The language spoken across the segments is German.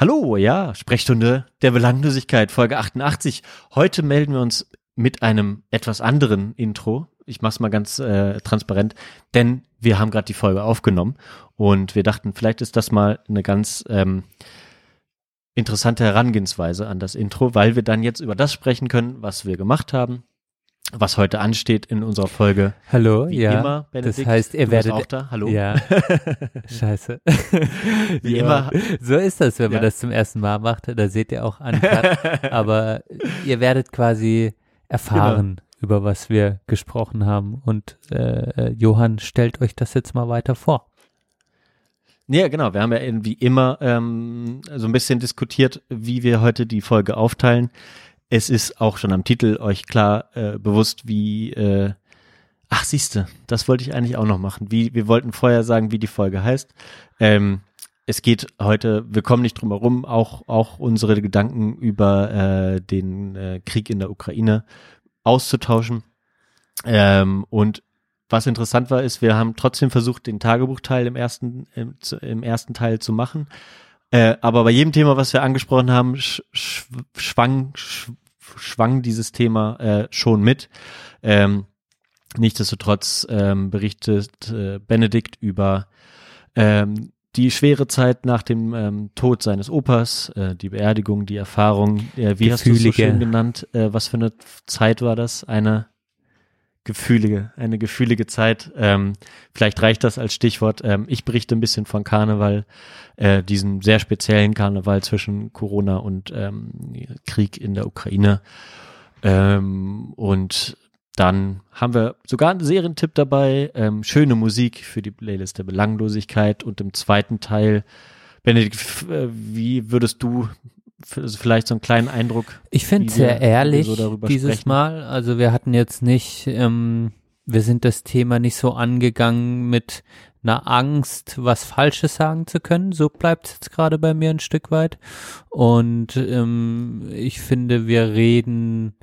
Hallo, ja, Sprechstunde der Belanglosigkeit, Folge 88. Heute melden wir uns mit einem etwas anderen Intro. Ich mach's mal ganz äh, transparent, denn wir haben gerade die Folge aufgenommen und wir dachten, vielleicht ist das mal eine ganz ähm, interessante Herangehensweise an das Intro, weil wir dann jetzt über das sprechen können, was wir gemacht haben, was heute ansteht in unserer Folge. Hallo, Wie ja. immer, Benedikt, das heißt, ihr werdet auch da. Hallo. Ja. Scheiße. Wie Ja. immer. So ist das, wenn man Ja. das zum ersten Mal macht. Da seht ihr auch an. Aber ihr werdet quasi erfahren, Genau. über was wir gesprochen haben. Und äh, Johann stellt euch das jetzt mal weiter vor. Ja, genau. Wir haben ja irgendwie immer ähm, so ein bisschen diskutiert, wie wir heute die Folge aufteilen. Es ist auch schon am Titel euch klar äh, bewusst, wie äh, Ach, siehste, das wollte ich eigentlich auch noch machen. Wie wir wollten vorher sagen, wie die Folge heißt. Ähm, es geht heute, wir kommen nicht drum herum, auch auch unsere Gedanken über äh, den äh, Krieg in der Ukraine auszutauschen. Ähm, und was interessant war, ist, wir haben trotzdem versucht, den Tagebuchteil im ersten, im, im ersten Teil zu machen. Äh, aber bei jedem Thema, was wir angesprochen haben, sch, sch, schwang, sch, schwang dieses Thema äh, schon mit. Ähm, nichtsdestotrotz ähm, berichtet äh, Benedikt über ähm, die schwere Zeit nach dem ähm, Tod seines Opas, äh, die Beerdigung, die Erfahrung, äh, wie hast du es so Gefühlige. schön genannt? Äh, was für eine Zeit war das? Eine gefühlige, eine gefühlige Zeit. Ähm, vielleicht reicht das als Stichwort. Ähm, ich berichte ein bisschen von Karneval, äh, diesem sehr speziellen Karneval zwischen Corona und ähm, Krieg in der Ukraine. Ähm, und dann haben wir sogar einen Serientipp dabei, ähm, schöne Musik für die Playlist der Belanglosigkeit und im zweiten Teil, Benedikt, äh, wie würdest du vielleicht so einen kleinen Eindruck Ich finde sehr ehrlich so dieses sprechen. Mal. Also wir hatten jetzt nicht, ähm, wir sind das Thema nicht so angegangen mit einer Angst, was Falsches sagen zu können. So bleibt es jetzt gerade bei mir ein Stück weit. Und ähm, ich finde, wir reden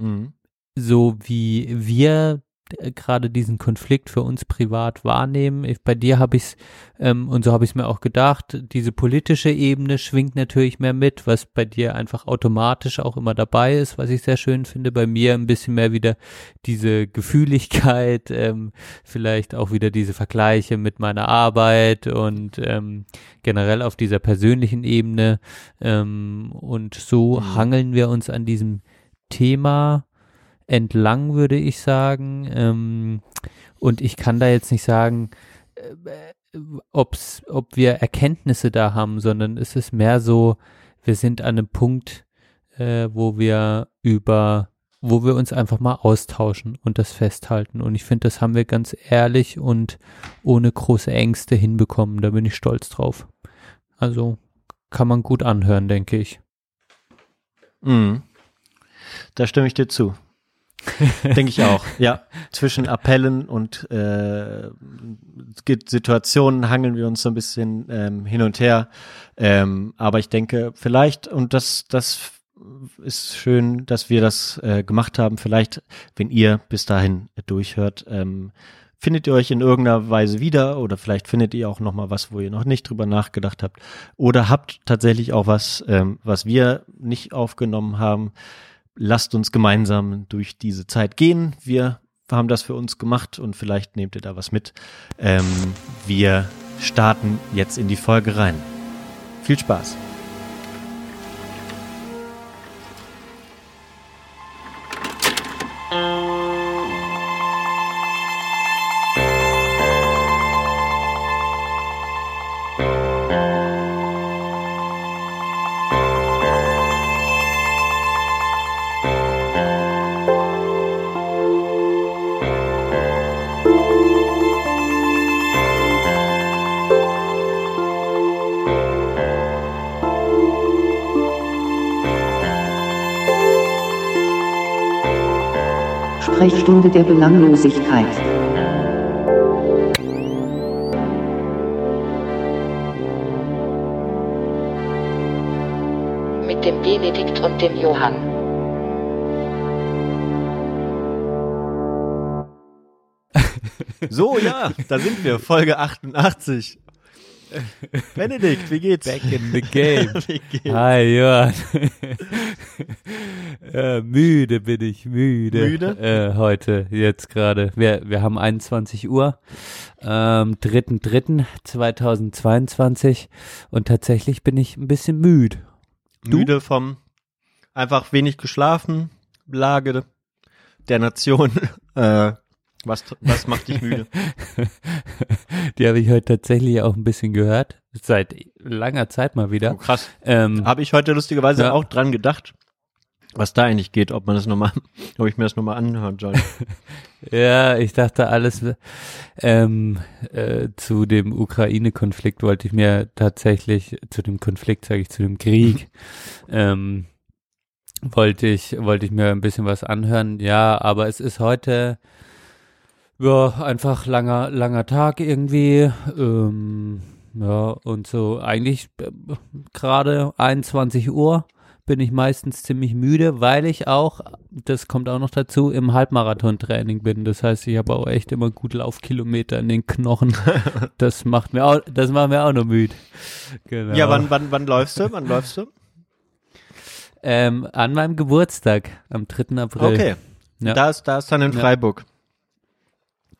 Mhm. so wie wir gerade diesen Konflikt für uns privat wahrnehmen. Ich, bei dir habe ich es, ähm, und so habe ich es mir auch gedacht, diese politische Ebene schwingt natürlich mehr mit, was bei dir einfach automatisch auch immer dabei ist, was ich sehr schön finde. Bei mir ein bisschen mehr wieder diese Gefühligkeit, ähm, vielleicht auch wieder diese Vergleiche mit meiner Arbeit und ähm, generell auf dieser persönlichen Ebene. Ähm, und so Mhm. hangeln wir uns an diesem Thema entlang, würde ich sagen. Ähm, und ich kann da jetzt nicht sagen, äh, ob's, ob wir Erkenntnisse da haben, sondern es ist mehr so, wir sind an einem Punkt, äh, wo wir über, wo wir uns einfach mal austauschen und das festhalten. Und ich finde, das haben wir ganz ehrlich und ohne große Ängste hinbekommen. Da bin ich stolz drauf. Also kann man gut anhören, denke ich. Mhm. Da stimme ich dir zu. Denke ich auch. Ja, zwischen Appellen und äh, Situationen hangeln wir uns so ein bisschen ähm, hin und her. Ähm, aber ich denke, vielleicht, und das, das ist schön, dass wir das äh, gemacht haben. Vielleicht, wenn ihr bis dahin durchhört, ähm, findet ihr euch in irgendeiner Weise wieder oder vielleicht findet ihr auch noch mal was, wo ihr noch nicht drüber nachgedacht habt oder habt tatsächlich auch was, ähm, was wir nicht aufgenommen haben. Lasst uns gemeinsam durch diese Zeit gehen. Wir haben das für uns gemacht und vielleicht nehmt ihr da was mit. Ähm, wir starten jetzt in die Folge rein. Viel Spaß. Sprechstunde der Belanglosigkeit. mit dem Benedikt und dem Johann. So, ja, da sind wir, Folge 88. Benedikt, wie geht's? Back in the game. wie geht's? Hi, Johann. Äh, müde bin ich, müde. Müde? Äh, heute, jetzt gerade. Wir, wir haben 21 Uhr, ähm, 3.3.2022 und tatsächlich bin ich ein bisschen müde. Du? Müde vom einfach wenig geschlafen, Lage der Nation. Äh, was, was macht dich müde? Die habe ich heute tatsächlich auch ein bisschen gehört. Seit langer Zeit mal Oh, wieder. krass. Ähm, Habe ich heute lustigerweise Ja. auch dran gedacht, was da eigentlich geht, ob man das nochmal, ob ich mir das nochmal anhören soll. Ja, ich dachte alles ähm, äh, zu dem Ukraine-Konflikt wollte ich mir tatsächlich, zu dem Konflikt sage ich, zu dem Krieg, ähm, wollte ich, wollte ich mir ein bisschen was anhören. Ja, aber es ist heute ja einfach langer, langer Tag irgendwie. Ähm, ja, und so eigentlich äh, gerade 21 Uhr bin ich meistens ziemlich müde, weil ich auch, das kommt auch noch dazu, im Halbmarathon-Training bin. Das heißt, ich habe auch echt immer gut Laufkilometer in den Knochen. Das macht mir auch, das macht mir auch noch müde. Genau. Ja, wann, wann, wann läufst du? Wann läufst du? ähm, an meinem Geburtstag am 3. April. Okay. Ja. Da ist, da ist dann in Ja. Freiburg.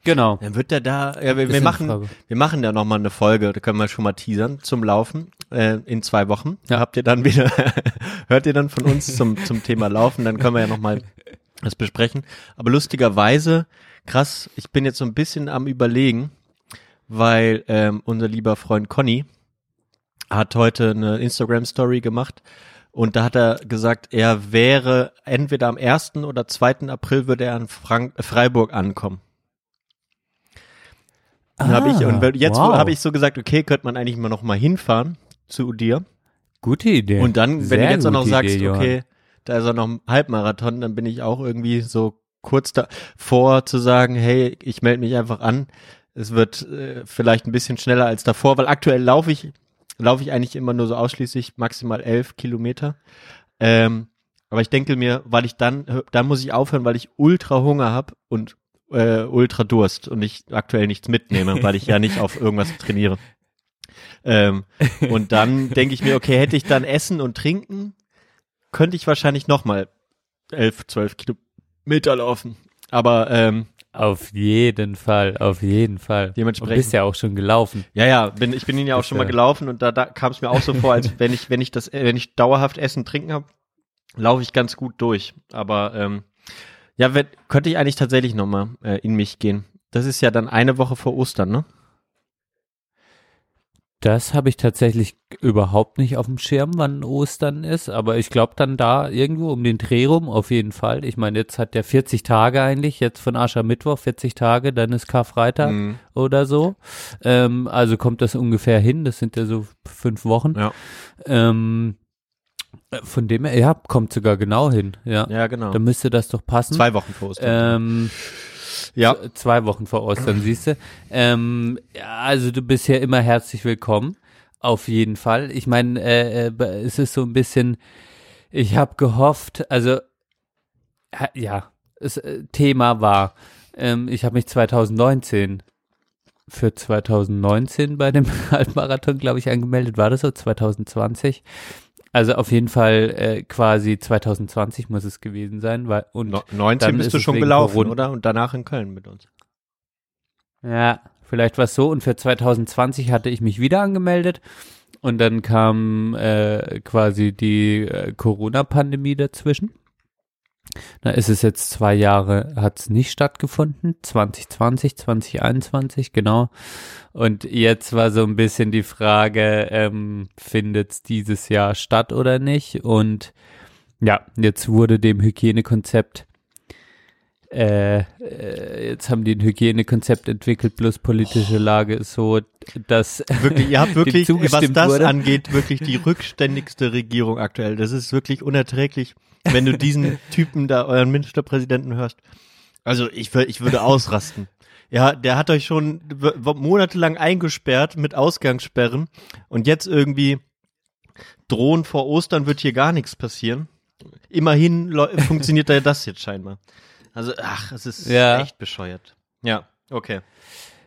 Genau. Dann wird der da, ja, wir, wir machen, wir machen ja nochmal eine Folge, da können wir schon mal teasern zum Laufen, äh, in zwei Wochen. Ja. Habt ihr dann wieder, hört ihr dann von uns zum, zum Thema Laufen, dann können wir ja nochmal das besprechen. Aber lustigerweise, krass, ich bin jetzt so ein bisschen am überlegen, weil ähm, unser lieber Freund Conny hat heute eine Instagram-Story gemacht und da hat er gesagt, er wäre entweder am 1. oder 2. April würde er in Frank Freiburg ankommen. Dann hab ich, und jetzt Ah, wow. habe ich so gesagt, okay, könnte man eigentlich mal noch mal hinfahren zu dir. Gute Idee. Und dann, wenn Sehr du jetzt auch noch sagst, Idee, okay, da ist auch noch ein Halbmarathon, dann bin ich auch irgendwie so kurz davor zu sagen, hey, ich melde mich einfach an. Es wird äh, vielleicht ein bisschen schneller als davor, weil aktuell laufe ich, laufe ich eigentlich immer nur so ausschließlich maximal elf Kilometer. Ähm, aber ich denke mir, weil ich dann, dann muss ich aufhören, weil ich ultra Hunger habe und äh, ultra Durst und ich aktuell nichts mitnehme, weil ich ja nicht auf irgendwas trainiere. Ähm, und dann denke ich mir, okay, hätte ich dann Essen und Trinken, könnte ich wahrscheinlich nochmal elf, zwölf Kilometer laufen. Aber ähm, Auf jeden Fall, auf jeden Fall. Dementsprechend- Du bist ja auch schon gelaufen. ja, ja, bin, ich bin ihn ja auch schon mal gelaufen und da, da kam es mir auch so vor, als wenn ich, wenn ich das, äh, wenn ich dauerhaft Essen, Trinken habe, laufe ich ganz gut durch. Aber ähm, ja, wenn, könnte ich eigentlich tatsächlich nochmal äh, in mich gehen. Das ist ja dann eine Woche vor Ostern, ne? Das habe ich tatsächlich überhaupt nicht auf dem Schirm, wann Ostern ist, aber ich glaube dann da irgendwo um den Dreh rum auf jeden Fall. Ich meine, jetzt hat der 40 Tage eigentlich, jetzt von Aschermittwoch 40 Tage, dann ist Karfreitag Mhm. oder so. Ähm, also kommt das ungefähr hin, das sind ja so fünf Wochen. Ja. Ähm, von dem her, ja, kommt sogar genau hin, ja. Ja, genau. Dann müsste das doch passen. Zwei Wochen vor Ostern. Ähm, ja. Zwei Wochen vor Ostern, siehst du. Ähm, also du bist ja immer herzlich willkommen. Auf jeden Fall. Ich meine, äh, äh, es ist so ein bisschen, ich habe gehofft, also ja, das äh, Thema war, ähm, ich habe mich 2019 für 2019 bei dem Halbmarathon, glaube ich, angemeldet. War das so? 2020? Also auf jeden Fall äh, quasi 2020 muss es gewesen sein, weil und No, 19 dann bist ist du schon gelaufen, Corona- oder? Und danach in Köln mit uns. Ja, vielleicht war es so. Und für 2020 hatte ich mich wieder angemeldet. Und dann kam äh, quasi die äh, Corona-Pandemie dazwischen. Da ist es jetzt zwei Jahre, hat es nicht stattgefunden. 2020, 2021, genau. Und jetzt war so ein bisschen die Frage, ähm, findet es dieses Jahr statt oder nicht? Und ja, jetzt wurde dem Hygienekonzept äh, äh, jetzt haben die ein Hygienekonzept entwickelt, bloß politische Lage ist so, dass Wirklich, ihr habt wirklich, was das wurde. angeht, wirklich die rückständigste Regierung aktuell. Das ist wirklich unerträglich, wenn du diesen Typen da, euren Ministerpräsidenten hörst. Also ich, ich würde ausrasten. Ja, der hat euch schon monatelang eingesperrt mit Ausgangssperren und jetzt irgendwie drohen vor Ostern wird hier gar nichts passieren. Immerhin funktioniert da das jetzt scheinbar. Also, ach, es ist Ja. echt bescheuert. Ja, okay.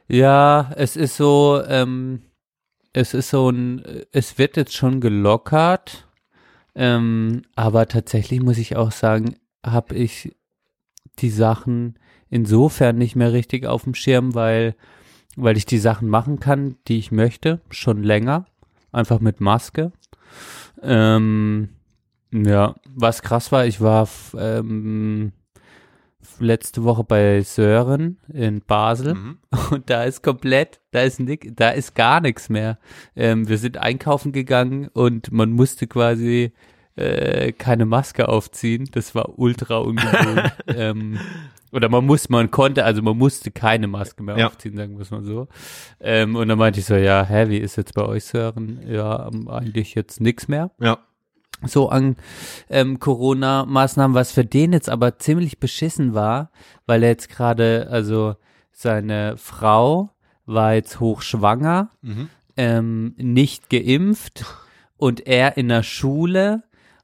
ja, es ist so, ähm, es ist so ein, es wird jetzt schon gelockert, ähm, aber tatsächlich muss ich auch sagen, habe ich die Sachen insofern nicht mehr richtig auf dem Schirm, weil, weil ich die Sachen machen kann, die ich möchte, schon länger, einfach mit Maske. Ähm, ja, was krass war, ich war ähm, letzte Woche bei Sören in Basel Mhm. und da ist komplett, da ist nick, da ist gar nichts mehr. Ähm, wir sind einkaufen gegangen und man musste quasi äh, keine Maske aufziehen. Das war ultra ungewohnt. ähm, oder man muss, man konnte, also man musste keine Maske mehr Ja. aufziehen, sagen wir es mal so. Ähm, und dann meinte ich so, ja, hä, wie ist jetzt bei euch, Sören? Ja, eigentlich jetzt nix mehr Ja. So an ähm, Corona-Maßnahmen, was für den jetzt aber ziemlich beschissen war, weil er jetzt gerade, also seine Frau war jetzt hochschwanger, Mhm. ähm, nicht geimpft und er in der Schule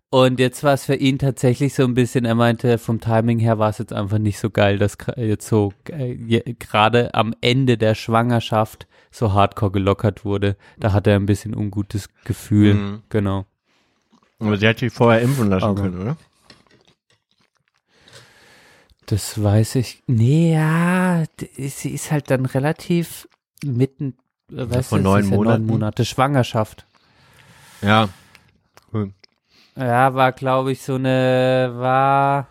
und jetzt war es für ihn tatsächlich so ein bisschen, er meinte, vom Timing her war es jetzt einfach nicht so geil, dass jetzt so äh, gerade am Ende der Schwangerschaft so hardcore gelockert wurde. Da hat er ein bisschen ungutes Gefühl. Mhm. Genau. Aber sie hat sich vorher impfen lassen Aber- können, oder? Das weiß ich. Nee, ja, sie ist halt dann relativ mitten, äh, weißt vor du, neun ja Monaten. neun Monate Schwangerschaft. Ja. Cool. Ja, war, glaube ich, so eine, war,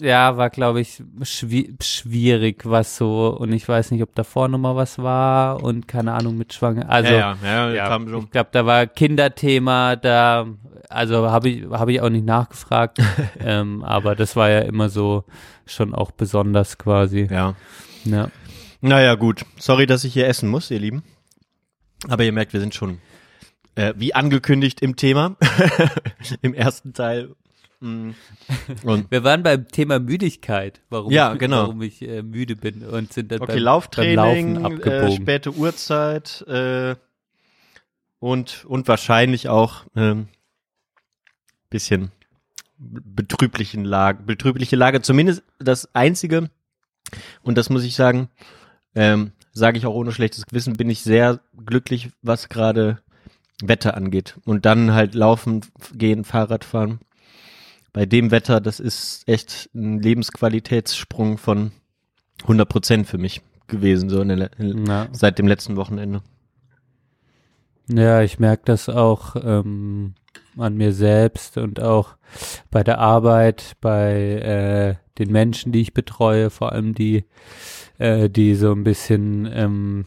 ja, war, glaube ich, schwi schwierig, was so, und ich weiß nicht, ob davor nochmal was war und keine Ahnung mit Schwanger, also, ja, ja, ja, ja, ich glaube, da war Kinderthema, da, also habe ich, habe ich auch nicht nachgefragt, ähm, aber das war ja immer so schon auch besonders quasi. Ja. Ja. Naja, gut. Sorry, dass ich hier essen muss, ihr Lieben. Aber ihr merkt, wir sind schon, äh, wie angekündigt, im Thema. Im ersten Teil. Mm. Und Wir waren beim Thema Müdigkeit, warum, Ja, genau. warum ich äh, müde bin und sind dann okay, beim, Lauftraining, beim Laufen äh, abgebogen. späte Uhrzeit äh, und, und wahrscheinlich auch ähm, bisschen betrüblichen Lage, betrübliche Lage. Zumindest das Einzige, und das muss ich sagen, ähm, sage ich auch ohne schlechtes Gewissen, bin ich sehr glücklich, was gerade Wetter angeht. Und dann halt laufen, gehen, Fahrrad fahren. Bei dem Wetter, das ist echt ein Lebensqualitätssprung von 100 Prozent für mich gewesen, so in der, in, ja. seit dem letzten Wochenende. ja, ich merke das auch ähm, an mir selbst und auch bei der Arbeit, bei äh, den Menschen, die ich betreue, vor allem die, äh, die so ein bisschen ähm,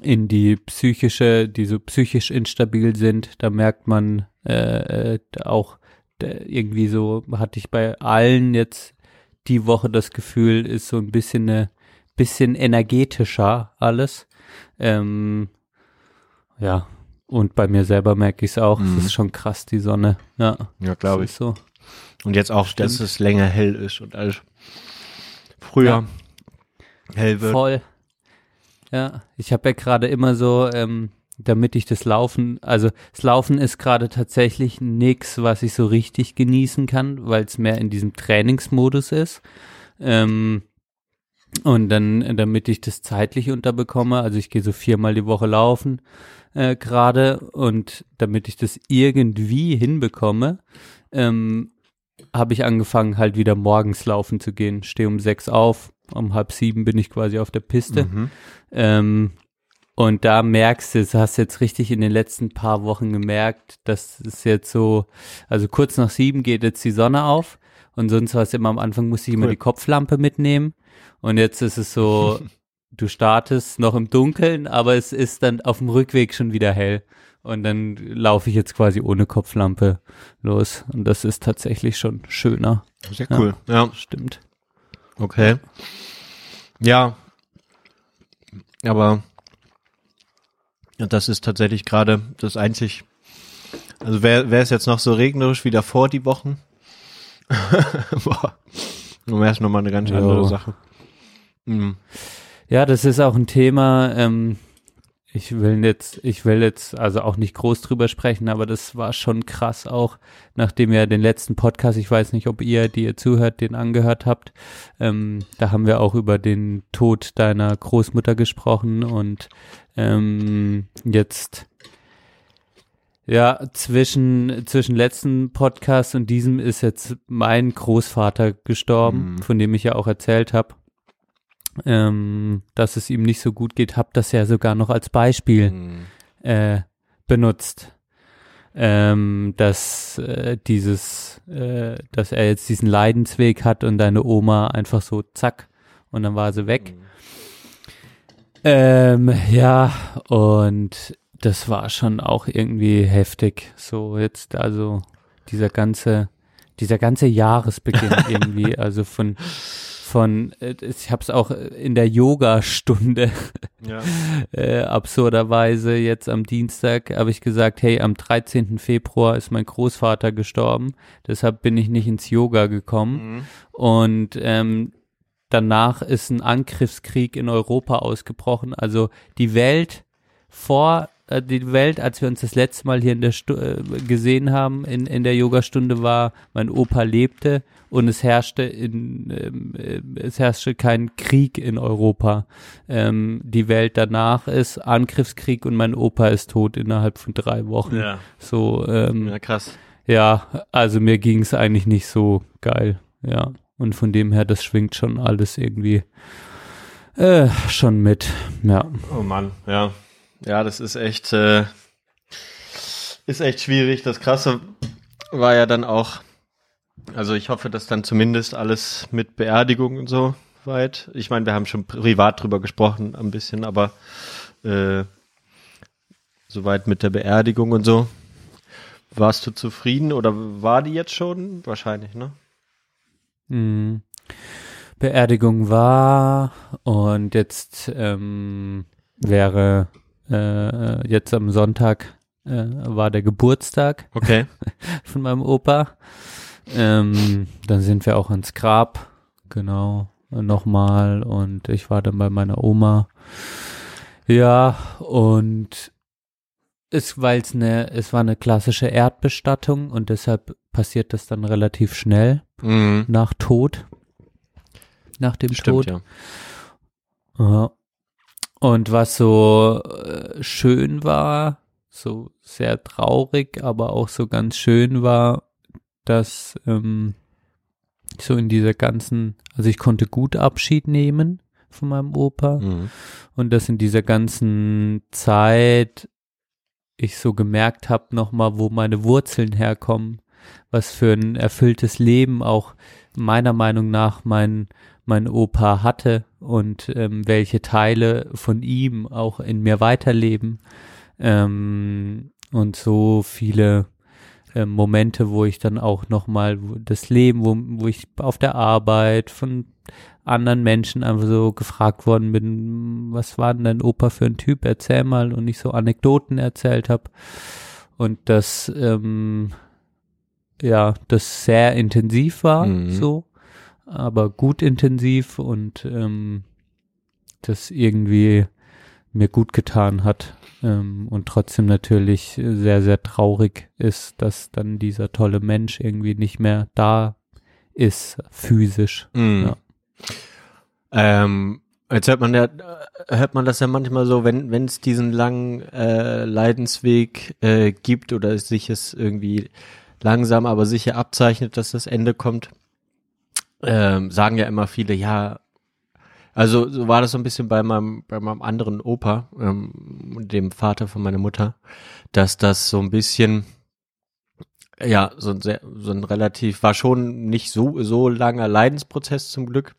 in die psychische, die so psychisch instabil sind, da merkt man äh, äh, auch irgendwie so, hatte ich bei allen jetzt die Woche das Gefühl, ist so ein bisschen eine, bisschen energetischer alles. Ähm, ja, und bei mir selber merke ich es auch, Mhm. es ist schon krass, die Sonne. Ja, Ja, glaube ist so. Und jetzt auch, dass Stimmt. es länger hell ist und alles früher hell wird. Voll. Ja, ich habe ja gerade immer so, ähm, damit ich das Laufen, also das Laufen ist gerade tatsächlich nix, was ich so richtig genießen kann, weil es mehr in diesem Trainingsmodus ist. Ähm, und dann, damit ich das zeitlich unterbekomme, also ich gehe so viermal die Woche laufen äh, gerade und damit ich das irgendwie hinbekomme, ähm, habe ich angefangen halt wieder morgens laufen zu gehen. Stehe um sechs auf, um halb sieben bin ich quasi auf der Piste. Mhm. Ähm, und da merkst du, das hast du jetzt richtig in den letzten paar Wochen gemerkt, dass es jetzt so, also kurz nach sieben geht jetzt die Sonne auf und sonst war es immer am Anfang musste ich immer Cool. die Kopflampe mitnehmen und jetzt ist es so, du startest noch im Dunkeln, aber es ist dann auf dem Rückweg schon wieder hell und dann laufe ich jetzt quasi ohne Kopflampe los und das ist tatsächlich schon schöner, Sehr cool. Ja, stimmt. okay. Ja. Aber ja, das ist tatsächlich gerade das einzig. Also wäre wäre es jetzt noch so regnerisch wie davor die Wochen. Boah. Dann wäre es nochmal eine ganz Jo. andere Sache. Mhm. Ja, das ist auch ein Thema. Ähm, ich will jetzt, ich will jetzt also auch nicht groß drüber sprechen, aber das war schon krass auch, nachdem ihr den letzten Podcast, ich weiß nicht, ob ihr, die ihr zuhört, den angehört habt, ähm, da haben wir auch über den Tod deiner Großmutter gesprochen und ähm, jetzt ja, zwischen, zwischen letzten Podcast und diesem ist jetzt mein Großvater gestorben, Mhm. von dem ich ja auch erzählt habe, ähm, dass es ihm nicht so gut geht, hab das ja sogar noch als Beispiel Mhm. äh, benutzt. Ähm, dass äh, dieses, äh, dass er jetzt diesen Leidensweg hat und deine Oma einfach so zack und dann war sie weg. Ähm, ja, und das war schon auch irgendwie heftig. So jetzt, also dieser ganze, dieser ganze Jahresbeginn irgendwie, also von, von, äh, ich habe es auch in der Yoga-Stunde Ja. äh, absurderweise jetzt am Dienstag habe ich gesagt, hey, am 13. Februar ist mein Großvater gestorben, deshalb bin ich nicht ins Yoga gekommen. Mhm. Und ähm, danach ist ein Angriffskrieg in Europa ausgebrochen. Also die Welt vor die Welt, als wir uns das letzte Mal hier in der Stu äh, gesehen haben in, in der Yogastunde war, mein Opa lebte und es herrschte in ähm, äh, es herrschte kein Krieg in Europa. Ähm, die Welt danach ist Angriffskrieg und mein Opa ist tot innerhalb von drei Wochen. Ja. So ähm, ja, krass. ja, also mir ging es eigentlich nicht so geil, ja. Und von dem her, das schwingt schon alles irgendwie äh, schon mit, ja. Oh Mann, ja. Ja, das ist echt, äh, ist echt schwierig. Das Krasse war ja dann auch, also ich hoffe, dass dann zumindest alles mit Beerdigung und so weit. Ich meine, wir haben schon privat drüber gesprochen, ein bisschen, aber äh, soweit mit der Beerdigung und so. Warst du zufrieden oder war die jetzt schon? Wahrscheinlich, ne? Mhm. Beerdigung war und jetzt ähm, wäre äh, jetzt am Sonntag äh, war der Geburtstag Okay. von meinem Opa. Ähm, dann sind wir auch ins Grab, genau, nochmal und ich war dann bei meiner Oma. Ja, und es, weil es eine, es war eine klassische Erdbestattung und deshalb passiert das dann relativ schnell Mhm. nach Tod. Nach dem Stimmt, Tod. ja. Ja. Und was so äh, schön war, so sehr traurig, aber auch so ganz schön war, dass ähm, so in dieser ganzen, also ich konnte gut Abschied nehmen von meinem Opa Mhm. und dass in dieser ganzen Zeit ich so gemerkt habe nochmal, wo meine Wurzeln herkommen, was für ein erfülltes Leben auch meiner Meinung nach mein mein Opa hatte und ähm, welche Teile von ihm auch in mir weiterleben. Ähm, und so viele ähm, Momente, wo ich dann auch nochmal das Leben, wo, wo ich auf der Arbeit von anderen Menschen einfach so gefragt worden bin, was war denn dein Opa für ein Typ, erzähl mal. Und ich so Anekdoten erzählt habe und das ähm, ja, das sehr intensiv war, Mhm. so, aber gut intensiv und ähm, das irgendwie mir gut getan hat ähm, und trotzdem natürlich sehr, sehr traurig ist, dass dann dieser tolle Mensch irgendwie nicht mehr da ist, physisch. Mhm. Ja. Ähm, jetzt hört man ja, hört man das ja manchmal so, wenn wenn es diesen langen äh, Leidensweg äh, gibt oder sich es irgendwie langsam aber sicher abzeichnet, dass das Ende kommt, ähm, sagen ja immer viele, ja, also so war das so ein bisschen bei meinem bei meinem anderen Opa, ähm, dem Vater von meiner Mutter, dass das so ein bisschen ja, so ein, sehr, so ein relativ, war schon nicht so, so langer Leidensprozess zum Glück,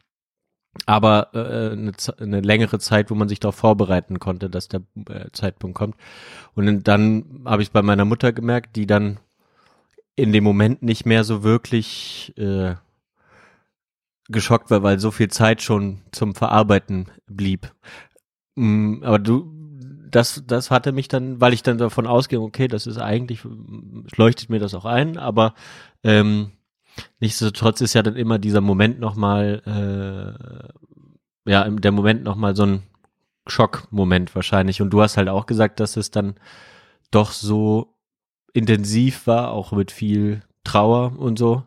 aber äh, eine, eine längere Zeit, wo man sich darauf vorbereiten konnte, dass der äh, Zeitpunkt kommt. Und dann habe ich bei meiner Mutter gemerkt, die dann in dem Moment nicht mehr so wirklich äh, geschockt war, weil so viel Zeit schon zum Verarbeiten blieb. Mm, aber du, das, das hatte mich dann, weil ich dann davon ausgehe, okay, das ist eigentlich, mm, leuchtet mir das auch ein, aber ähm, nichtsdestotrotz ist ja dann immer dieser Moment nochmal, äh, ja, der Moment nochmal so ein, Schockmoment wahrscheinlich. Und du hast halt auch gesagt, dass es dann doch so intensiv war, auch mit viel Trauer und so.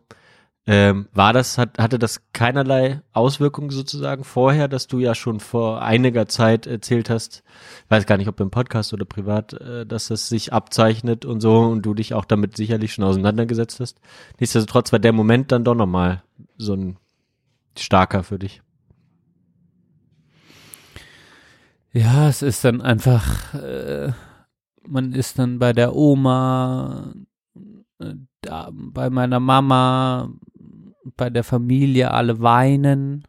Ähm, war das, hat, hatte das keinerlei Auswirkungen sozusagen vorher, dass du ja schon vor einiger Zeit erzählt hast, weiß gar nicht, ob im Podcast oder privat, äh, dass das sich abzeichnet und so und du dich auch damit sicherlich schon auseinandergesetzt hast. Nichtsdestotrotz war der Moment dann doch nochmal so ein starker für dich. Ja, es ist dann einfach, äh, man ist dann bei der Oma, äh, da, bei meiner Mama, bei der Familie, alle weinen.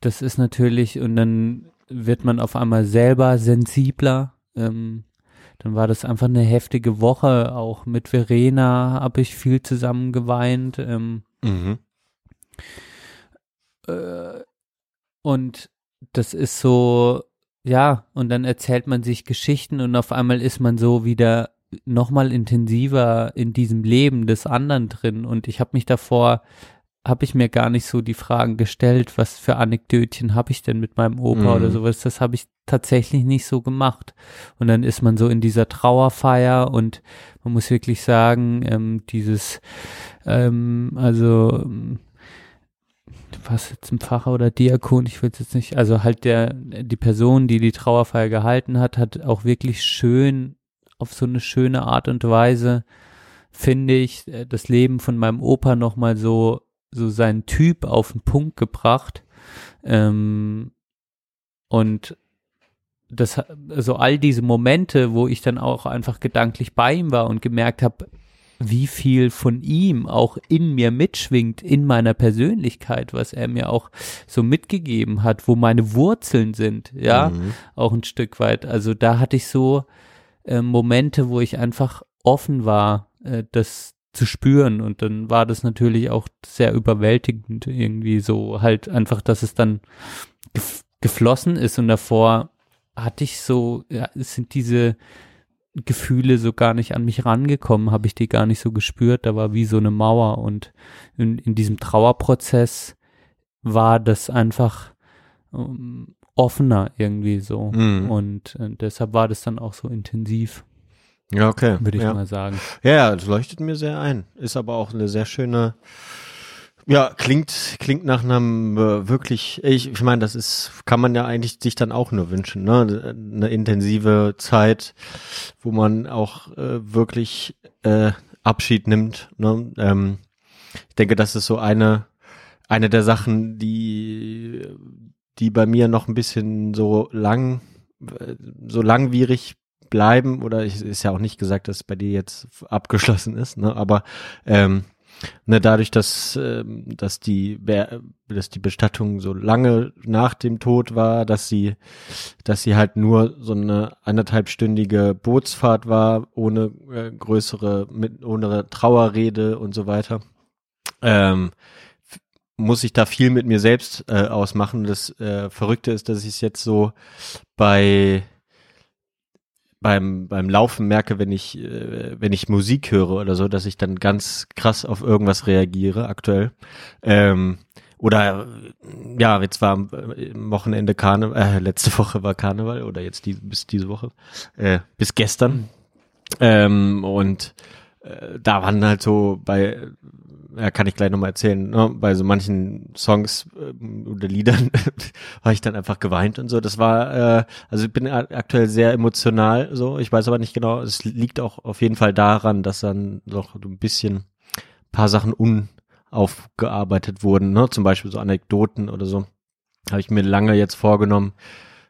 Das ist natürlich, und dann wird man auf einmal selber sensibler. Ähm, dann war das einfach eine heftige Woche. Auch mit Verena habe ich viel zusammen geweint. Ähm, Mhm. äh, und das ist so, ja, und dann erzählt man sich Geschichten und auf einmal ist man so wieder nochmal intensiver in diesem Leben des anderen drin. Und ich habe mich davor, habe ich mir gar nicht so die Fragen gestellt, was für Anekdötchen habe ich denn mit meinem Opa Mhm. oder sowas. Das habe ich tatsächlich nicht so gemacht. Und dann ist man so in dieser Trauerfeier und man muss wirklich sagen, ähm, dieses, ähm, also ähm, was jetzt ein Pfarrer oder Diakon, ich will es jetzt nicht, also halt der, die Person, die die Trauerfeier gehalten hat, hat auch wirklich schön, auf so eine schöne Art und Weise, finde ich, äh, das Leben von meinem Opa nochmal so, so seinen Typ auf den Punkt gebracht. Ähm, und das, also all diese Momente, wo ich dann auch einfach gedanklich bei ihm war und gemerkt habe, wie viel von ihm auch in mir mitschwingt, in meiner Persönlichkeit, was er mir auch so mitgegeben hat, wo meine Wurzeln sind, ja, Mhm. auch ein Stück weit. Also da hatte ich so äh, Momente, wo ich einfach offen war, äh, das zu spüren. Und dann war das natürlich auch sehr überwältigend irgendwie so halt einfach, dass es dann gef geflossen ist. Und davor hatte ich so, ja, sind diese Gefühle so gar nicht an mich rangekommen, habe ich die gar nicht so gespürt, da war wie so eine Mauer. Und in, in diesem Trauerprozess war das einfach ähm, offener irgendwie so Mhm. und äh, deshalb war das dann auch so intensiv, Ja, okay. würde ich ja. mal sagen. Ja, das leuchtet mir sehr ein. Ist aber auch eine sehr schöne, ja, klingt, klingt nach einem äh, wirklich, ich, ich meine, das ist, kann man ja eigentlich sich dann auch nur wünschen, ne? Eine intensive Zeit, wo man auch äh, wirklich äh, Abschied nimmt. Ne? Ähm, ich denke, das ist so eine, eine der Sachen, die, die bei mir noch ein bisschen so lang, so langwierig bleiben oder ich, ist ja auch nicht gesagt, dass bei dir jetzt abgeschlossen ist, ne? aber ähm, ne, dadurch, dass ähm, dass die dass die Bestattung so lange nach dem Tod war, dass sie dass sie halt nur so eine anderthalbstündige Bootsfahrt war ohne äh, größere mit ohne Trauerrede und so weiter. Ähm, muss ich da viel mit mir selbst äh, ausmachen. Das äh, Verrückte ist, dass ich es jetzt so bei beim, beim Laufen merke, wenn ich, äh, wenn ich Musik höre oder so, dass ich dann ganz krass auf irgendwas reagiere aktuell. Ähm, oder ja, jetzt war am äh, Wochenende Karneval, äh, letzte Woche war Karneval oder jetzt die, bis diese Woche, äh, bis gestern. Ähm, und äh, da waren halt so bei, ja, kann ich gleich nochmal erzählen, ne, bei so manchen Songs ähm, oder Liedern habe ich dann einfach geweint und so. Das war, äh, also ich bin aktuell sehr emotional so. Ich weiß aber nicht genau, es liegt auch auf jeden Fall daran, dass dann noch ein bisschen paar Sachen unaufgearbeitet wurden, ne? Zum Beispiel so Anekdoten oder so. Habe ich mir lange jetzt vorgenommen,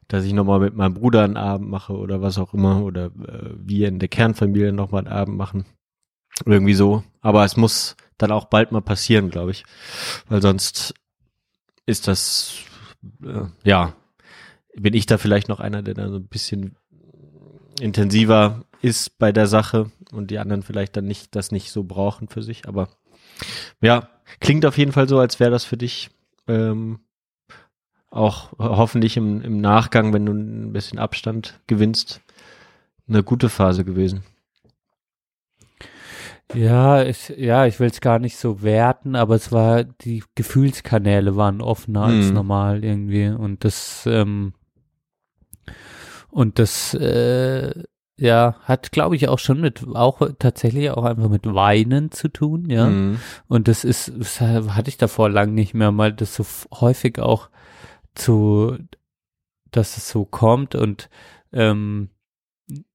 dass ich nochmal mit meinem Bruder einen Abend mache oder was auch immer oder äh, wir in der Kernfamilie nochmal einen Abend machen. Irgendwie so. Aber es muss dann auch bald mal passieren, glaube ich. Weil sonst ist das, äh, ja, bin ich da vielleicht noch einer, der da so ein bisschen intensiver ist bei der Sache und die anderen vielleicht dann nicht, das nicht so brauchen für sich. Aber ja, klingt auf jeden Fall so, als wäre das für dich ähm, auch hoffentlich im, im Nachgang, wenn du ein bisschen Abstand gewinnst, eine gute Phase gewesen. Ja, ich, ja, ich will es gar nicht so werten, aber es war, die Gefühlskanäle waren offener als Mhm. normal irgendwie und das, ähm, Und das, äh, ja, hat, glaube ich, auch schon mit, auch tatsächlich auch einfach mit Weinen zu tun, ja. Mhm. Und das ist, das hatte ich davor lang nicht mehr, mal das so häufig auch zu, dass es so kommt und ähm,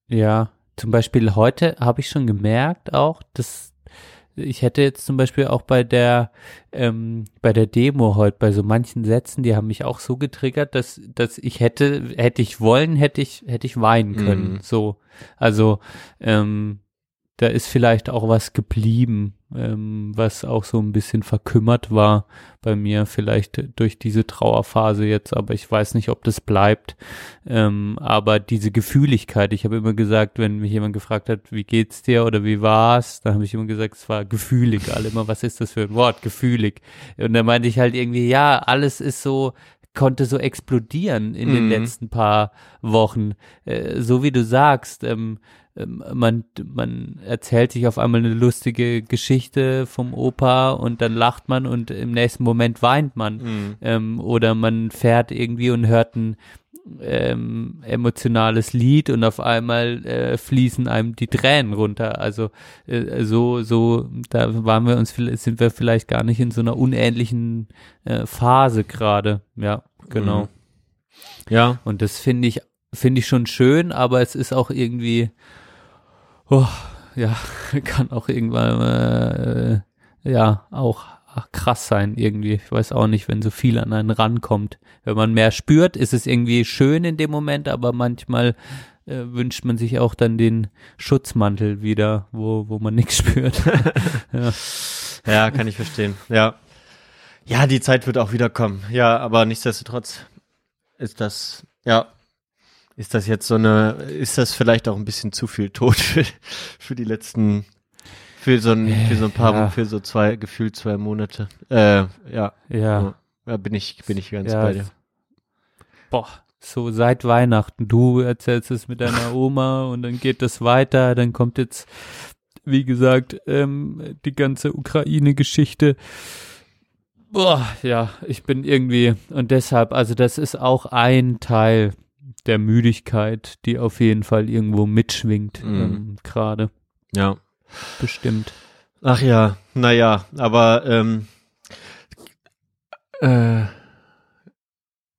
ja, zum Beispiel heute habe ich schon gemerkt auch, dass ich hätte jetzt zum Beispiel auch bei der ähm, bei der Demo heute bei so manchen Sätzen, die haben mich auch so getriggert, dass dass ich hätte hätte ich wollen, hätte ich hätte ich weinen können. Mhm. So, also ähm, da ist vielleicht auch was geblieben, ähm, was auch so ein bisschen verkümmert war bei mir, vielleicht durch diese Trauerphase jetzt, aber ich weiß nicht, ob das bleibt. Ähm, aber diese Gefühligkeit, ich habe immer gesagt, wenn mich jemand gefragt hat, wie geht's dir oder wie war's, dann habe ich immer gesagt, es war gefühlig. Alle immer, was ist das für ein Wort? Gefühlig. Und dann meinte ich halt irgendwie, ja, alles ist so, konnte so explodieren in den Mhm. letzten paar Wochen. Äh, so wie du sagst, ähm, ähm, man, man erzählt sich auf einmal eine lustige Geschichte vom Opa und dann lacht man und im nächsten Moment weint man. Mhm. Ähm, oder man fährt irgendwie und hört ein ähm, emotionales Lied und auf einmal äh, fließen einem die Tränen runter. Also äh, so, so, da waren wir uns, vielleicht- sind wir vielleicht gar nicht in so einer unähnlichen äh, Phase gerade. Ja, genau. Mhm. Ja, Und das finde ich, finde ich schon schön, aber es ist auch irgendwie, oh, ja, kann auch irgendwann, äh, ja, auch krass sein irgendwie. Ich weiß auch nicht, wenn so viel an einen rankommt. Wenn man mehr spürt, ist es irgendwie schön in dem Moment, aber manchmal äh, wünscht man sich auch dann den Schutzmantel wieder, wo, wo man nichts spürt. ja. ja, kann ich verstehen. Ja. Ja, die Zeit wird auch wieder kommen. Ja, aber nichtsdestotrotz ist das, ja, ist das jetzt so eine, ist das vielleicht auch ein bisschen zu viel Tod für, für die letzten, für so ein, für so ein paar, Ja. für so zwei, gefühlt zwei Monate. Äh, ja, ja. ja, bin ich, bin ich ganz Ja, bei dir. Boah, so seit Weihnachten. Du erzählst es mit deiner Oma und dann geht das weiter. Dann kommt jetzt, wie gesagt, ähm, die ganze Ukraine-Geschichte. Boah, ja, ich bin irgendwie und deshalb, also das ist auch ein Teil der Müdigkeit, die auf jeden Fall irgendwo mitschwingt Mhm. ähm, gerade, Ja. Bestimmt. Ach ja, naja, aber ähm, äh,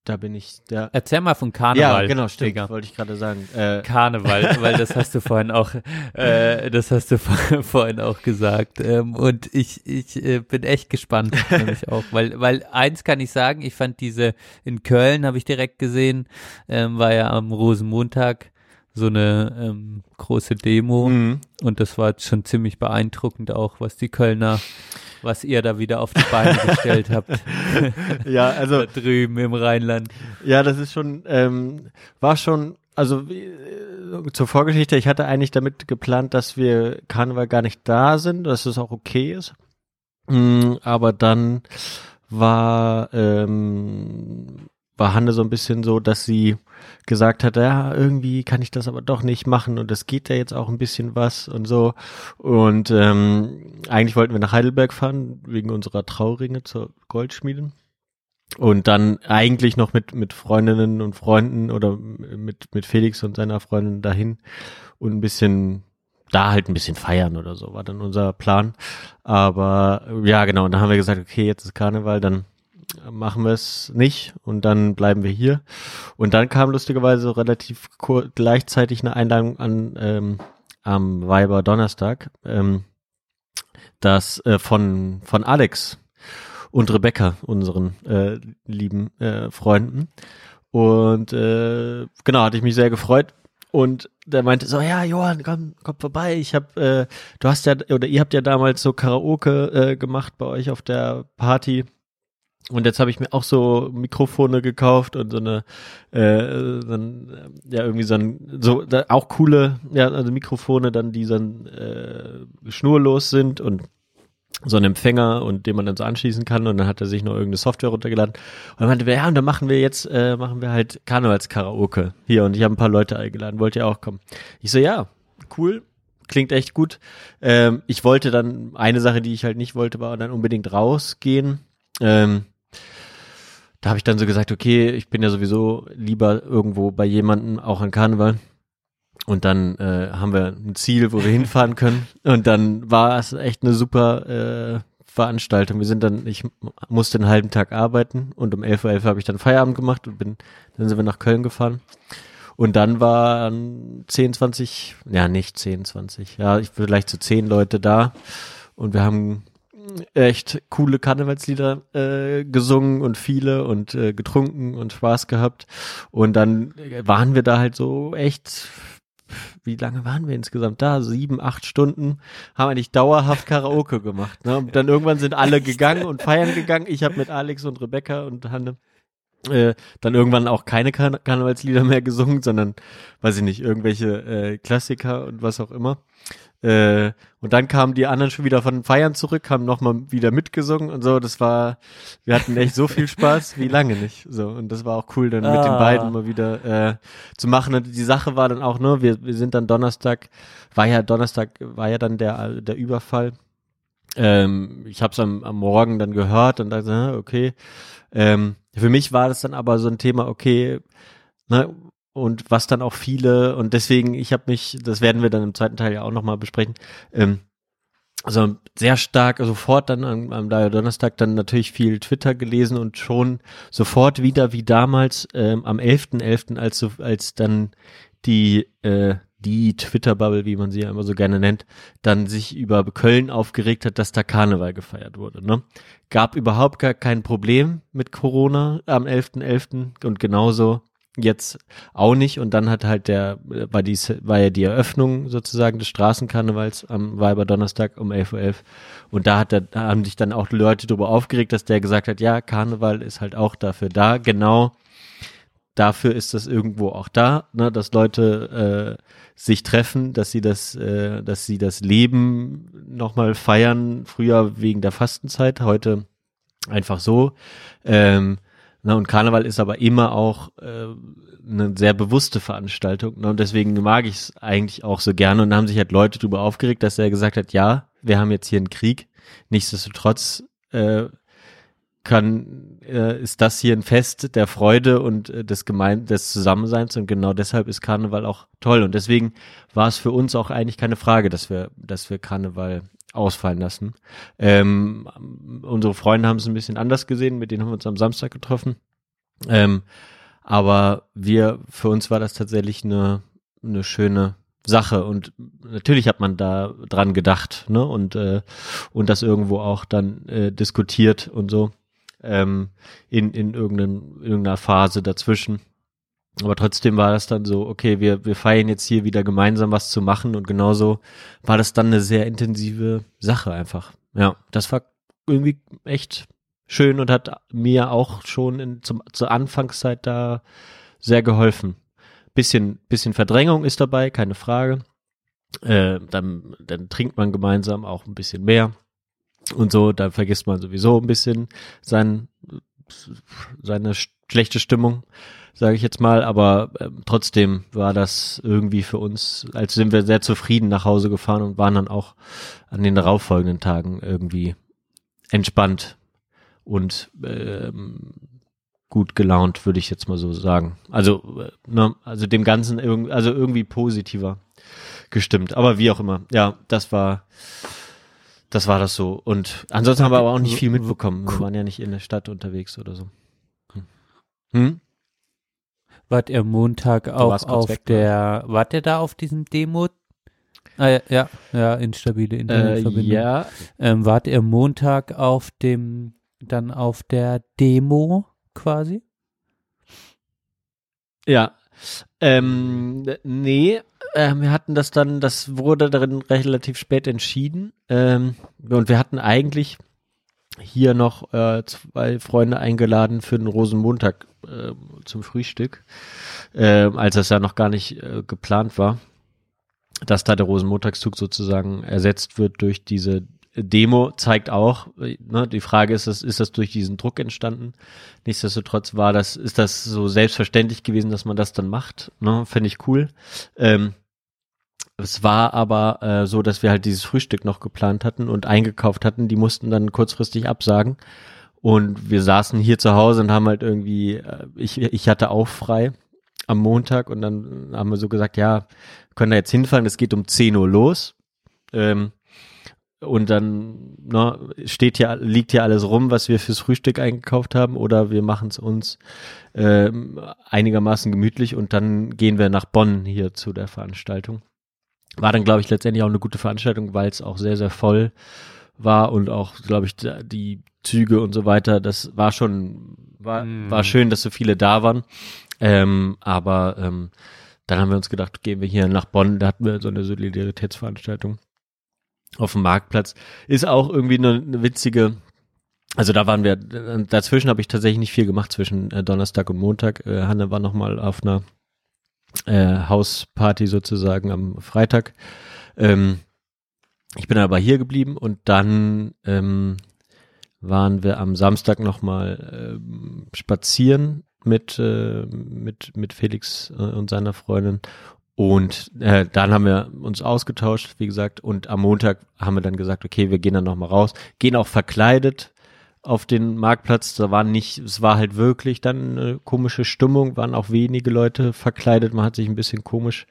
da bin ich, der. Erzähl mal von Karneval. ja, genau, stimmt, Digga. wollte ich gerade sagen. Äh, Karneval, weil das hast du vorhin auch, äh, das hast du vor- vorhin auch gesagt. Ähm, und ich, ich äh, bin echt gespannt, nämlich auch, weil, weil eins kann ich sagen, ich fand diese in Köln habe ich direkt gesehen, ähm, war ja am Rosenmontag so eine ähm, große Demo mhm. und das war schon ziemlich beeindruckend auch, was die Kölner, was ihr da wieder auf die Beine gestellt habt, Ja, also da drüben im Rheinland. Ja, das ist schon, ähm, war schon, also wie, äh, zur Vorgeschichte, ich hatte eigentlich damit geplant, dass wir Karneval gar nicht da sind, dass es auch okay ist. Mm, aber dann war, ähm, war Hanne so ein bisschen so, dass sie gesagt hat, ja, irgendwie kann ich das aber doch nicht machen und es geht ja jetzt auch ein bisschen was und so. Und ähm, eigentlich wollten wir nach Heidelberg fahren, wegen unserer Trauringe zur Goldschmiede. Und dann eigentlich noch mit, mit Freundinnen und Freunden oder mit, mit Felix und seiner Freundin dahin und ein bisschen, da halt ein bisschen feiern oder so, war dann unser Plan. Aber ja, genau, und dann haben wir gesagt, okay, jetzt ist Karneval, dann machen wir es nicht und dann bleiben wir hier. Und dann kam lustigerweise relativ gleichzeitig eine Einladung an ähm, am Weiber Donnerstag, ähm, das äh, von, von Alex und Rebecca, unseren äh, lieben äh, Freunden. Und äh, genau, hatte ich mich sehr gefreut. Und der meinte so, ja, Johann, komm, komm vorbei. Ich hab, äh, du hast ja, oder ihr habt ja damals so Karaoke äh, gemacht bei euch auf der Party. Und jetzt habe ich mir auch so Mikrofone gekauft und so eine, äh, so ein, ja, irgendwie so ein, so, da, auch coole, ja, also Mikrofone dann, die dann äh, schnurlos sind und so einen Empfänger und den man dann so anschließen kann und dann hat er sich noch irgendeine Software runtergeladen und dann meinte wir, ja und dann machen wir jetzt, äh, machen wir halt Karnevalskaraoke hier und ich habe ein paar Leute eingeladen, wollt ihr auch kommen? Ich so, ja, cool, klingt echt gut. Ähm, ich wollte dann, eine Sache, die ich halt nicht wollte, war dann unbedingt rausgehen. Ähm, da habe ich dann so gesagt, okay, ich bin ja sowieso lieber irgendwo bei jemandem, auch an Karneval. Und dann äh, haben wir ein Ziel, wo wir hinfahren können. Und dann war es echt eine super äh, Veranstaltung. Wir sind dann, ich musste einen halben Tag arbeiten und um 11.11 Uhr .11 habe ich dann Feierabend gemacht und bin, dann sind wir nach Köln gefahren. Und dann waren 10, 20, ja nicht 10, 20, ja, ich vielleicht so 10 Leute da. Und wir haben echt coole Karnevalslieder äh, gesungen und viele und äh, getrunken und Spaß gehabt. Und dann waren wir da halt so echt wie lange waren wir insgesamt da? Sieben, acht Stunden haben eigentlich dauerhaft Karaoke gemacht. Ne? Und dann irgendwann sind alle gegangen und feiern gegangen. Ich habe mit Alex und Rebecca und Hanne äh, dann irgendwann auch keine Karne Karnevalslieder mehr gesungen, sondern, weiß ich nicht, irgendwelche äh, Klassiker und was auch immer. Äh, und dann kamen die anderen schon wieder von Feiern zurück, haben nochmal wieder mitgesungen und so. Das war, wir hatten echt so viel Spaß wie lange nicht. So und das war auch cool, dann ah. mit den ah. beiden mal wieder äh, zu machen. Und die Sache war dann auch nur, ne, wir, wir sind dann Donnerstag, war ja Donnerstag, war ja dann der der Überfall. Ähm, ich habe es am, am Morgen dann gehört und dachte, okay. Ähm, für mich war das dann aber so ein Thema, okay, ne, und was dann auch viele und deswegen, ich habe mich, das werden wir dann im zweiten Teil ja auch nochmal besprechen, ähm, also sehr stark sofort dann am, am Donnerstag dann natürlich viel Twitter gelesen und schon sofort wieder wie damals ähm, am 11.11., .11., als, so, als dann die äh, die Twitter-Bubble, wie man sie ja immer so gerne nennt, dann sich über Köln aufgeregt hat, dass da Karneval gefeiert wurde. Ne? Gab überhaupt gar kein Problem mit Corona am 11.11. .11. und genauso jetzt auch nicht. Und dann hat halt der, war, die, war ja die Eröffnung sozusagen des Straßenkarnevals am Weiberdonnerstag um 11.11 Uhr. .11. Und da hat der, da haben sich dann auch Leute darüber aufgeregt, dass der gesagt hat, ja, Karneval ist halt auch dafür da, genau dafür ist das irgendwo auch da, ne, dass Leute äh, sich treffen, dass sie das, äh, dass sie das Leben nochmal feiern. Früher wegen der Fastenzeit, heute einfach so. Ähm, na, und Karneval ist aber immer auch äh, eine sehr bewusste Veranstaltung. Ne, und deswegen mag ich es eigentlich auch so gerne. Und da haben sich halt Leute darüber aufgeregt, dass er gesagt hat, ja, wir haben jetzt hier einen Krieg. Nichtsdestotrotz äh, kann, äh, ist das hier ein Fest der Freude und äh, des Gemein des Zusammenseins und genau deshalb ist Karneval auch toll und deswegen war es für uns auch eigentlich keine Frage, dass wir, dass wir Karneval ausfallen lassen. Ähm, unsere Freunde haben es ein bisschen anders gesehen, mit denen haben wir uns am Samstag getroffen. Ähm, aber wir, für uns war das tatsächlich eine, eine schöne Sache und natürlich hat man da dran gedacht, ne, und, äh, und das irgendwo auch dann äh, diskutiert und so ähm, in, in irgendein, irgendeiner Phase dazwischen. Aber trotzdem war das dann so, okay, wir, wir feiern jetzt hier wieder gemeinsam was zu machen und genauso war das dann eine sehr intensive Sache einfach. Ja, das war irgendwie echt schön und hat mir auch schon in, zum, zur Anfangszeit da sehr geholfen. Bisschen, bisschen Verdrängung ist dabei, keine Frage. Äh, dann, dann trinkt man gemeinsam auch ein bisschen mehr und so, da vergisst man sowieso ein bisschen sein, seine schlechte Stimmung, sage ich jetzt mal, aber äh, trotzdem war das irgendwie für uns, als sind wir sehr zufrieden nach Hause gefahren und waren dann auch an den darauffolgenden Tagen irgendwie entspannt und ähm, gut gelaunt, würde ich jetzt mal so sagen. Also, äh, ne, also dem Ganzen irgendwie, also irgendwie positiver gestimmt. Aber wie auch immer, ja, das war das war das so. Und ansonsten haben wir aber auch nicht viel mitbekommen. Wir waren ja nicht in der Stadt unterwegs oder so. Hm? hm? Wart ihr Montag auch auf weg, der, oder? wart ihr da auf diesem Demo? Ah, ja, ja, ja, instabile Internetverbindung. Äh, ja. Ähm, wart ihr Montag auf dem, dann auf der Demo quasi? Ja. Ähm, nee, äh, wir hatten das dann, das wurde darin relativ spät entschieden. Ähm, und wir hatten eigentlich hier noch äh, zwei Freunde eingeladen für den Rosenmontag äh, zum Frühstück, äh, als das ja noch gar nicht äh, geplant war, dass da der Rosenmontagszug sozusagen ersetzt wird durch diese Demo zeigt auch, ne, die Frage ist, ist, das durch diesen Druck entstanden? Nichtsdestotrotz war das, ist das so selbstverständlich gewesen, dass man das dann macht. Ne? Fände ich cool. Ähm, es war aber äh, so, dass wir halt dieses Frühstück noch geplant hatten und eingekauft hatten. Die mussten dann kurzfristig absagen. Und wir saßen hier zu Hause und haben halt irgendwie, äh, ich, ich hatte auch frei am Montag und dann haben wir so gesagt, ja, können da jetzt hinfahren, es geht um 10 Uhr los. Ähm, und dann ne, steht hier, liegt hier alles rum, was wir fürs Frühstück eingekauft haben, oder wir machen es uns ähm, einigermaßen gemütlich und dann gehen wir nach Bonn hier zu der Veranstaltung. War dann, glaube ich, letztendlich auch eine gute Veranstaltung, weil es auch sehr, sehr voll war und auch, glaube ich, die Züge und so weiter, das war schon, war, Mm. war schön, dass so viele da waren. Ähm, aber ähm, dann haben wir uns gedacht, gehen wir hier nach Bonn, da hatten wir so eine Solidaritätsveranstaltung auf dem Marktplatz. Ist auch irgendwie eine, eine witzige, also da waren wir, dazwischen habe ich tatsächlich nicht viel gemacht zwischen äh, Donnerstag und Montag. Äh, Hanne war nochmal auf einer äh, Hausparty sozusagen am Freitag. Ähm, ich bin aber hier geblieben und dann ähm, waren wir am Samstag nochmal ähm, spazieren mit, äh, mit, mit Felix äh, und seiner Freundin. Und äh, dann haben wir uns ausgetauscht, wie gesagt, und am Montag haben wir dann gesagt, okay, wir gehen dann nochmal raus, gehen auch verkleidet auf den Marktplatz. Da waren nicht, es war halt wirklich dann eine komische Stimmung, waren auch wenige Leute verkleidet, man hat sich ein bisschen komisch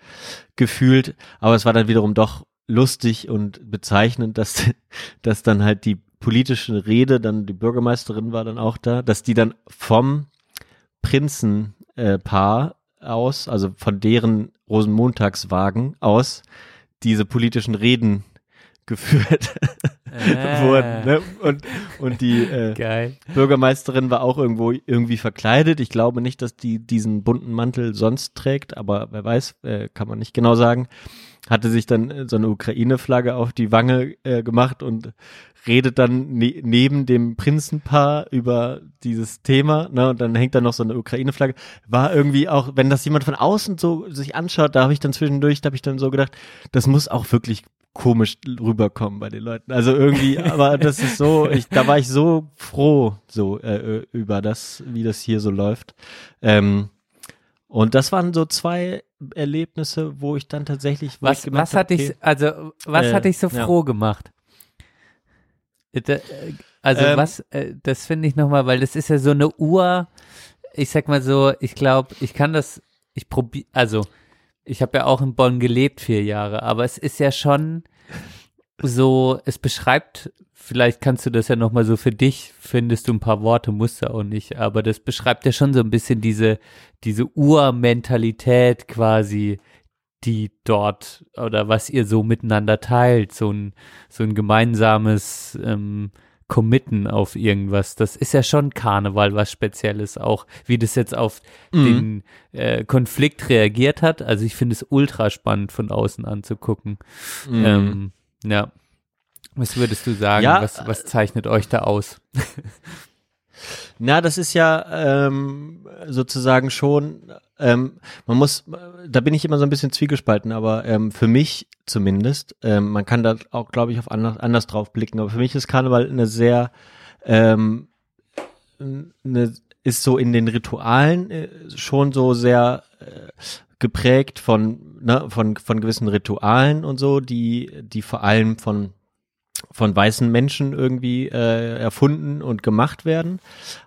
gefühlt, aber es war dann wiederum doch lustig und bezeichnend, dass, dass dann halt die politische Rede, dann die Bürgermeisterin war dann auch da, dass die dann vom Prinzenpaar äh, aus, also von deren Rosenmontagswagen aus, diese politischen Reden geführt Äh. wurden. Ne? Und, und die äh. Bürgermeisterin war auch irgendwo irgendwie verkleidet. Ich glaube nicht, dass die diesen bunten Mantel sonst trägt, aber wer weiß, äh, kann man nicht genau sagen. Hatte sich dann äh, so eine Ukraine-Flagge auf die Wange äh, gemacht und redet dann ne neben dem Prinzenpaar über dieses Thema, ne, und dann hängt da noch so eine Ukraine-Flagge. War irgendwie auch, wenn das jemand von außen so sich anschaut, da habe ich dann zwischendurch, da habe ich dann so gedacht, das muss auch wirklich komisch rüberkommen bei den Leuten. Also irgendwie, aber das ist so, ich, da war ich so froh so äh, über das, wie das hier so läuft. Ähm, und das waren so zwei Erlebnisse, wo ich dann tatsächlich, Was, gemerkt was hat dich, okay, also, was Äh, hat dich so ja. froh gemacht? Da- äh, Also, Ähm, was, äh, das finde ich nochmal, weil das ist ja so eine Uhr, ich sag mal so, ich glaube, ich kann das, ich probiere, also, ich habe ja auch in Bonn gelebt, vier Jahre, aber es ist ja schon so, es beschreibt, vielleicht kannst du das ja nochmal so für dich, findest du ein paar Worte, musst du auch nicht, aber das beschreibt ja schon so ein bisschen diese, diese Urmentalität quasi, die dort oder was ihr so miteinander teilt, so ein, so ein gemeinsames ähm, Committen auf irgendwas. Das ist ja schon Karneval was Spezielles, auch wie das jetzt auf Mhm. den äh, Konflikt reagiert hat. Also ich finde es ultra spannend von außen anzugucken. Mhm. Ähm, ja. Was würdest du sagen? Ja, was, was zeichnet euch da aus? Na, das ist ja ähm, sozusagen schon, ähm, man muss, da bin ich immer so ein bisschen zwiegespalten, aber ähm, für mich zumindest, ähm, man kann da auch, glaube ich, auf anders, anders drauf blicken, aber für mich ist Karneval eine sehr, ähm, eine, ist so in den Ritualen äh, schon so sehr äh, geprägt von, ne, von, von gewissen Ritualen und so, die, die vor allem von von weißen Menschen irgendwie äh, erfunden und gemacht werden.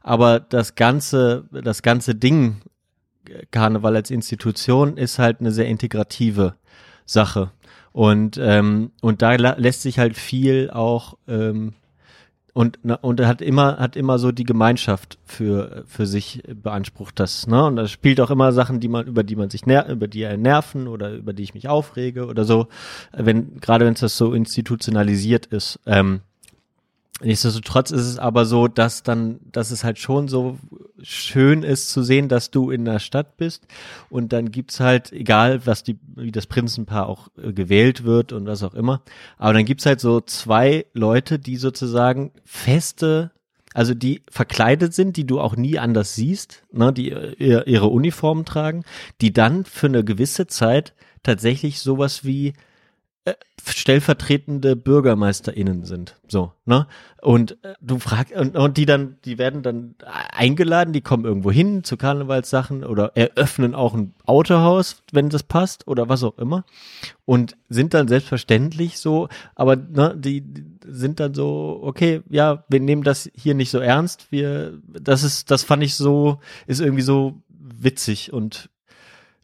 Aber das ganze, das ganze Ding, Karneval als Institution, ist halt eine sehr integrative Sache. Und, ähm, und da lässt sich halt viel auch ähm, und, und er hat immer, hat immer so die Gemeinschaft für, für sich beansprucht das, ne? Und das spielt auch immer Sachen, die man, über die man sich ner über die einen nerven oder über die ich mich aufrege oder so. Wenn, gerade wenn es das so institutionalisiert ist. Ähm, Nichtsdestotrotz ist es aber so, dass dann, dass es halt schon so schön ist zu sehen, dass du in der Stadt bist. Und dann gibt's halt, egal was die, wie das Prinzenpaar auch äh, gewählt wird und was auch immer, aber dann gibt's halt so zwei Leute, die sozusagen feste, also die verkleidet sind, die du auch nie anders siehst, ne, die äh, ihr- ihre Uniformen tragen, die dann für eine gewisse Zeit tatsächlich sowas wie stellvertretende BürgermeisterInnen sind. So, ne? Und äh, du fragst, und, und die dann, die werden dann eingeladen, die kommen irgendwo hin zu Karnevalssachen oder eröffnen auch ein Autohaus, wenn das passt oder was auch immer. Und sind dann selbstverständlich so, aber ne, die, die sind dann so, okay, ja, wir nehmen das hier nicht so ernst. Wir, das ist, das fand ich so, ist irgendwie so witzig und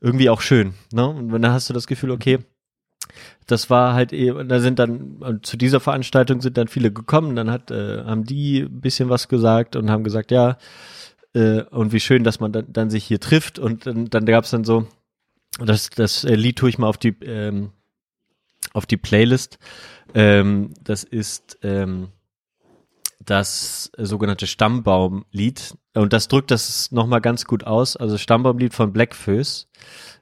irgendwie auch schön. Ne? Und dann hast du das Gefühl, okay, das war halt eben, da sind dann, zu dieser Veranstaltung sind dann viele gekommen, dann hat, äh, haben die ein bisschen was gesagt und haben gesagt, ja, äh, und wie schön, dass man dann, dann sich hier trifft. Und dann, dann gab es dann so, das, das äh, Lied tue ich mal auf die, ähm, auf die Playlist. Ähm, das ist ähm, das sogenannte Stammbaumlied und das drückt das nochmal ganz gut aus. Also Stammbaumlied von Blackfoes.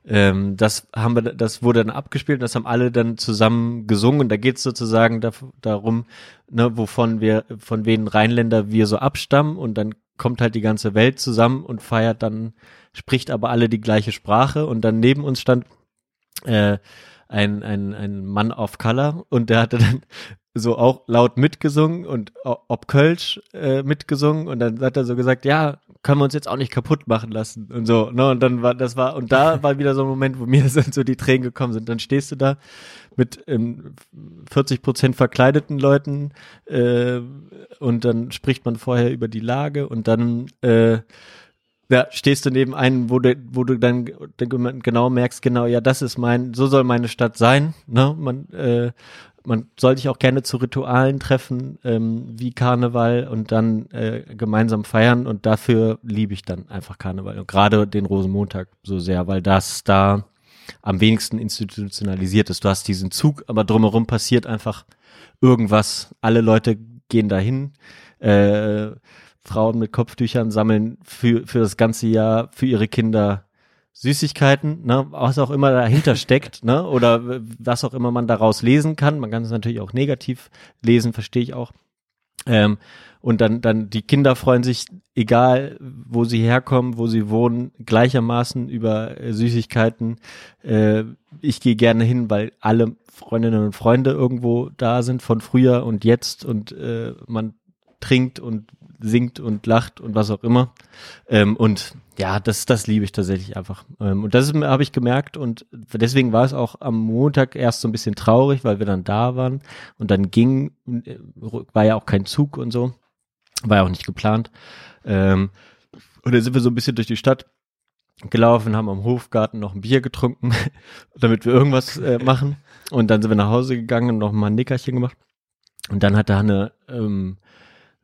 Ähm, das haben wir, das wurde dann abgespielt und das haben alle dann zusammen gesungen. Und da geht es sozusagen da, darum, ne, wovon wir, von wen Rheinländer wir so abstammen und dann kommt halt die ganze Welt zusammen und feiert dann, spricht aber alle die gleiche Sprache und dann neben uns stand äh, ein, ein, ein Mann of Color und der hatte dann so auch laut mitgesungen und ob Kölsch äh, mitgesungen und dann hat er so gesagt, ja, können wir uns jetzt auch nicht kaputt machen lassen und so, ne, und dann war, das war, und da war wieder so ein Moment, wo mir dann so die Tränen gekommen sind, dann stehst du da mit ähm, 40 Prozent verkleideten Leuten äh, und dann spricht man vorher über die Lage und dann äh, ja, stehst du neben einem, wo du, wo du dann genau merkst, genau, ja, das ist mein, so soll meine Stadt sein. Ne? Man, äh, man soll sich auch gerne zu Ritualen treffen, ähm, wie Karneval und dann äh, gemeinsam feiern und dafür liebe ich dann einfach Karneval und gerade den Rosenmontag so sehr, weil das da am wenigsten institutionalisiert ist. Du hast diesen Zug, aber drumherum passiert einfach irgendwas. Alle Leute gehen dahin. Äh, Frauen mit Kopftüchern sammeln für, für das ganze Jahr für ihre Kinder Süßigkeiten, ne, was auch immer dahinter steckt, ne, oder was auch immer man daraus lesen kann. Man kann es natürlich auch negativ lesen, verstehe ich auch. Ähm, und dann, dann die Kinder freuen sich, egal wo sie herkommen, wo sie wohnen, gleichermaßen über äh, Süßigkeiten. Äh, ich gehe gerne hin, weil alle Freundinnen und Freunde irgendwo da sind von früher und jetzt und äh, man trinkt und singt und lacht und was auch immer. Ähm, und ja, das, das liebe ich tatsächlich einfach. Ähm, und das habe ich gemerkt und deswegen war es auch am Montag erst so ein bisschen traurig, weil wir dann da waren und dann ging, äh, war ja auch kein Zug und so, war ja auch nicht geplant. Ähm, und dann sind wir so ein bisschen durch die Stadt gelaufen, haben am Hofgarten noch ein Bier getrunken, damit wir irgendwas äh, machen. Und dann sind wir nach Hause gegangen und noch mal ein Nickerchen gemacht. Und dann hat da eine ähm,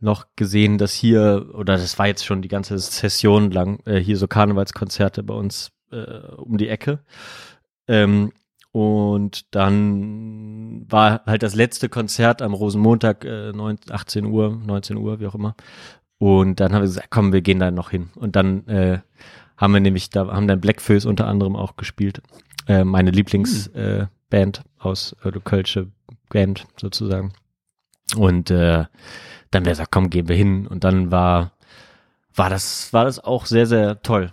noch gesehen, dass hier, oder das war jetzt schon die ganze Session lang, äh, hier so Karnevalskonzerte bei uns äh, um die Ecke. Ähm, und dann war halt das letzte Konzert am Rosenmontag, äh, 9, 18 Uhr, 19 Uhr, wie auch immer. Und dann haben wir gesagt, komm, wir gehen da noch hin. Und dann äh, haben wir nämlich, da haben dann Blackfoes unter anderem auch gespielt. Äh, meine Lieblingsband hm. äh, aus äh, Kölsche Band sozusagen. Und äh, dann wäre gesagt, komm, gehen wir hin. Und dann war, war das, war das auch sehr, sehr toll,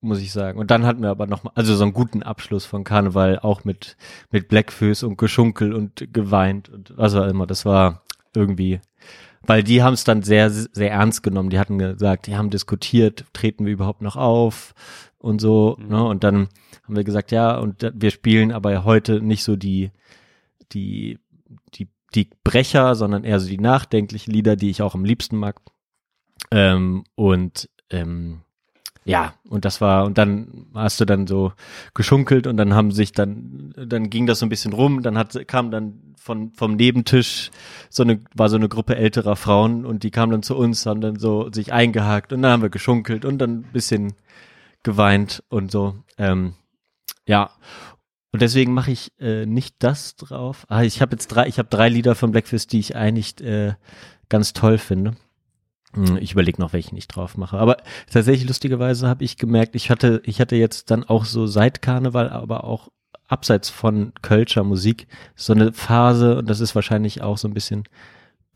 muss ich sagen. Und dann hatten wir aber noch mal, also so einen guten Abschluss von Karneval, auch mit, mit Blackfoes und Geschunkel und geweint und was auch immer. Das war irgendwie, weil die haben es dann sehr, sehr ernst genommen. Die hatten gesagt, die haben diskutiert, treten wir überhaupt noch auf und so, mhm. ne? Und dann haben wir gesagt, ja, und wir spielen aber heute nicht so die, die, die die Brecher, sondern eher so die nachdenklichen Lieder, die ich auch am liebsten mag. Ähm, und ähm, ja, und das war, und dann hast du dann so geschunkelt und dann haben sich dann, dann ging das so ein bisschen rum, dann hat, kam dann von, vom Nebentisch so eine, war so eine Gruppe älterer Frauen und die kamen dann zu uns, haben dann so sich eingehakt und dann haben wir geschunkelt und dann ein bisschen geweint und so. Ähm, ja, und deswegen mache ich äh, nicht das drauf. Ah, ich habe jetzt drei, ich habe drei Lieder von Blackfist, die ich eigentlich äh, ganz toll finde. Hm, ich überlege noch, welchen ich drauf mache. Aber tatsächlich lustigerweise habe ich gemerkt, ich hatte, ich hatte jetzt dann auch so seit Karneval, aber auch abseits von Kölscher Musik so eine Phase und das ist wahrscheinlich auch so ein bisschen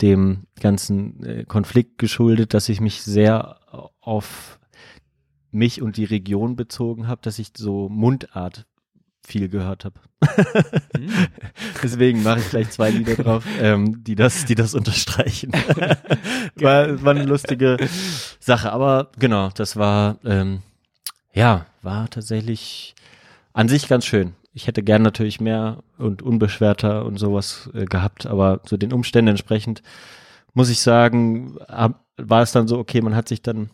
dem ganzen äh, Konflikt geschuldet, dass ich mich sehr auf mich und die Region bezogen habe, dass ich so Mundart viel gehört habe. hm. Deswegen mache ich gleich zwei Lieder drauf, ähm, die das, die das unterstreichen. war, war eine lustige Sache, aber genau, das war ähm, ja war tatsächlich an sich ganz schön. Ich hätte gern natürlich mehr und unbeschwerter und sowas äh, gehabt, aber so den Umständen entsprechend muss ich sagen, hab, war es dann so, okay, man hat sich dann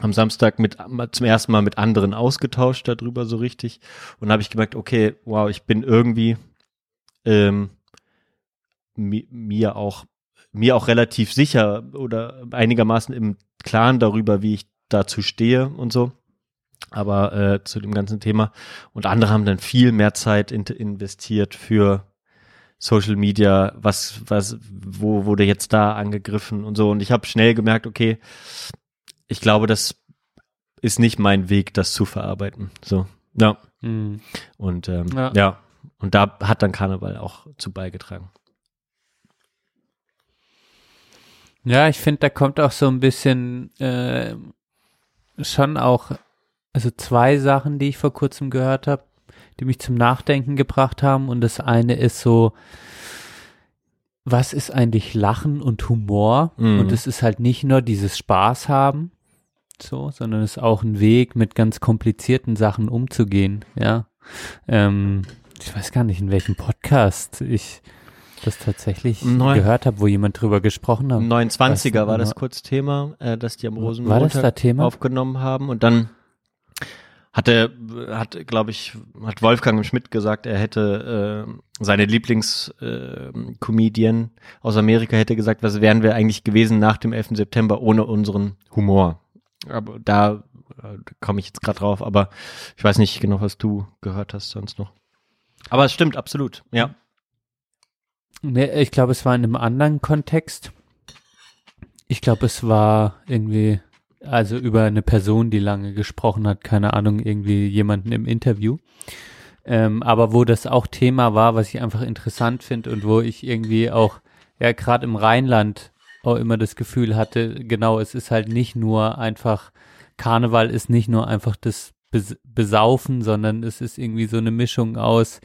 am Samstag mit zum ersten Mal mit anderen ausgetauscht darüber so richtig und habe ich gemerkt, okay, wow, ich bin irgendwie ähm, mi mir auch mir auch relativ sicher oder einigermaßen im Klaren darüber, wie ich dazu stehe und so. Aber äh, zu dem ganzen Thema. Und andere haben dann viel mehr Zeit in investiert für Social Media, was, was, wo wurde jetzt da angegriffen und so. Und ich habe schnell gemerkt, okay, ich glaube, das ist nicht mein Weg, das zu verarbeiten. So, ja. Mhm. Und ähm, Ja. ja. Und da hat dann Karneval auch zu beigetragen. Ja, ich finde, da kommt auch so ein bisschen äh, schon auch, also zwei Sachen, die ich vor kurzem gehört habe, die mich zum Nachdenken gebracht haben. Und das eine ist so, was ist eigentlich Lachen und Humor? Mhm. Und es ist halt nicht nur dieses Spaß haben, so, sondern es ist auch ein Weg, mit ganz komplizierten Sachen umzugehen, ja. Ähm, ich weiß gar nicht, in welchem Podcast ich das tatsächlich Neu- gehört habe, wo jemand drüber gesprochen hat. Im 29er war Was- das kurz Thema, äh, dass die am War Rosenmontag da aufgenommen haben und dann hatte, hat, glaube ich, hat Wolfgang Schmidt gesagt, er hätte äh, seine Lieblings-Comedian äh, Comedian aus Amerika hätte gesagt, was wären wir eigentlich gewesen nach dem 11. September ohne unseren Humor. Aber da äh, komme ich jetzt gerade drauf, aber ich weiß nicht genau, was du gehört hast sonst noch. Aber es stimmt absolut, ja. Nee, ich glaube, es war in einem anderen Kontext. Ich glaube, es war irgendwie, also über eine Person, die lange gesprochen hat, keine Ahnung, irgendwie jemanden im Interview. Ähm, aber wo das auch Thema war, was ich einfach interessant finde und wo ich irgendwie auch, ja, gerade im Rheinland auch immer das Gefühl hatte, genau, es ist halt nicht nur einfach, Karneval ist nicht nur einfach das Bes Besaufen, sondern es ist irgendwie so eine Mischung aus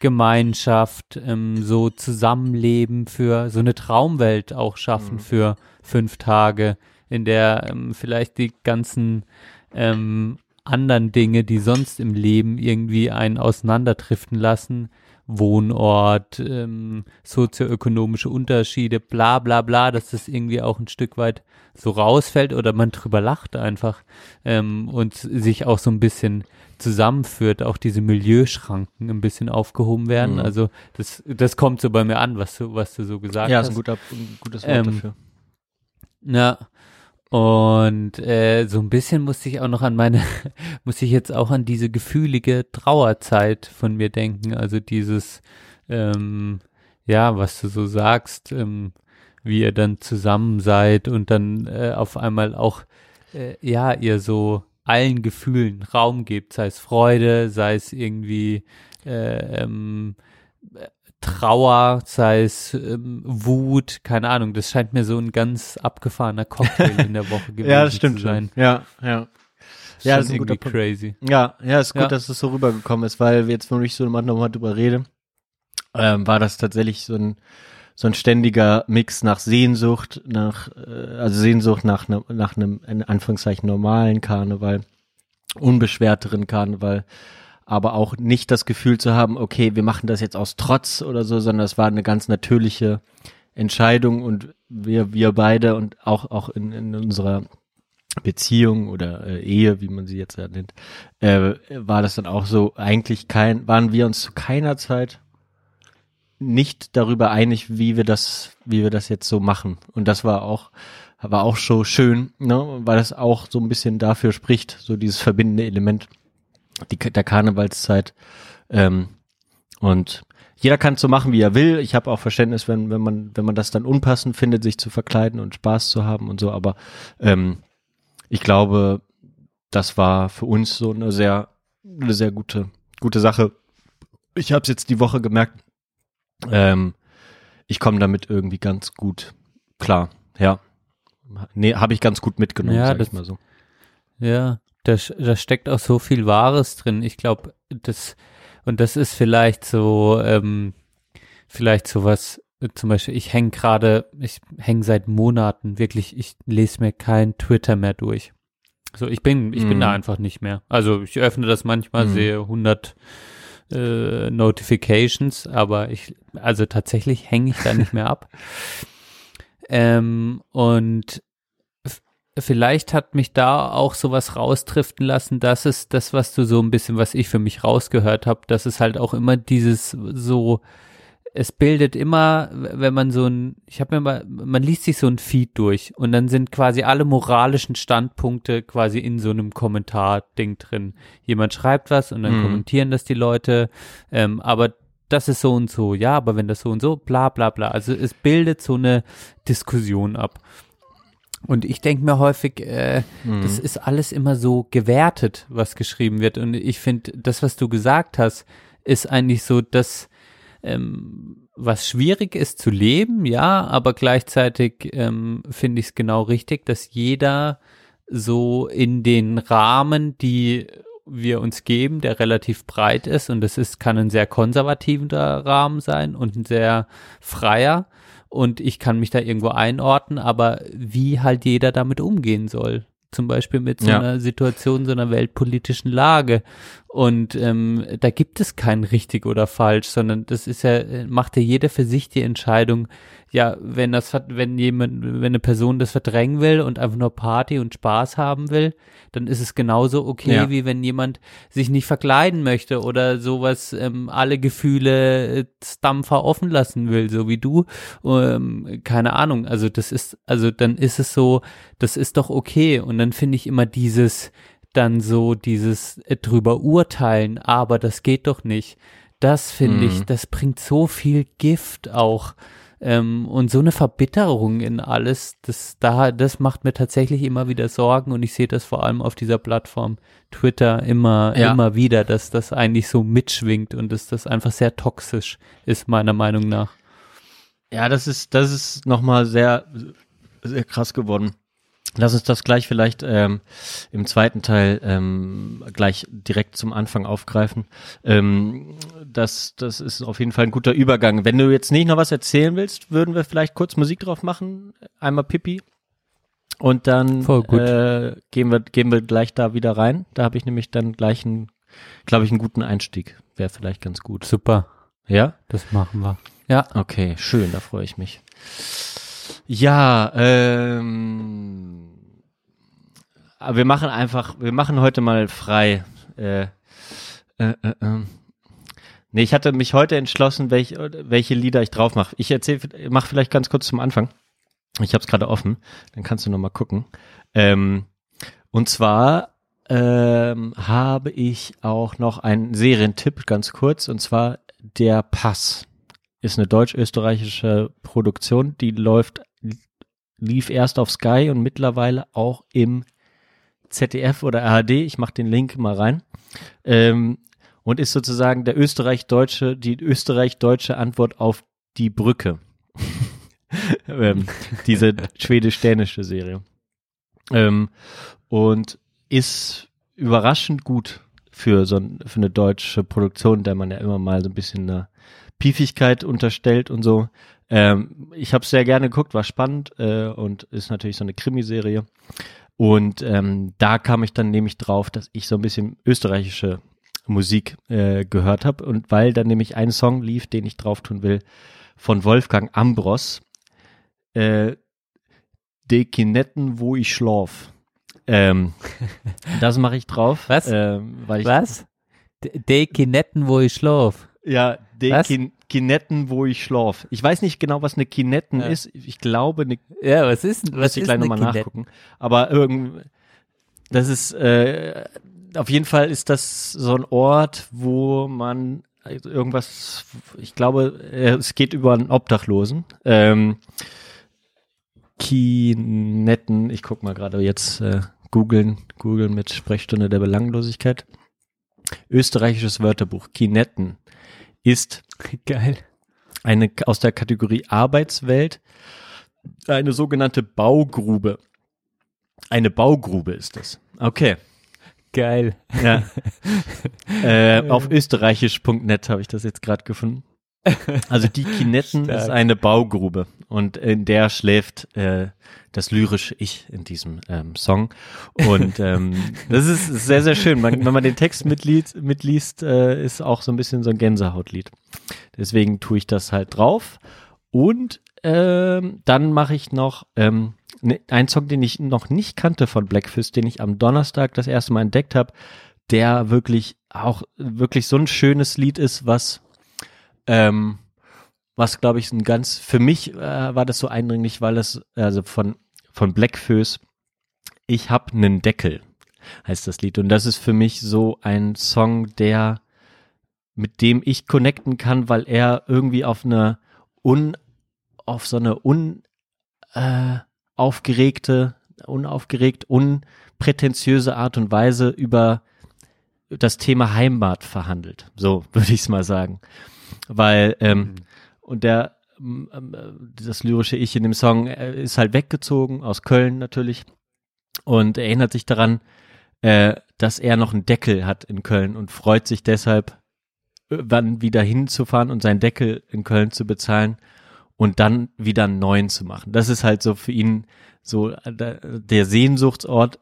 Gemeinschaft, ähm, so Zusammenleben für so eine Traumwelt auch schaffen Mhm. für fünf Tage, in der ähm, vielleicht die ganzen ähm, anderen Dinge, die sonst im Leben irgendwie einen auseinanderdriften lassen, Wohnort, ähm, sozioökonomische Unterschiede, bla bla bla, dass das irgendwie auch ein Stück weit so rausfällt oder man drüber lacht einfach ähm, und sich auch so ein bisschen zusammenführt, auch diese Milieuschranken ein bisschen aufgehoben werden. Mhm. Also das, das kommt so bei mir an, was du, was du so gesagt Ja, hast. ist ein, guter, ein gutes Wort Ähm, dafür. Ja. Und äh, so ein bisschen musste ich auch noch an meine, musste ich jetzt auch an diese gefühlige Trauerzeit von mir denken. Also dieses, ähm, ja, was du so sagst, ähm, wie ihr dann zusammen seid und dann äh, auf einmal auch, äh, ja, ihr so allen Gefühlen Raum gebt, sei es Freude, sei es irgendwie äh, ähm, Trauer, sei es ähm, Wut, keine Ahnung, das scheint mir so ein ganz abgefahrener Cocktail in der Woche gewesen Ja, das stimmt zu sein. schon. Ja, ja. Ja, das ist ein guter Punkt. crazy. Ja, ja, ist gut, Ja. dass es so rübergekommen ist, weil jetzt, wenn ich so nochmal drüber rede, ähm, war das tatsächlich so ein so ein ständiger Mix nach Sehnsucht, nach äh, also Sehnsucht nach ne, nach einem in Anführungszeichen normalen Karneval, unbeschwerteren Karneval, aber auch nicht das Gefühl zu haben, okay, wir machen das jetzt aus Trotz oder so, sondern es war eine ganz natürliche Entscheidung und wir wir beide und auch auch in, in unserer Beziehung oder äh, Ehe, wie man sie jetzt ja nennt, äh, war das dann auch so, eigentlich kein, waren wir uns zu keiner Zeit nicht darüber einig, wie wir das, wie wir das jetzt so machen. Und das war auch, war auch so schön, ne, weil das auch so ein bisschen dafür spricht, so dieses verbindende Element die, der Karnevalszeit. Ähm, und jeder kann es so machen, wie er will. Ich habe auch Verständnis, wenn, wenn man, wenn man das dann unpassend findet, sich zu verkleiden und Spaß zu haben und so, aber ähm, ich glaube, das war für uns so eine sehr, eine sehr gute, gute Sache. Ich habe es jetzt die Woche gemerkt. Ähm, ich komme damit irgendwie ganz gut klar. Ja, nee, habe ich ganz gut mitgenommen, Ja, sag das- ich mal so. Ja, da, da steckt auch so viel Wahres drin. Ich glaube, das, und das ist vielleicht so, ähm, vielleicht sowas, äh, zum Beispiel, ich hänge gerade, ich hänge seit Monaten wirklich, ich lese mir kein Twitter mehr durch. So, ich bin, ich bin Mhm. da einfach nicht mehr. Also ich öffne das manchmal, Mhm. sehe 100 äh, Notifications, aber ich, also tatsächlich hänge ich da nicht mehr ab. Ähm, und vielleicht hat mich da auch sowas raustriften lassen, dass es das, was du so ein bisschen, was ich für mich rausgehört habe, dass es halt auch immer dieses so, es bildet immer, wenn man so ein, ich habe mir mal, man liest sich so ein Feed durch und dann sind quasi alle moralischen Standpunkte quasi in so einem Kommentar-Ding drin. Jemand schreibt was und dann Mhm. kommentieren das die Leute, ähm, aber das ist so und so, ja, aber wenn das so und so, bla bla bla. Also es bildet so eine Diskussion ab. Und ich denke mir häufig, äh, Mhm. das ist alles immer so gewertet, was geschrieben wird. Und ich finde, das, was du gesagt hast, ist eigentlich so das, ähm, was schwierig ist zu leben, ja, aber gleichzeitig ähm, finde ich es genau richtig, dass jeder so in den Rahmen, die wir uns geben, der relativ breit ist und das ist, kann ein sehr konservativer Rahmen sein und ein sehr freier und ich kann mich da irgendwo einordnen, aber wie halt jeder damit umgehen soll. Zum Beispiel mit so Ja. einer Situation, so einer weltpolitischen Lage. Und ähm, da gibt es kein richtig oder falsch, sondern das ist ja, äh, macht ja jeder für sich die Entscheidung, ja, wenn das, wenn jemand, wenn eine Person das verdrängen will und einfach nur Party und Spaß haben will, dann ist es genauso okay, Ja. wie wenn jemand sich nicht verkleiden möchte oder sowas, ähm, alle Gefühle äh, Dampfer offen lassen will, so wie du. Ähm, keine Ahnung. Also das ist, also dann ist es so, das ist doch okay. Und dann finde ich immer dieses, dann so dieses äh, drüber urteilen, aber das geht doch nicht. Das finde ich, Mhm. das bringt so viel Gift auch. Ähm, und so eine Verbitterung in alles, das, da, das macht mir tatsächlich immer wieder Sorgen und ich sehe das vor allem auf dieser Plattform Twitter immer, Ja. immer wieder, dass das eigentlich so mitschwingt und dass das einfach sehr toxisch ist, meiner Meinung nach. Ja, das ist, das ist nochmal sehr, sehr krass geworden. Lass uns das gleich vielleicht ähm, im zweiten Teil ähm, gleich direkt zum Anfang aufgreifen. Ähm, das, das ist auf jeden Fall ein guter Übergang. Wenn du jetzt nicht noch was erzählen willst, würden wir vielleicht kurz Musik drauf machen. Einmal Pipi. Und dann. Äh, gehen, wir, gehen wir gleich da wieder rein. Da habe ich nämlich dann gleich einen, glaube ich, einen guten Einstieg. Wäre vielleicht ganz gut. Super, Ja? das machen wir. Ja, Okay, schön, da freue ich mich. Ja, ähm, aber wir machen einfach, wir machen heute mal frei. Äh, äh, äh, ähm. Nee, ich hatte mich heute entschlossen, welch, welche Lieder ich drauf mache. Ich erzähle, mach vielleicht ganz kurz zum Anfang. Ich habe es gerade offen, dann kannst du noch mal gucken. Ähm, und zwar ähm, habe ich auch noch einen Serientipp, ganz kurz, und zwar Der Pass ist eine deutsch-österreichische Produktion, die läuft, lief erst auf Sky und mittlerweile auch im ZDF oder ARD. Ich mache den Link mal rein. Ähm, und ist sozusagen der österreich-deutsche, die österreich-deutsche Antwort auf die Brücke. ähm, diese schwedisch-dänische Serie. Ähm, und ist überraschend gut für so ein, für eine deutsche Produktion, der man ja immer mal so ein bisschen eine Piefigkeit unterstellt und so. Ähm, ich habe sehr gerne geguckt, war spannend äh, und ist natürlich so eine Krimiserie. Und ähm, da kam ich dann nämlich drauf, dass ich so ein bisschen österreichische Musik äh, gehört habe und weil dann nämlich ein Song lief, den ich drauf tun will, von Wolfgang Ambros, äh, De Kinetten, wo ich schlaf. Ähm, das mache ich drauf. Was? Ähm, weil ich, was? De Kinetten, wo ich schlaf. Ja, Was? Kin Kinetten, wo ich schlaf. Ich weiß nicht genau, was eine Kinetten Ja. ist. Ich glaube, eine Ja, was ist denn, was ich gleich nochmal nachgucken. Aber irgend, das ist, äh, auf jeden Fall ist das so ein Ort, wo man irgendwas, ich glaube, äh, es geht über einen Obdachlosen. Ähm, Kinetten, ich guck mal gerade jetzt äh, googeln, googeln mit Sprechstunde der Belanglosigkeit. Österreichisches Wörterbuch. Kinetten ist Geil. eine aus der Kategorie Arbeitswelt eine sogenannte Baugrube. Eine Baugrube ist das. Okay. Geil. Ja. äh, auf österreichisch.net habe ich das jetzt gerade gefunden. Also die Kinetten ist eine Baugrube und in der schläft äh, das lyrische Ich in diesem ähm, Song. Und ähm, das ist sehr, sehr schön. Man, wenn man den Text mitliest, mitliest äh, ist auch so ein bisschen so ein Gänsehautlied. Deswegen tue ich das halt drauf. Und ähm, dann mache ich noch ähm, ne, einen Song, den ich noch nicht kannte von Black Fist, den ich am Donnerstag das erste Mal entdeckt habe, der wirklich auch wirklich so ein schönes Lied ist, was ähm, was glaube ich ein ganz für mich äh, war das so eindringlich, weil es also von von Blackfoes ich hab nen Deckel heißt das Lied und das ist für mich so ein Song, der mit dem ich connecten kann, weil er irgendwie auf eine un auf so eine un äh, aufgeregte, unaufgeregt, unprätentiöse Art und Weise über das Thema Heimat verhandelt. So würde ich es mal sagen. Weil, ähm, und der, ähm, äh, das lyrische Ich in dem Song äh, ist halt weggezogen aus Köln natürlich und erinnert sich daran, äh, dass er noch einen Deckel hat in Köln und freut sich deshalb, wann wieder hinzufahren und seinen Deckel in Köln zu bezahlen und dann wieder einen neuen zu machen. Das ist halt so für ihn so der Sehnsuchtsort,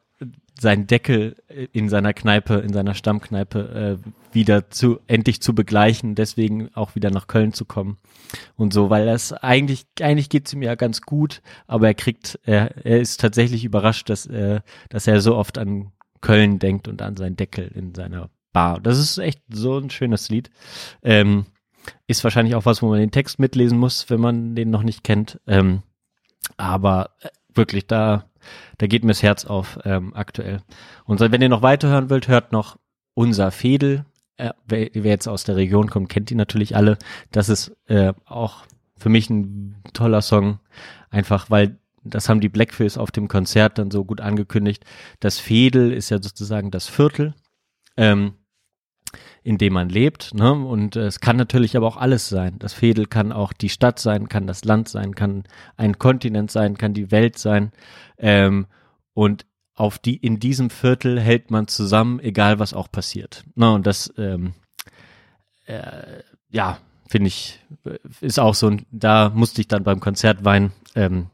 seinen Deckel in seiner Kneipe, in seiner Stammkneipe äh, wieder zu endlich zu begleichen, deswegen auch wieder nach Köln zu kommen und so, weil das eigentlich eigentlich geht's ihm ja ganz gut, aber er kriegt er, er ist tatsächlich überrascht, dass äh, dass er so oft an Köln denkt und an seinen Deckel in seiner Bar. Das ist echt so ein schönes Lied. Ähm, ist wahrscheinlich auch was, wo man den Text mitlesen muss, wenn man den noch nicht kennt. Ähm, aber äh, wirklich, da, da geht mir das Herz auf ähm, aktuell. Und wenn ihr noch weiterhören wollt, hört noch unser Fedel. Äh, wer, jetzt aus der Region kommt, kennt die natürlich alle. Das ist äh, auch für mich ein toller Song, einfach weil das haben die Blackface auf dem Konzert dann so gut angekündigt. Das Fedel ist ja sozusagen das Viertel. Ähm, in dem man lebt. Ne? Und äh, es kann natürlich aber auch alles sein. Das Fädel kann auch die Stadt sein, kann das Land sein, kann ein Kontinent sein, kann die Welt sein. Ähm, und auf die in diesem Viertel hält man zusammen, egal was auch passiert. Ne? Und das, ähm, äh, ja, finde ich, äh, ist auch so. Da musste ich dann beim Konzert weinen. Ähm,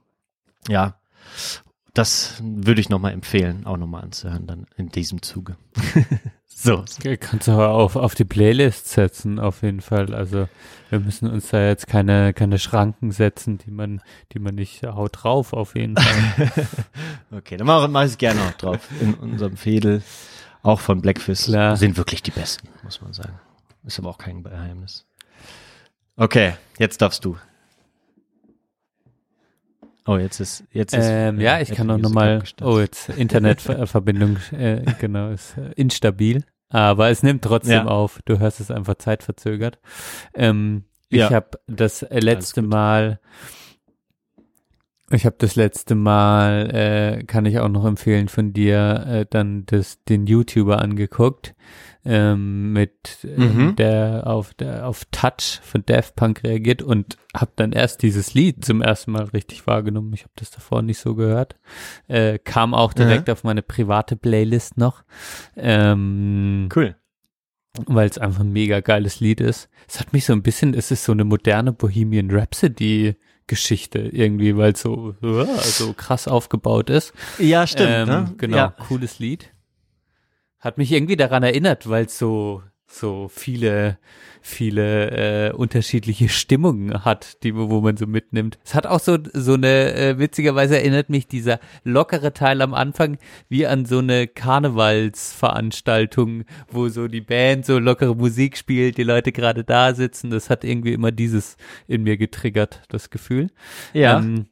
ja, das würde ich nochmal empfehlen, auch nochmal anzuhören, dann in diesem Zuge. so, Kannst du aber auf, auf die Playlist setzen, auf jeden Fall. Also wir müssen uns da jetzt keine, keine Schranken setzen, die man, die man nicht haut drauf, auf jeden Fall. Okay, dann mache mach ich es gerne auch drauf. In unserem Fädel, auch von Blackfist, Klar. sind wirklich die besten, muss man sagen. Ist aber auch kein Geheimnis. Okay, jetzt darfst du. Oh, jetzt ist, jetzt ist. ähm, äh, ja, ich kann auch nochmal, oh, jetzt Internetverbindung, äh, genau, ist äh, instabil. Aber es nimmt trotzdem Ja. auf. Du hörst es einfach zeitverzögert. Ähm, ich Ja. habe das letzte. Mal, ich habe das letzte Mal, äh, kann ich auch noch empfehlen von dir, äh, dann das, den YouTuber angeguckt, ähm, mit äh, Mhm. der auf der auf Touch von Daft Punk reagiert und habe dann erst dieses Lied zum ersten Mal richtig wahrgenommen. Ich habe das davor nicht so gehört. Äh, kam auch direkt auf meine private Playlist noch. Ähm, Cool. weil es einfach ein mega geiles Lied ist. Es hat mich so ein bisschen, es ist so eine moderne Bohemian Rhapsody Geschichte irgendwie, weil es so, uh, so krass aufgebaut ist. Ja, stimmt. Ähm, ne? Genau, Ja. cooles Lied. Hat mich irgendwie daran erinnert, weil es so so viele viele äh, unterschiedliche Stimmungen hat, die wo man so mitnimmt. Es hat auch so so eine äh, witzigerweise erinnert mich dieser lockere Teil am Anfang wie an so eine Karnevalsveranstaltung, wo so die Band so lockere Musik spielt, die Leute gerade da sitzen. Das hat irgendwie immer dieses in mir getriggert, das Gefühl. Ja. Ähm,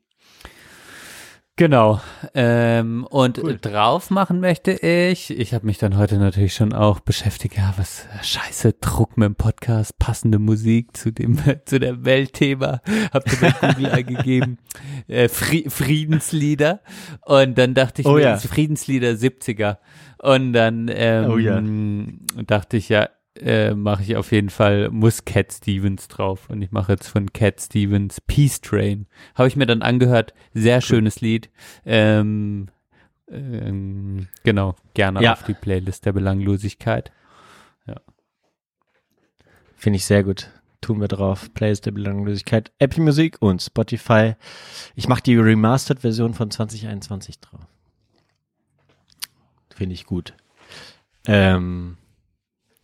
genau. Ähm, und Cool. drauf machen möchte ich, ich habe mich dann heute natürlich schon auch beschäftigt, ja, was scheiße, Druck mit dem Podcast, passende Musik zu dem, zu dem Weltthema, hab mir bei Google eingegeben, äh, Fri Friedenslieder und dann dachte ich Oh mir, ja. Friedenslieder 70er und dann ähm, Oh ja. dachte ich, ja, äh, mache ich auf jeden Fall, muss Cat Stevens drauf. Und ich mache jetzt von Cat Stevens Peace Train. Habe ich mir dann angehört. Sehr schönes Lied. Ähm, ähm, genau, gerne Ja. auf die Playlist der Belanglosigkeit. Finde ich sehr gut. tun wir drauf. Playlist der Belanglosigkeit, Apple Music und Spotify. Ich mache die Remastered-Version von 2021 drauf. Finde ich gut. Ähm,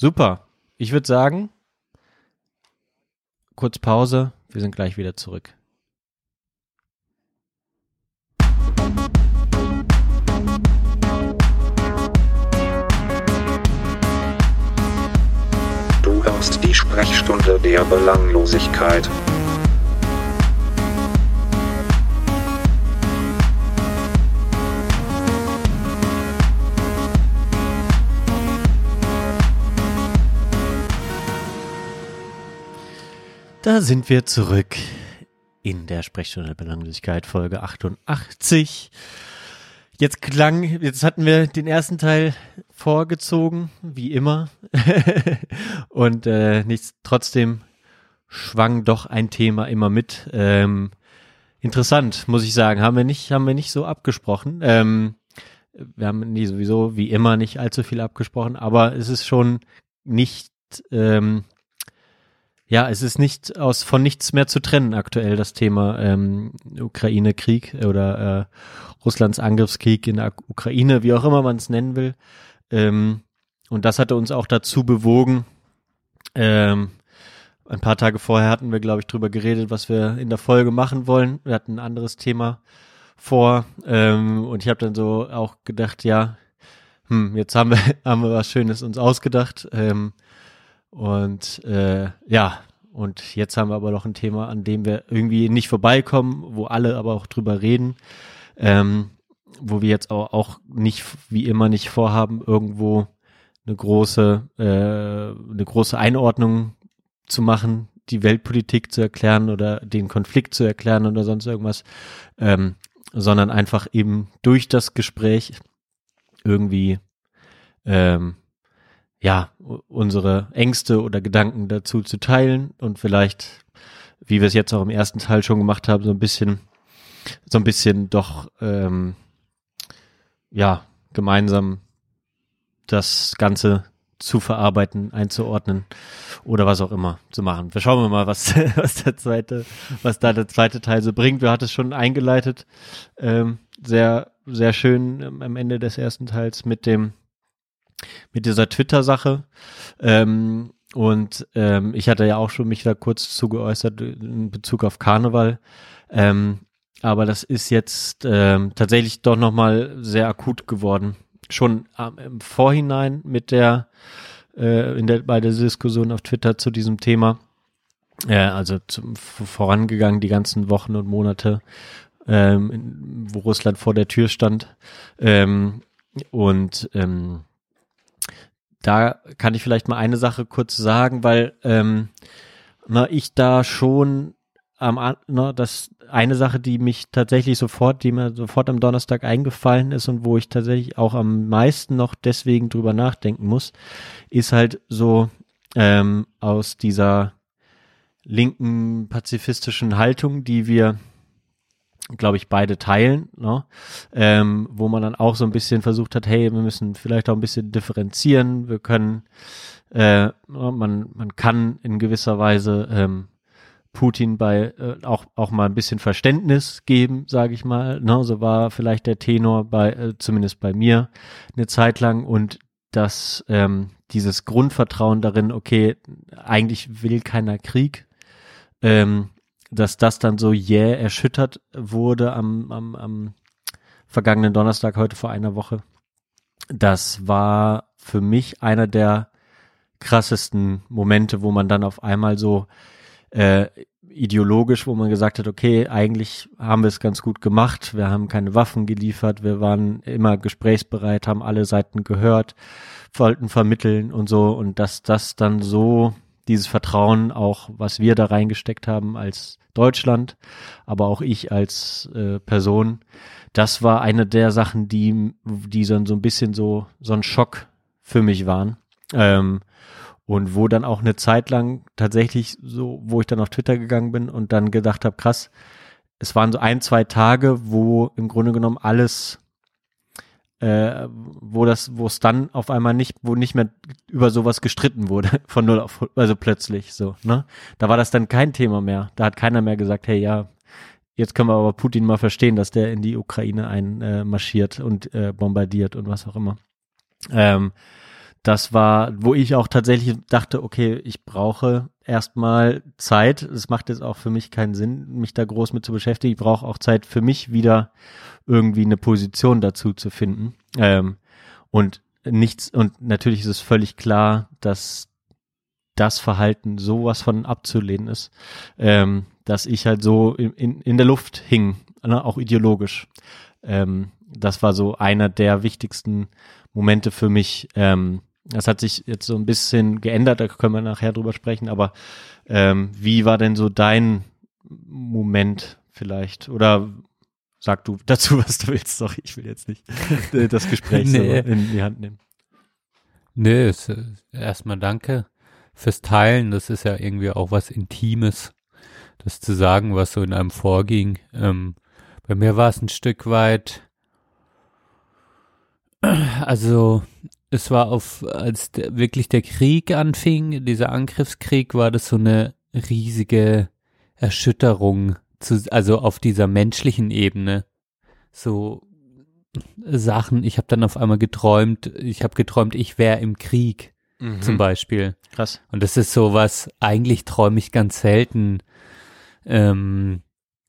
super. Ich würde sagen, kurz Pause. Wir sind gleich wieder zurück. Du hörst die Sprechstunde der Belanglosigkeit. Da sind wir zurück in der Sprechstunde der Belanglosigkeit, Folge 88. Jetzt klang, jetzt hatten wir den ersten Teil vorgezogen, wie immer. Und äh, nichts, trotzdem schwang doch ein Thema immer mit. Ähm, interessant, muss ich sagen. Haben wir nicht, haben wir nicht so abgesprochen. Ähm, wir haben nie sowieso wie immer nicht allzu viel abgesprochen, aber es ist schon nicht ähm, ja, es ist nicht aus von nichts mehr zu trennen aktuell das Thema ähm, Ukraine-Krieg oder äh, Russlands Angriffskrieg in der Ukraine, wie auch immer man es nennen will. Ähm, und das hatte uns auch dazu bewogen. Ähm, ein paar Tage vorher hatten wir, glaube ich, drüber geredet, was wir in der Folge machen wollen. Wir hatten ein anderes Thema vor ähm, und ich habe dann so auch gedacht, ja, hm, jetzt haben wir haben wir was Schönes uns ausgedacht. Ähm, und äh, ja, und jetzt haben wir aber noch ein Thema, an dem wir irgendwie nicht vorbeikommen, wo alle aber auch drüber reden, ähm, wo wir jetzt auch, auch nicht, wie immer, nicht vorhaben, irgendwo eine große, äh, eine große Einordnung zu machen, die Weltpolitik zu erklären oder den Konflikt zu erklären oder sonst irgendwas, ähm, sondern einfach eben durch das Gespräch irgendwie ähm, ja, unsere Ängste oder Gedanken dazu zu teilen und vielleicht, wie wir es jetzt auch im ersten Teil schon gemacht haben, so ein bisschen, so ein bisschen doch, ähm, ja, gemeinsam das Ganze zu verarbeiten, einzuordnen oder was auch immer zu machen. Wir schauen mal, was, was der zweite, was da der zweite Teil so bringt. Wir hatten es schon eingeleitet, ähm, sehr, sehr schön am Ende des ersten Teils mit dem mit dieser Twitter-Sache. Ähm, und ähm, ich hatte ja auch schon mich da kurz zu geäußert in Bezug auf Karneval. Ähm, aber das ist jetzt ähm, tatsächlich doch nochmal sehr akut geworden. Schon ähm, im Vorhinein mit der, äh, in der, bei der Diskussion auf Twitter zu diesem Thema. Äh, also zum, vorangegangen die ganzen Wochen und Monate, ähm, wo Russland vor der Tür stand. Ähm, und ähm, da kann ich vielleicht mal eine Sache kurz sagen, weil ähm, na, ich da schon am na, das eine Sache, die mich tatsächlich sofort, die mir sofort am Donnerstag eingefallen ist und wo ich tatsächlich auch am meisten noch deswegen drüber nachdenken muss, ist halt so ähm, aus dieser linken pazifistischen Haltung, die wir glaube ich, beide teilen, ne? ähm, wo man dann auch so ein bisschen versucht hat, hey, wir müssen vielleicht auch ein bisschen differenzieren, wir können, äh, man, man kann in gewisser Weise ähm, Putin bei äh, auch auch mal ein bisschen Verständnis geben, sage ich mal. Ne? So war vielleicht der Tenor bei äh, zumindest bei mir eine Zeit lang und dass ähm, dieses Grundvertrauen darin, okay, eigentlich will keiner Krieg, ähm, dass das dann so jäh yeah erschüttert wurde am, am, am vergangenen Donnerstag, heute vor einer Woche. Das war für mich einer der krassesten Momente, wo man dann auf einmal so äh, ideologisch, wo man gesagt hat, okay, eigentlich haben wir es ganz gut gemacht, wir haben keine Waffen geliefert, wir waren immer gesprächsbereit, haben alle Seiten gehört, wollten vermitteln und so und dass das dann so dieses Vertrauen auch, was wir da reingesteckt haben als Deutschland, aber auch ich als äh, Person, das war eine der Sachen, die, die dann so ein bisschen so, so ein Schock für mich waren. Ähm, und wo dann auch eine Zeit lang tatsächlich so, wo ich dann auf Twitter gegangen bin und dann gedacht habe, krass, es waren so ein, zwei Tage, wo im Grunde genommen alles äh, wo das, wo es dann auf einmal nicht, wo nicht mehr über sowas gestritten wurde, von null auf, also plötzlich so, ne? Da war das dann kein Thema mehr. Da hat keiner mehr gesagt, hey, ja, jetzt können wir aber Putin mal verstehen, dass der in die Ukraine einmarschiert äh, und äh, bombardiert und was auch immer. Ähm, das war, wo ich auch tatsächlich dachte, okay, ich brauche erstmal Zeit. Es macht jetzt auch für mich keinen Sinn, mich da groß mit zu beschäftigen. Ich brauche auch Zeit für mich wieder irgendwie eine Position dazu zu finden. Ähm, und nichts, und natürlich ist es völlig klar, dass das Verhalten sowas von abzulehnen ist, ähm, dass ich halt so in, in, in der Luft hing, ne, auch ideologisch. Ähm, das war so einer der wichtigsten Momente für mich, ähm, das hat sich jetzt so ein bisschen geändert, da können wir nachher drüber sprechen, aber ähm, wie war denn so dein Moment vielleicht? Oder sag du dazu, was du willst. Sorry, ich will jetzt nicht das Gespräch nee. so in die Hand nehmen. Nee, es, erstmal danke fürs Teilen. Das ist ja irgendwie auch was Intimes, das zu sagen, was so in einem vorging. Ähm, bei mir war es ein Stück weit, also es war auf, als der, wirklich der Krieg anfing, dieser Angriffskrieg, war das so eine riesige Erschütterung, zu, also auf dieser menschlichen Ebene. So Sachen, ich habe dann auf einmal geträumt, ich habe geträumt, ich wäre im Krieg mhm. zum Beispiel. Krass. Und das ist so was, eigentlich träume ich ganz selten. Ähm,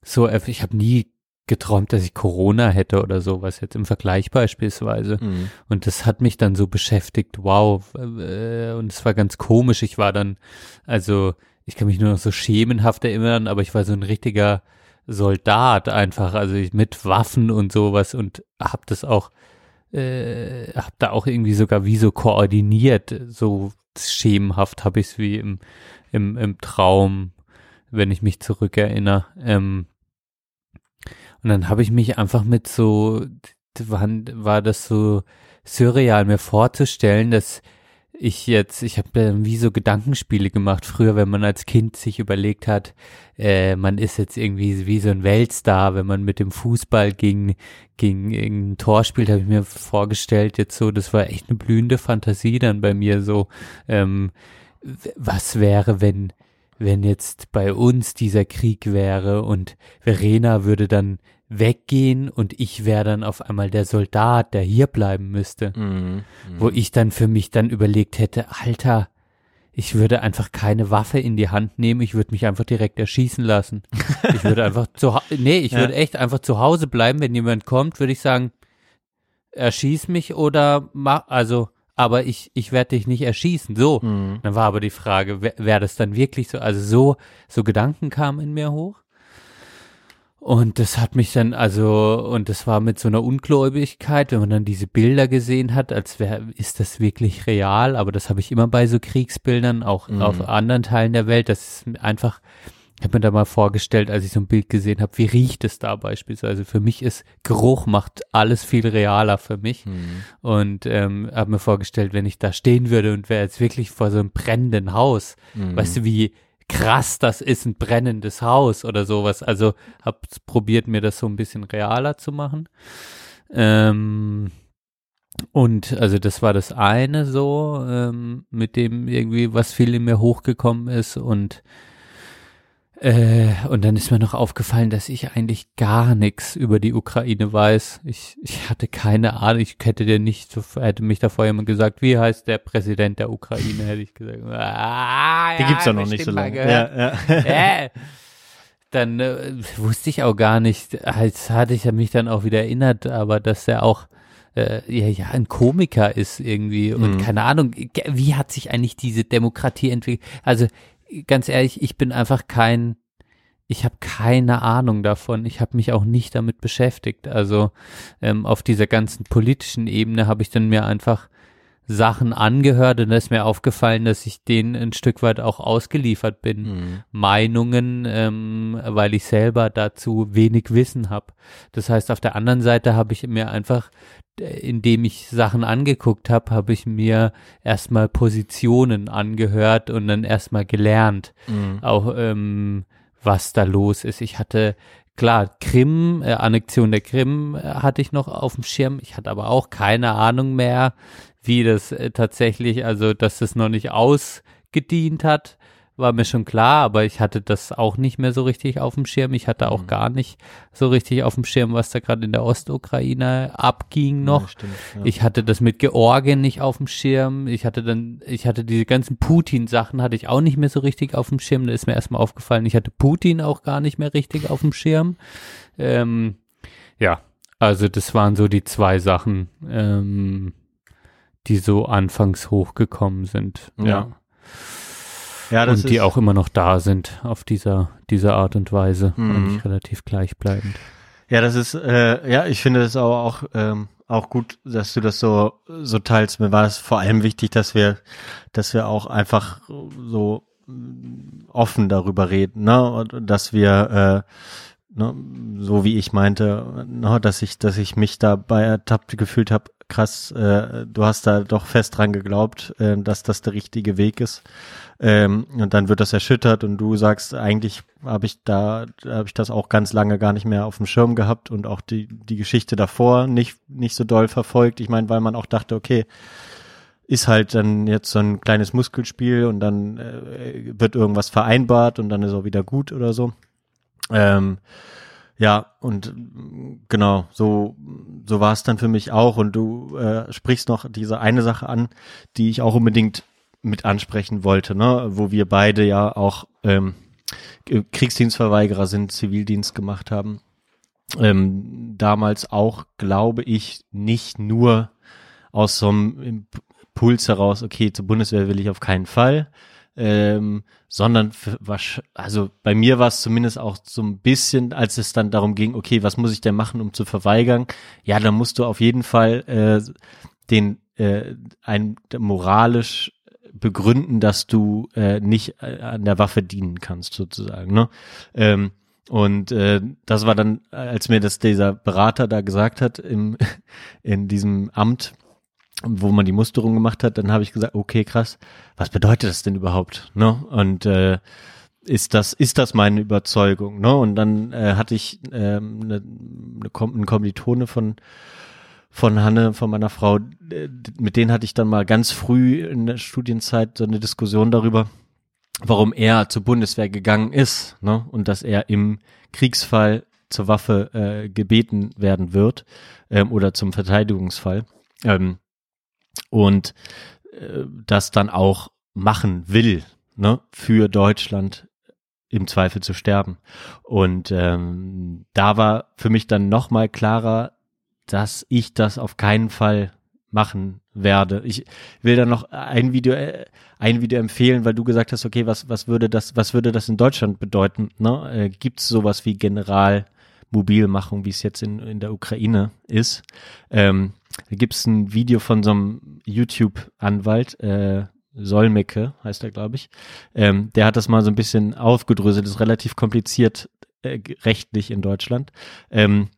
so, ich habe nie geträumt, dass ich Corona hätte oder sowas jetzt im Vergleich beispielsweise. Mhm. Und das hat mich dann so beschäftigt, wow. Äh, und es war ganz komisch. Ich war dann, also ich kann mich nur noch so schemenhaft erinnern, aber ich war so ein richtiger Soldat einfach, also ich, mit Waffen und sowas und hab das auch, äh, hab da auch irgendwie sogar wie so koordiniert, so schemenhaft habe ich es wie im, im, im Traum, wenn ich mich zurückerinnere. Ähm, und dann habe ich mich einfach mit so, war, war das so surreal mir vorzustellen, dass ich jetzt, ich habe wie so Gedankenspiele gemacht. Früher, wenn man als Kind sich überlegt hat, äh, man ist jetzt irgendwie wie so ein Weltstar, wenn man mit dem Fußball gegen, gegen irgendein Tor spielt, habe ich mir vorgestellt, jetzt so, das war echt eine blühende Fantasie dann bei mir so, ähm, was wäre, wenn, wenn jetzt bei uns dieser Krieg wäre und Verena würde dann weggehen und ich wäre dann auf einmal der Soldat, der hier bleiben müsste. Mhm, wo ich dann für mich dann überlegt hätte, Alter, ich würde einfach keine Waffe in die Hand nehmen, ich würde mich einfach direkt erschießen lassen. Ich würde einfach zu nee, ich ja. würde echt einfach zu Hause bleiben, wenn jemand kommt, würde ich sagen, erschieß mich oder mach also aber ich, ich werde dich nicht erschießen. So. Mhm. Dann war aber die Frage, wäre wär das dann wirklich so? Also so, so Gedanken kamen in mir hoch. Und das hat mich dann, also, und das war mit so einer Ungläubigkeit, wenn man dann diese Bilder gesehen hat, als wäre, ist das wirklich real? Aber das habe ich immer bei so Kriegsbildern, auch mhm. auf anderen Teilen der Welt. Das ist einfach, ich habe mir da mal vorgestellt, als ich so ein Bild gesehen habe, wie riecht es da beispielsweise? Für mich ist Geruch macht alles viel realer für mich. Mhm. Und ähm, habe mir vorgestellt, wenn ich da stehen würde und wäre jetzt wirklich vor so einem brennenden Haus, mhm. weißt du, wie krass, das ist ein brennendes Haus oder sowas. Also habe probiert, mir das so ein bisschen realer zu machen. Ähm, und also das war das eine so, ähm, mit dem irgendwie was viel in mir hochgekommen ist und äh, und dann ist mir noch aufgefallen, dass ich eigentlich gar nichts über die Ukraine weiß. Ich, ich hatte keine Ahnung, ich hätte dir nicht, so, hätte mich da vorher jemand gesagt, wie heißt der Präsident der Ukraine, hätte ich gesagt. Ah, die ja, gibt's ja noch nicht so lange. Ja, ja. äh, dann äh, wusste ich auch gar nicht, als hatte ich mich dann auch wieder erinnert, aber dass er auch äh, ja, ja, ein Komiker ist irgendwie und mhm. keine Ahnung, wie hat sich eigentlich diese Demokratie entwickelt? Also ganz ehrlich, ich bin einfach kein, ich habe keine Ahnung davon. Ich habe mich auch nicht damit beschäftigt. Also ähm, auf dieser ganzen politischen Ebene habe ich dann mir einfach Sachen angehört und da ist mir aufgefallen, dass ich denen ein Stück weit auch ausgeliefert bin. Mhm. Meinungen, ähm, weil ich selber dazu wenig Wissen habe. Das heißt, auf der anderen Seite habe ich mir einfach indem ich Sachen angeguckt habe, habe ich mir erstmal Positionen angehört und dann erstmal gelernt, mhm. auch ähm, was da los ist. Ich hatte klar, Krim, äh, Annexion der Krim äh, hatte ich noch auf dem Schirm. Ich hatte aber auch keine Ahnung mehr, wie das äh, tatsächlich, also dass das noch nicht ausgedient hat war mir schon klar, aber ich hatte das auch nicht mehr so richtig auf dem Schirm. Ich hatte auch Mhm. gar nicht so richtig auf dem Schirm, was da gerade in der Ostukraine abging noch. Ja, stimmt, ja. Ich hatte das mit Georgien nicht auf dem Schirm. Ich hatte dann, ich hatte diese ganzen Putin-Sachen hatte ich auch nicht mehr so richtig auf dem Schirm. Da ist mir erstmal aufgefallen, ich hatte Putin auch gar nicht mehr richtig auf dem Schirm. Ähm, ja, also das waren so die zwei Sachen, ähm, die so anfangs hochgekommen sind. Ja. ja, das Und die auch immer noch da sind auf dieser, dieser Art und Weise. Mhm. Eigentlich relativ gleichbleibend. Ja, das ist, äh, ja, ich finde es aber auch, ähm, auch gut, dass du das so, so teilst. Mir war es vor allem wichtig, dass wir, dass wir auch einfach so mm, offen darüber reden, ne, und dass wir, äh, ne, so wie ich meinte, ne, dass ich, dass ich mich dabei ertappt gefühlt habe, krass, äh, du hast da doch fest dran geglaubt, äh, dass das der richtige Weg ist. Ähm, und dann wird das erschüttert und du sagst, eigentlich habe ich da, habe ich das auch ganz lange gar nicht mehr auf dem Schirm gehabt und auch die, die Geschichte davor nicht, nicht so doll verfolgt. Ich meine, weil man auch dachte, okay, ist halt dann jetzt so ein kleines Muskelspiel und dann äh, wird irgendwas vereinbart und dann ist auch wieder gut oder so. Ähm, ja, und genau, so, so war es dann für mich auch. Und du äh, sprichst noch diese eine Sache an, die ich auch unbedingt mit ansprechen wollte, ne? wo wir beide ja auch ähm, Kriegsdienstverweigerer sind, Zivildienst gemacht haben. Ähm, damals auch, glaube ich, nicht nur aus so einem Impuls heraus, okay, zur Bundeswehr will ich auf keinen Fall, ähm, sondern für, also bei mir war es zumindest auch so ein bisschen, als es dann darum ging, okay, was muss ich denn machen, um zu verweigern? Ja, dann musst du auf jeden Fall äh, den äh, ein moralisch begründen, dass du äh, nicht äh, an der Waffe dienen kannst, sozusagen. Ne? Ähm, und äh, das war dann, als mir das dieser Berater da gesagt hat im in diesem Amt, wo man die Musterung gemacht hat, dann habe ich gesagt, okay, krass, was bedeutet das denn überhaupt? Ne? Und äh, ist das ist das meine Überzeugung? Ne? Und dann äh, hatte ich ähm, eine, eine, Kom eine Kommilitone von von Hanne, von meiner Frau, mit denen hatte ich dann mal ganz früh in der Studienzeit so eine Diskussion darüber, warum er zur Bundeswehr gegangen ist, ne? Und dass er im Kriegsfall zur Waffe äh, gebeten werden wird ähm, oder zum Verteidigungsfall. Ähm, und äh, das dann auch machen will, ne, für Deutschland im Zweifel zu sterben. Und ähm, da war für mich dann nochmal klarer, dass ich das auf keinen Fall machen werde. Ich will dann noch ein Video, äh, ein Video empfehlen, weil du gesagt hast, okay, was, was würde das, was würde das in Deutschland bedeuten? Ne? Äh, Gibt es sowas wie Generalmobilmachung, wie es jetzt in, in der Ukraine ist? Ähm, da gibt es ein Video von so einem YouTube-Anwalt, äh, Solmecke heißt er, glaube ich. Ähm, der hat das mal so ein bisschen aufgedröselt, ist relativ kompliziert äh, rechtlich in Deutschland. Ähm,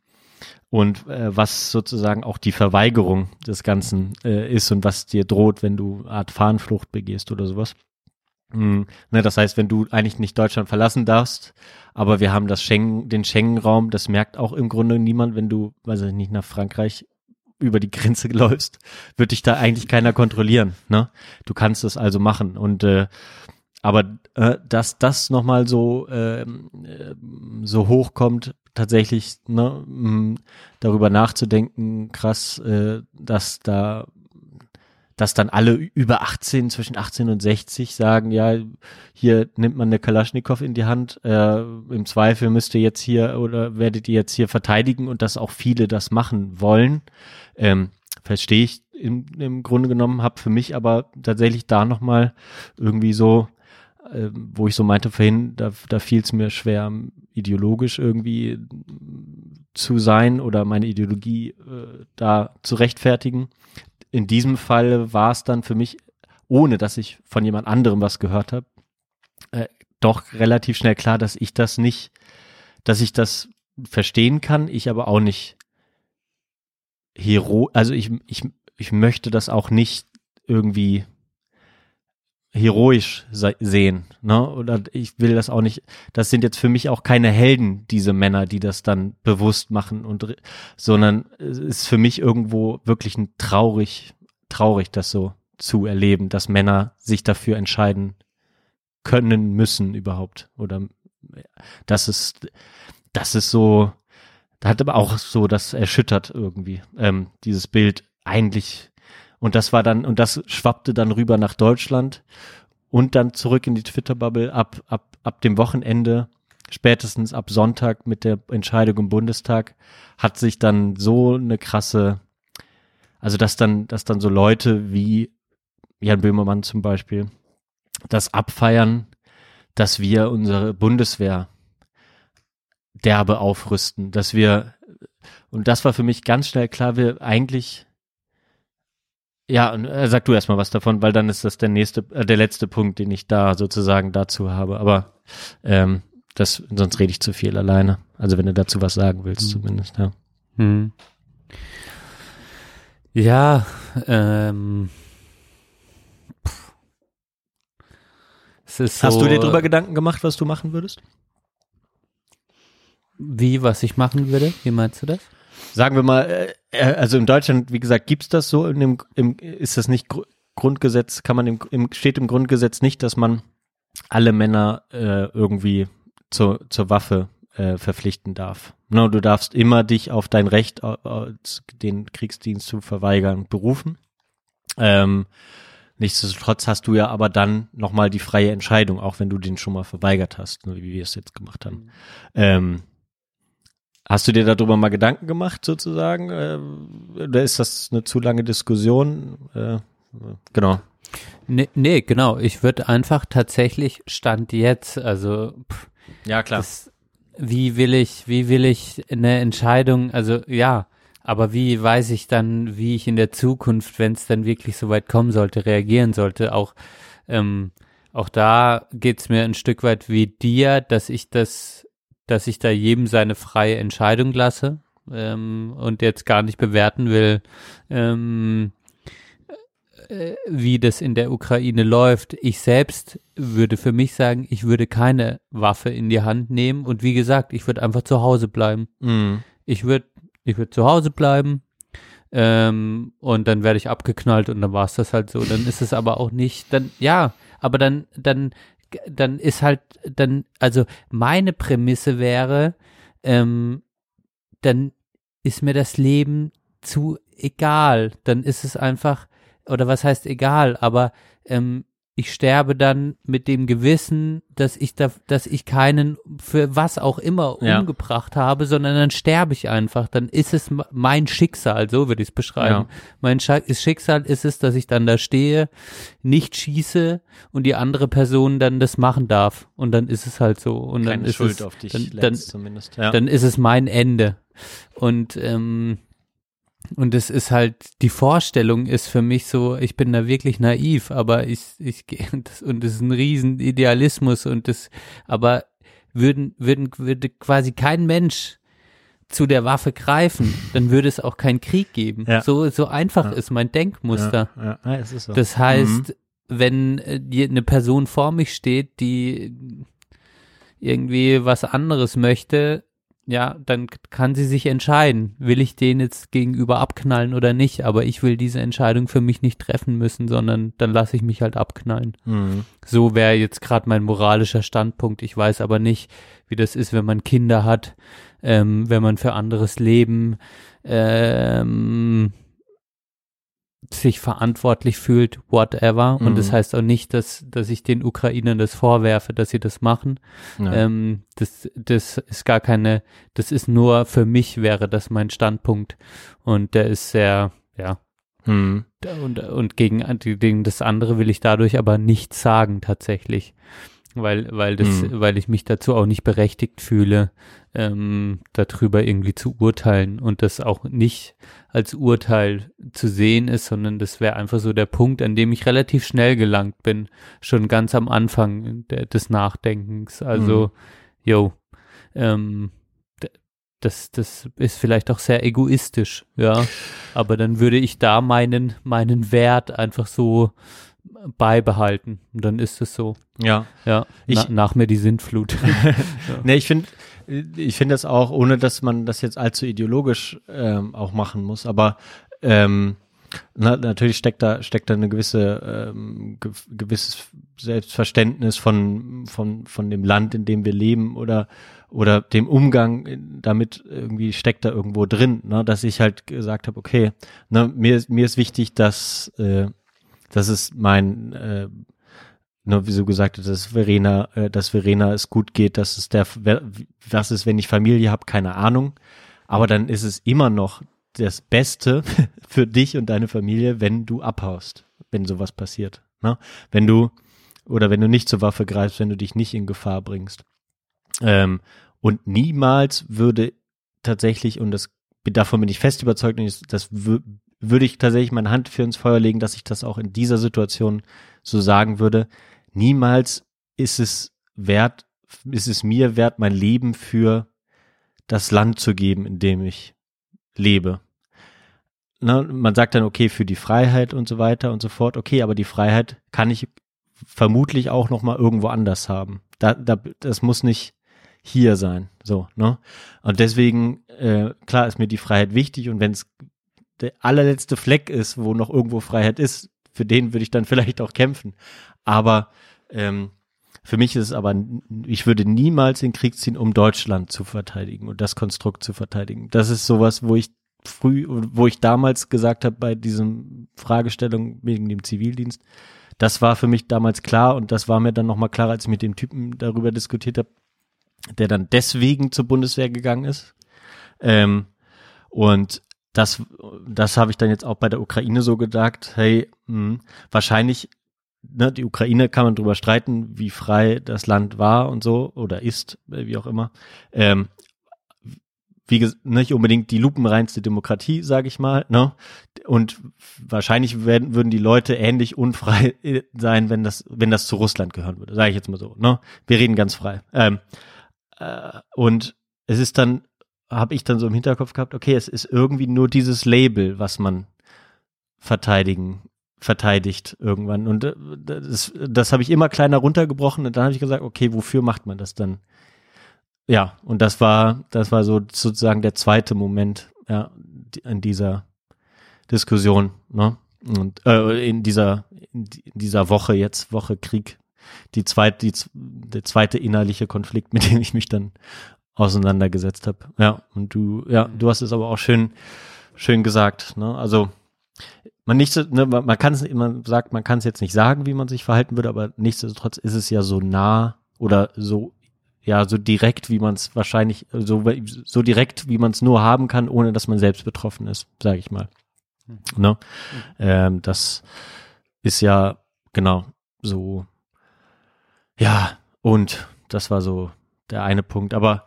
und äh, was sozusagen auch die Verweigerung des Ganzen äh, ist und was dir droht, wenn du Art Fahnenflucht begehst oder sowas. Mm, ne, das heißt, wenn du eigentlich nicht Deutschland verlassen darfst, aber wir haben das Schengen, den Schengen-Raum, das merkt auch im Grunde niemand, wenn du, weiß ich nicht, nach Frankreich über die Grenze läufst, wird dich da eigentlich keiner kontrollieren. Ne? Du kannst es also machen. Und äh, aber äh, dass das nochmal so ähm, äh, so hochkommt, tatsächlich ne, mh, darüber nachzudenken, krass, äh, dass da dass dann alle über 18, zwischen 18 und 60 sagen, ja, hier nimmt man eine Kalaschnikow in die Hand, äh, im Zweifel müsst ihr jetzt hier oder werdet ihr jetzt hier verteidigen und dass auch viele das machen wollen, ähm, verstehe ich im, im Grunde genommen, habe für mich aber tatsächlich da nochmal irgendwie so, äh, wo ich so meinte vorhin, da, da fiel es mir schwer, ideologisch irgendwie zu sein oder meine Ideologie äh, da zu rechtfertigen. In diesem Fall war es dann für mich, ohne dass ich von jemand anderem was gehört habe, äh, doch relativ schnell klar, dass ich das nicht, dass ich das verstehen kann, ich aber auch nicht hero, also ich, ich, ich möchte das auch nicht irgendwie heroisch se sehen, ne? Oder ich will das auch nicht. Das sind jetzt für mich auch keine Helden, diese Männer, die das dann bewusst machen und, sondern es ist für mich irgendwo wirklich ein traurig, traurig, das so zu erleben, dass Männer sich dafür entscheiden können müssen überhaupt oder das ist, das ist so, da hat aber auch so das erschüttert irgendwie ähm, dieses Bild eigentlich und das war dann, und das schwappte dann rüber nach Deutschland und dann zurück in die Twitter-Bubble ab, ab, ab dem Wochenende, spätestens ab Sonntag mit der Entscheidung im Bundestag, hat sich dann so eine krasse, also dass dann, dass dann so Leute wie Jan Böhmermann zum Beispiel, das abfeiern, dass wir unsere Bundeswehr derbe aufrüsten, dass wir, und das war für mich ganz schnell klar, wir eigentlich ja, und, äh, sag du erstmal was davon, weil dann ist das der nächste, äh, der letzte Punkt, den ich da sozusagen dazu habe. Aber ähm, das, sonst rede ich zu viel alleine. Also wenn du dazu was sagen willst, zumindest, ja. Hm. Ja, ähm. Es ist Hast so, du dir drüber Gedanken gemacht, was du machen würdest? Wie, was ich machen würde? Wie meinst du das? Sagen wir mal, äh, äh, also in Deutschland, wie gesagt, gibt's das so, in dem, im, ist das nicht Gru- Grundgesetz, kann man im, im, steht im Grundgesetz nicht, dass man alle Männer äh, irgendwie zur, zur Waffe äh, verpflichten darf. No, du darfst immer dich auf dein Recht, den Kriegsdienst zu verweigern, berufen. Ähm, nichtsdestotrotz hast du ja aber dann nochmal die freie Entscheidung, auch wenn du den schon mal verweigert hast, ne, wie wir es jetzt gemacht haben. Ähm, Hast du dir darüber mal Gedanken gemacht, sozusagen? Äh, oder ist das eine zu lange Diskussion? Äh, genau. Nee, nee genau. Ich würde einfach tatsächlich Stand jetzt, also pff, Ja, klar. das, wie will ich, wie will ich eine Entscheidung, also ja, aber wie weiß ich dann, wie ich in der Zukunft, wenn es dann wirklich so weit kommen sollte, reagieren sollte? Auch, ähm, auch da geht's mir ein Stück weit wie dir, dass ich das, dass ich da jedem seine freie Entscheidung lasse ähm, und jetzt gar nicht bewerten will, ähm, äh, wie das in der Ukraine läuft. Ich selbst würde für mich sagen, ich würde keine Waffe in die Hand nehmen und wie gesagt, ich würde einfach zu Hause bleiben. Mhm. Ich würde ich würde zu Hause bleiben ähm, und dann werde ich abgeknallt und dann war es das halt so. Dann ist es aber auch nicht, dann ja, aber dann dann dann ist halt dann also meine Prämisse wäre, ähm, dann ist mir das Leben zu egal. Dann ist es einfach oder was heißt egal, aber ähm, ich sterbe dann mit dem Gewissen, dass ich da, dass ich keinen für was auch immer Ja. umgebracht habe, sondern dann sterbe ich einfach. Dann ist es mein Schicksal, so würde ich es beschreiben. Ja. Mein Schicksal ist es, dass ich dann da stehe, nicht schieße und die andere Person dann das machen darf. Und dann ist es halt so. Und dann Keine ist Schuld es, auf dich dann, dann, zumindest. Ja. dann ist es mein Ende. Und ähm, und es ist halt, die Vorstellung ist für mich so, ich bin da wirklich naiv, aber ich, ich und es ist ein riesen Idealismus und das, aber würden, würden, würde quasi kein Mensch zu der Waffe greifen, dann würde es auch keinen Krieg geben. Ja. So, so einfach Ja. ist mein Denkmuster. Ja, ja, es ist so. Das heißt, wenn äh, eine Person vor mich steht, die irgendwie was anderes möchte, ja, dann kann sie sich entscheiden, will ich den jetzt gegenüber abknallen oder nicht, aber ich will diese Entscheidung für mich nicht treffen müssen, sondern dann lasse ich mich halt abknallen. Mhm. So wäre jetzt gerade mein moralischer Standpunkt. Ich weiß aber nicht, wie das ist, wenn man Kinder hat, ähm, wenn man für anderes Leben ähm, sich verantwortlich fühlt, whatever. Und das Mhm. heißt auch nicht, dass, dass ich den Ukrainern das vorwerfe, dass sie das machen. Ähm, das, das ist gar keine, das ist nur für mich wäre das mein Standpunkt. Und der ist sehr, ja, Mhm. und, und gegen, gegen das andere will ich dadurch aber nichts sagen tatsächlich. Weil, weil das, Hm. weil ich mich dazu auch nicht berechtigt fühle, ähm, darüber irgendwie zu urteilen und das auch nicht als Urteil zu sehen ist, sondern das wäre einfach so der Punkt, an dem ich relativ schnell gelangt bin, schon ganz am Anfang der, des Nachdenkens. Also, yo, ähm, d- das, das ist vielleicht auch sehr egoistisch, ja. Aber dann würde ich da meinen, meinen Wert einfach so beibehalten. Und dann ist es so. Ja. Ja, Ich- na, nach mir die Sintflut. Nee, ich finde, ich finde das auch, ohne dass man das jetzt allzu ideologisch ähm, auch machen muss, aber ähm, na, natürlich steckt da steckt da eine gewisse ähm, ge gewisses Selbstverständnis von von von dem Land, in dem wir leben oder oder dem Umgang in- damit irgendwie steckt da irgendwo drin, ne, dass ich halt gesagt habe, okay, ne, mir ist- mir ist wichtig, dass äh, dass es mein äh, ne, wie so gesagt, dass Verena, äh, dass Verena es gut geht, dass es der, was ist, wenn ich Familie habe, keine Ahnung. Aber dann ist es immer noch das Beste für dich und deine Familie, wenn du abhaust, wenn sowas passiert. Ne? Wenn du, oder wenn du nicht zur Waffe greifst, wenn du dich nicht in Gefahr bringst. Ähm, und niemals würde tatsächlich, und das, davon bin ich fest überzeugt, das- das würde ich tatsächlich meine Hand für ins Feuer legen, dass ich das auch in dieser Situation so sagen würde, niemals ist es wert, ist es mir wert, mein Leben für das Land zu geben, in dem ich lebe. Na, man sagt dann, okay, für die Freiheit und so weiter und so fort, okay, aber die Freiheit kann ich vermutlich auch noch mal irgendwo anders haben. Da, da, das muss nicht hier sein, so, ne? Und deswegen, äh, klar ist mir die Freiheit wichtig und wenn es der allerletzte Fleck ist, wo noch irgendwo Freiheit ist, für den würde ich dann vielleicht auch kämpfen. Aber ähm, für mich ist es aber, ich würde niemals in Krieg ziehen, um Deutschland zu verteidigen und das Konstrukt zu verteidigen. Das ist sowas, wo ich früh, wo ich damals gesagt habe bei diesem Fragestellung wegen dem Zivildienst, das war für mich damals klar und das war mir dann nochmal klarer, als ich mit dem Typen darüber diskutiert habe, der dann deswegen zur Bundeswehr gegangen ist. Ähm, und das, das habe ich dann jetzt auch bei der Ukraine so gedacht, hey, mh, wahrscheinlich, ne, die Ukraine kann man drüber streiten, wie frei das Land war und so, oder ist, äh, wie auch immer. Ähm, wie nicht unbedingt die lupenreinste Demokratie, sage ich mal, ne? Und wahrscheinlich werden, würden die Leute ähnlich unfrei äh, sein, wenn das, wenn das zu Russland gehören würde, sage ich jetzt mal so, ne? Wir reden ganz frei. Ähm, äh, und es ist dann habe ich dann so im Hinterkopf gehabt, okay, es ist irgendwie nur dieses Label, was man verteidigen, verteidigt irgendwann. Und äh, das, das habe ich immer kleiner runtergebrochen und dann habe ich gesagt, okay, wofür macht man das dann? Ja, und das war, das war so sozusagen der zweite Moment, ja, in dieser Diskussion, ne? Und äh, in dieser, in die- in dieser Woche jetzt, Woche Krieg, die zweite, die, der zweite innerliche Konflikt, mit dem ich mich dann auseinandergesetzt habe. Ja, und du, ja, du hast es aber auch schön, schön gesagt. Ne? Also man nicht so, ne, man, man kann es, man sagt, man kann es jetzt nicht sagen, wie man sich verhalten würde, aber nichtsdestotrotz ist es ja so nah oder so, ja, so direkt, wie man es wahrscheinlich, so, so direkt, wie man es nur haben kann, ohne dass man selbst betroffen ist, sage ich mal. Ne? Ähm, das ist ja genau so, ja, und das war so der eine Punkt, aber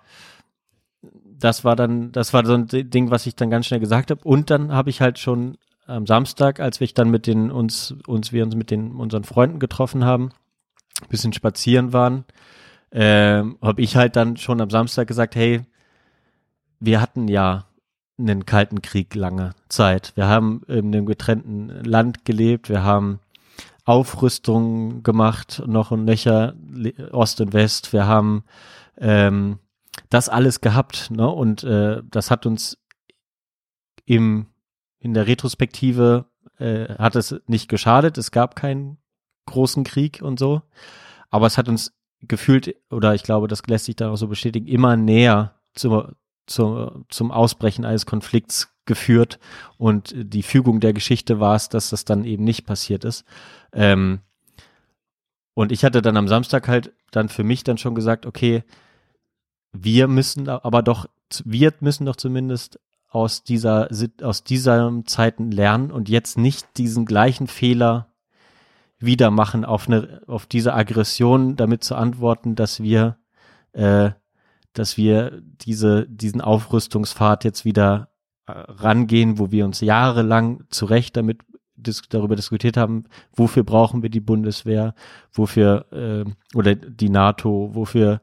das war dann, das war so ein Ding, was ich dann ganz schnell gesagt habe. Und dann habe ich halt schon am Samstag, als wir dann mit den uns, uns, wir uns mit den unseren Freunden getroffen haben, ein bisschen spazieren waren, ähm, habe ich halt dann schon am Samstag gesagt, hey, wir hatten ja einen kalten Krieg lange Zeit. Wir haben in einem getrennten Land gelebt, wir haben Aufrüstung gemacht, noch und nöcher, Ost und West, wir haben ähm, das alles gehabt, ne? Und äh, das hat uns im in der Retrospektive äh, hat es nicht geschadet. Es gab keinen großen Krieg und so, aber es hat uns gefühlt oder ich glaube, das lässt sich dann auch so bestätigen, immer näher zur, zur, zum Ausbrechen eines Konflikts geführt und die Fügung der Geschichte war es, dass das dann eben nicht passiert ist. Ähm, und ich hatte dann am Samstag halt dann für mich dann schon gesagt, okay, wir müssen aber doch, wir müssen doch zumindest aus dieser, aus dieser Zeiten lernen und jetzt nicht diesen gleichen Fehler wieder machen, auf eine, auf diese Aggression damit zu antworten, dass wir, äh, dass wir diese, diesen Aufrüstungspfad jetzt wieder äh, rangehen, wo wir uns jahrelang zu Recht damit darüber diskutiert haben, wofür brauchen wir die Bundeswehr, wofür äh, oder die NATO, wofür,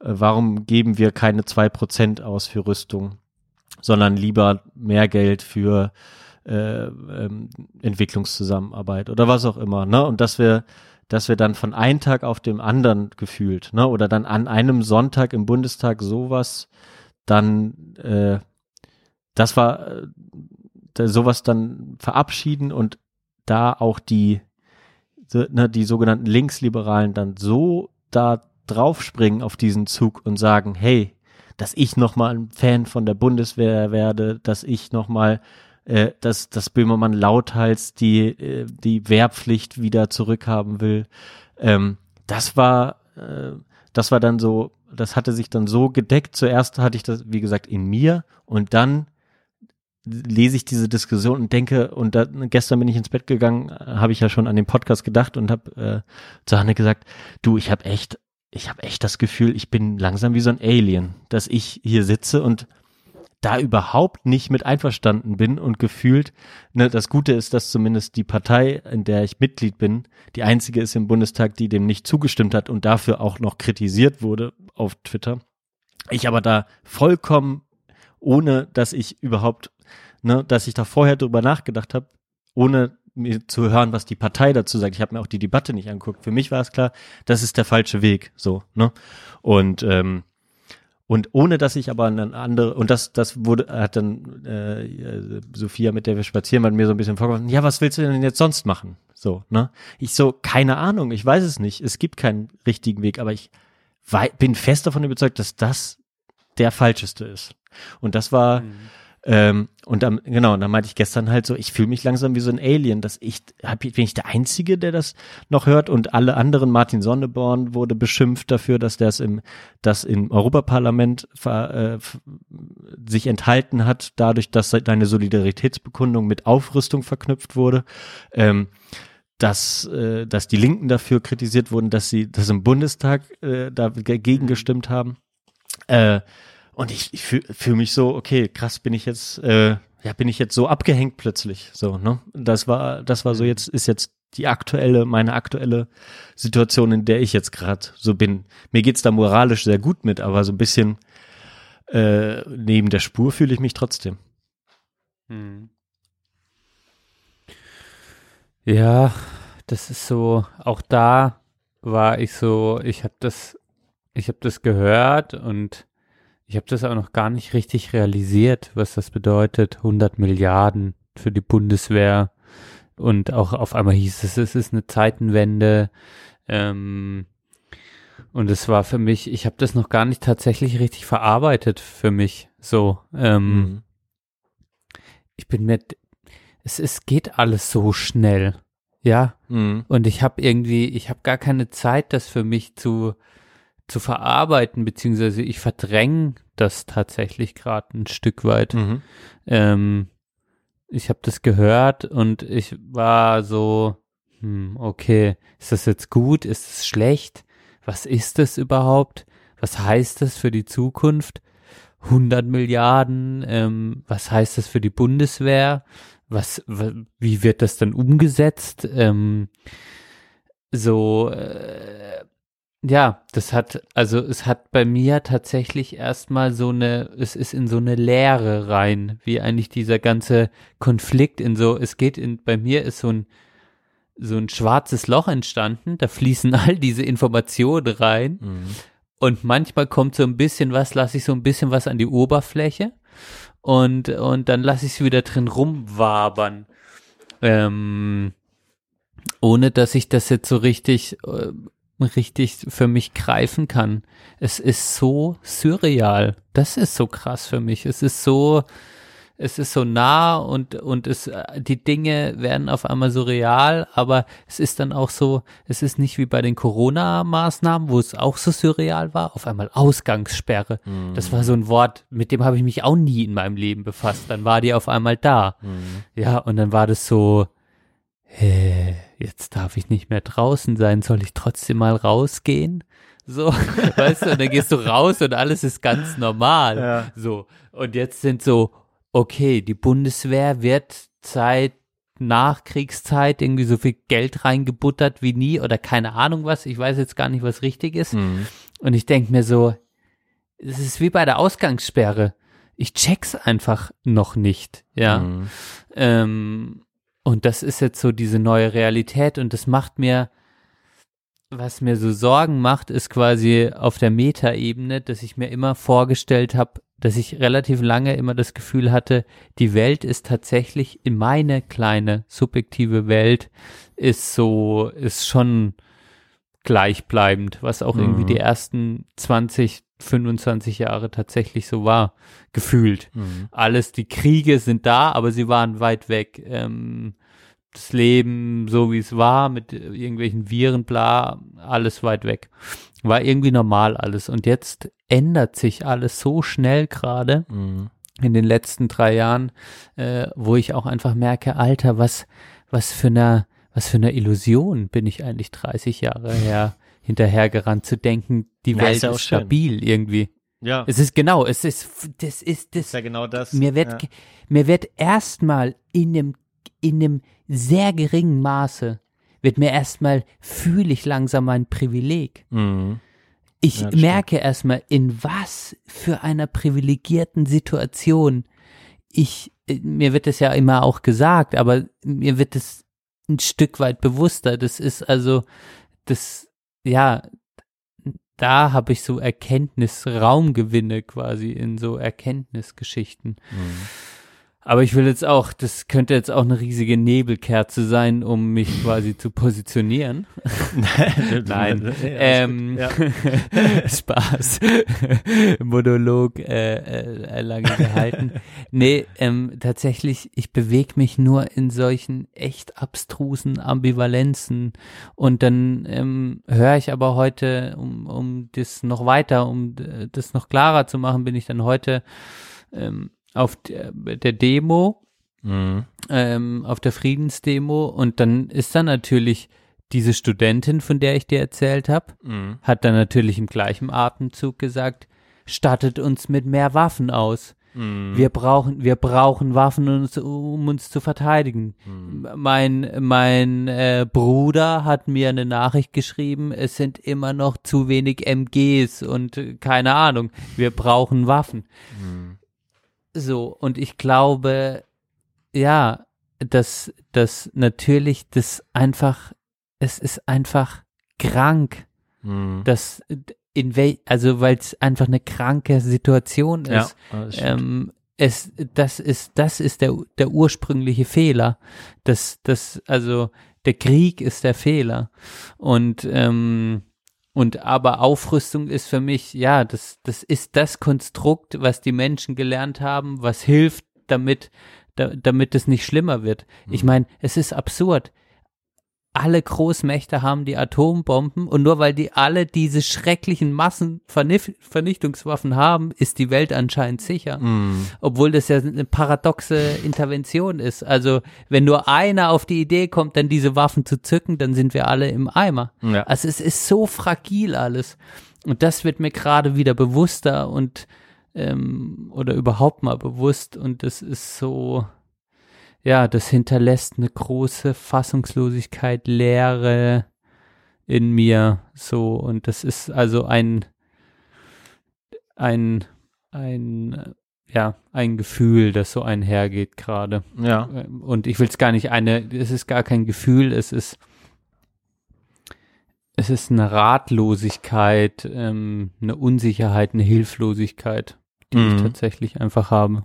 warum geben wir keine zwei Prozent aus für Rüstung, sondern lieber mehr Geld für äh, ähm, Entwicklungszusammenarbeit oder was auch immer, ne? Und dass wir, dass wir dann von einem Tag auf dem anderen gefühlt, ne? Oder dann an einem Sonntag im Bundestag sowas dann, äh, das war äh, sowas dann verabschieden und da auch die, so, ne, die sogenannten Linksliberalen dann so da draufspringen auf diesen Zug und sagen, hey, dass ich nochmal ein Fan von der Bundeswehr werde, dass ich nochmal, äh, dass, dass Böhmermann lauthals die, äh, die Wehrpflicht wieder zurückhaben will. Ähm, das war, äh, das war dann so, das hatte sich dann so gedeckt. Zuerst hatte ich das, wie gesagt, in mir und dann lese ich diese Diskussion und denke, und da, gestern bin ich ins Bett gegangen, habe ich ja schon an den Podcast gedacht und habe äh, zu Hanne gesagt, du, ich habe echt, ich habe echt das Gefühl, ich bin langsam wie so ein Alien, dass ich hier sitze und da überhaupt nicht mit einverstanden bin und gefühlt, ne, das Gute ist, dass zumindest die Partei, in der ich Mitglied bin, die einzige ist im Bundestag, die dem nicht zugestimmt hat und dafür auch noch kritisiert wurde auf Twitter. Ich aber da vollkommen, ohne dass ich überhaupt ne, dass ich da vorher drüber nachgedacht habe, ohne mir zu hören, was die Partei dazu sagt. Ich habe mir auch die Debatte nicht angeguckt. Für mich war es klar, das ist der falsche Weg, so, ne? Und ähm, und ohne dass ich aber eine andere und das das wurde hat dann äh, Sophia mit der wir spazieren waren mir so ein bisschen vorgeworfen. Ja, was willst du denn jetzt sonst machen? So, ne? Ich so keine Ahnung, ich weiß es nicht. Es gibt keinen richtigen Weg, aber ich bin fest davon überzeugt, dass das der falscheste ist. Und das war mhm ähm, und dann, genau, und dann meinte ich gestern halt so, ich fühle mich langsam wie so ein Alien, dass ich, hab, bin ich der Einzige, der das noch hört und alle anderen, Martin Sonneborn wurde beschimpft dafür, dass der es im, das im Europaparlament ver, äh, sich enthalten hat, dadurch, dass deine Solidaritätsbekundung mit Aufrüstung verknüpft wurde. Ähm, dass, äh, dass die Linken dafür kritisiert wurden, dass sie das im Bundestag äh, dagegen gestimmt haben. Äh, und ich, ich fühle fühl mich so, okay, krass, bin ich jetzt, äh, ja, bin ich jetzt so abgehängt plötzlich. So, ne? Das war, das war so Mhm. jetzt, ist jetzt die aktuelle, meine aktuelle Situation, in der ich jetzt gerade so bin. Mir geht's da moralisch sehr gut mit, aber so ein bisschen äh, neben der Spur fühle ich mich trotzdem. Hm. Ja, das ist so, auch da war ich so, ich habe das, ich habe das gehört und ich habe das auch noch gar nicht richtig realisiert, was das bedeutet, 100 Milliarden für die Bundeswehr und auch auf einmal hieß es, es ist eine Zeitenwende ähm, und es war für mich, ich habe das noch gar nicht tatsächlich richtig verarbeitet für mich so. Ähm, Mhm. ich bin mir, es, es geht alles so schnell, ja. Mhm. Und ich habe irgendwie, ich habe gar keine Zeit, das für mich zu zu verarbeiten, beziehungsweise ich verdränge das tatsächlich gerade ein Stück weit. Mhm. Ähm, ich habe das gehört und ich war so, hm, okay, ist das jetzt gut? Ist es schlecht? Was ist das überhaupt? Was heißt das für die Zukunft? 100 Milliarden, ähm, was heißt das für die Bundeswehr? Was, wie wird das dann umgesetzt? Ähm, so, äh, ja, das hat, also es hat bei mir tatsächlich erstmal so eine, es ist in so eine Leere rein, wie eigentlich dieser ganze Konflikt in so, es geht in, bei mir ist so ein, so ein schwarzes Loch entstanden, da fließen all diese Informationen rein Mhm. und manchmal kommt so ein bisschen was, lasse ich so ein bisschen was an die Oberfläche und, und dann lasse ich es wieder drin rumwabern. Ähm, ohne dass ich das jetzt so richtig, äh, richtig für mich greifen kann. Es ist so surreal. Das ist so krass für mich. Es ist so, es ist so nah und, und es, äh, die Dinge werden auf einmal so real, aber es ist dann auch so, es ist nicht wie bei den Corona-Maßnahmen, wo es auch so surreal war, auf einmal Ausgangssperre. Mhm. Das war so ein Wort, mit dem habe ich mich auch nie in meinem Leben befasst. Dann war die auf einmal da. Mhm. Ja, und dann war das so, hä, jetzt darf ich nicht mehr draußen sein, soll ich trotzdem mal rausgehen? So, weißt du, und dann gehst du raus und alles ist ganz normal. Ja. So, und jetzt sind so, okay, die Bundeswehr wird seit Nachkriegszeit irgendwie so viel Geld reingebuttert wie nie oder keine Ahnung was, ich weiß jetzt gar nicht, was richtig ist. Mhm. Und ich denke mir so, es ist wie bei der Ausgangssperre. ich check's einfach noch nicht, ja. Mhm. Ähm, und das ist jetzt so diese neue Realität und das macht mir, was mir so Sorgen macht, ist quasi auf der Metaebene, dass ich mir immer vorgestellt habe, dass ich relativ lange immer das Gefühl hatte, die Welt ist tatsächlich in meine kleine subjektive Welt ist so, ist schon gleichbleibend, was auch irgendwie Mhm. die ersten 20, 25 Jahre tatsächlich so war, gefühlt Mhm. alles, die Kriege sind da, aber sie waren weit weg. Ähm, das Leben, so wie es war, mit irgendwelchen Viren, bla, alles weit weg. War irgendwie normal alles. Und jetzt ändert sich alles so schnell gerade Mhm. in den letzten drei Jahren, äh, wo ich auch einfach merke, Alter, was, was für eine, was für eine Illusion bin ich eigentlich 30 Jahre her hinterhergerannt zu denken, die Ja, Welt ist ja ist schön. stabil irgendwie. Ja, Es ist genau, es ist, das ist, das ist ja genau das. mir wird, ja. mir wird erstmal in einem, in einem sehr geringen Maße, wird mir erstmal, fühle ich langsam mein Privileg. Mhm. Ich Ja, merke erstmal, in was für einer privilegierten Situation ich, äh, mir wird es ja immer auch gesagt, aber mir wird es ein Stück weit bewusster. Das ist also, das, ja, da habe ich so Erkenntnisraumgewinne quasi in so Erkenntnisgeschichten. Mhm. Aber ich will jetzt auch, das könnte jetzt auch eine riesige Nebelkerze sein, um mich quasi zu positionieren. Nein. Ähm. Spaß. Monolog äh, äh, lange gehalten. nee, ähm, tatsächlich, ich bewege mich nur in solchen echt abstrusen Ambivalenzen. Und dann ähm, höre ich aber heute, um, um das noch weiter, um äh, das noch klarer zu machen, bin ich dann heute ähm, auf der, der Demo Mhm. ähm, auf der Friedensdemo und dann ist da natürlich diese Studentin, von der ich dir erzählt habe, Mhm. hat dann natürlich im gleichen Atemzug gesagt, stattet uns mit mehr Waffen aus. Mhm. Wir brauchen, wir brauchen Waffen, um uns, um uns zu verteidigen. Mhm. Mein, mein äh, Bruder hat mir eine Nachricht geschrieben, es sind immer noch zu wenig MGs und äh, keine Ahnung, wir brauchen Waffen. So, und ich glaube, ja, dass, dass natürlich das einfach, es ist einfach krank, Mhm. dass in wel, also weil es einfach eine kranke Situation Ja, ist. das. Ähm, es, das ist, das ist der, der ursprüngliche Fehler. Das, das, also der Krieg ist der Fehler. Und, ähm, und aber Aufrüstung ist für mich, ja, das, das ist das Konstrukt, was die Menschen gelernt haben, was hilft, damit, da, damit es nicht schlimmer wird. Ich Mhm. meine, es ist absurd. Alle Großmächte haben die Atombomben und nur weil die alle diese schrecklichen Massenvernichtungswaffen haben, ist die Welt anscheinend sicher. Mhm. Obwohl das ja eine paradoxe Intervention ist. Also wenn nur einer auf die Idee kommt, dann diese Waffen zu zücken, dann sind wir alle im Eimer. Ja. Also es ist so fragil alles. Und das wird mir gerade wieder bewusster und ähm, oder überhaupt mal bewusst. Und das ist so, ja, das hinterlässt eine große Fassungslosigkeit, Leere in mir. So, und das ist also ein, ein, ein, äh, ja, ein Gefühl, das so einhergeht gerade. ja. Ähm, Und ich will es gar nicht eine, es ist gar kein Gefühl, es ist, es ist eine Ratlosigkeit, ähm, eine Unsicherheit, eine Hilflosigkeit, die ich Mhm. tatsächlich einfach habe.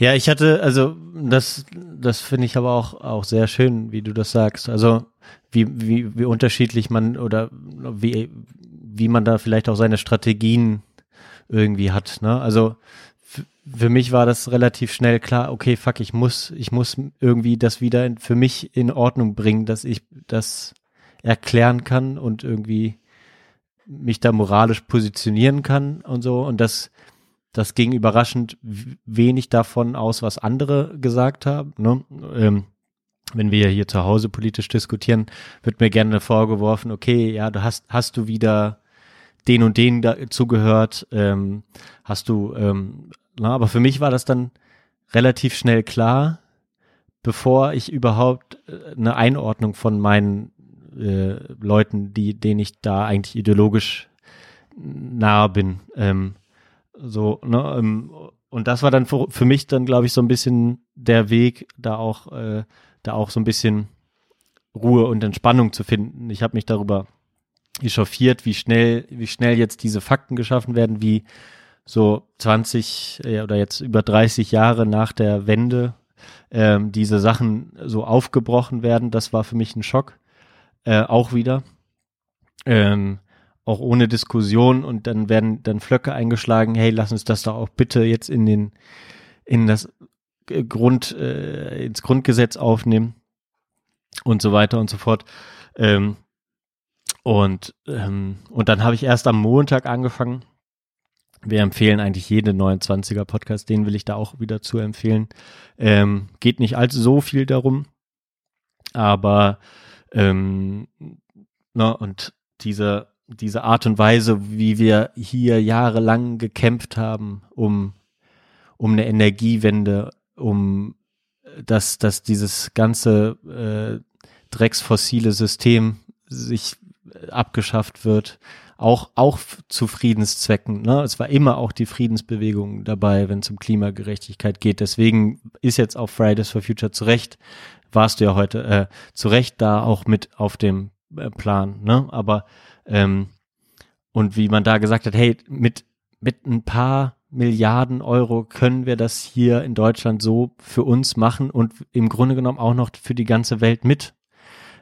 Ja, ich hatte, also das, das finde ich aber auch, auch sehr schön, wie du das sagst. Also wie, wie, wie unterschiedlich man oder wie, wie man da vielleicht auch seine Strategien irgendwie hat. Ne? Also für mich war das relativ schnell klar, okay, fuck, ich muss, ich muss irgendwie das wieder in, für mich in Ordnung bringen, dass ich das erklären kann und irgendwie mich da moralisch positionieren kann und so. Und das, das ging überraschend wenig davon aus, was andere gesagt haben. Ne? Ähm, wenn wir hier zu Hause politisch diskutieren, wird mir gerne vorgeworfen, okay, ja, du hast, hast du wieder den und den dazu gehört, ähm, hast du, ähm, na, aber für mich war das dann relativ schnell klar, bevor ich überhaupt äh, eine Einordnung von meinen äh, Leuten, die, denen ich da eigentlich ideologisch nahe bin, ähm, so, ne, ähm, und das war dann für, für mich dann, glaube ich, so ein bisschen der Weg, da auch, äh, da auch so ein bisschen Ruhe und Entspannung zu finden. Ich habe mich darüber echauffiert, wie schnell, wie schnell jetzt diese Fakten geschaffen werden, wie so 20 äh, oder jetzt über 30 Jahre nach der Wende ähm, diese Sachen so aufgebrochen werden. Das war für mich ein Schock, äh, auch wieder. Ähm, auch ohne Diskussion und dann werden dann Flöcke eingeschlagen, hey, lass uns das doch auch bitte jetzt in den, in das Grund, äh, ins Grundgesetz aufnehmen und so weiter und so fort. Ähm, und, ähm, und dann habe ich erst am Montag angefangen. Wir empfehlen eigentlich jede 29er Podcast, den will ich da auch wieder zu empfehlen. Ähm, geht nicht allzu so viel darum, aber ähm, na, und diese, diese Art und Weise, wie wir hier jahrelang gekämpft haben, um, um eine Energiewende, um dass, dass dieses ganze äh, drecksfossile System sich abgeschafft wird, auch, auch zu Friedenszwecken. Ne? Es war immer auch die Friedensbewegung dabei, wenn es um Klimagerechtigkeit geht. Deswegen ist jetzt auch Fridays for Future zu Recht, warst du ja heute äh, zu Recht da auch mit auf dem äh, Plan. Ne? Aber ähm, und wie man da gesagt hat, hey, mit, mit ein paar Milliarden Euro können wir das hier in Deutschland so für uns machen und im Grunde genommen auch noch für die ganze Welt mit.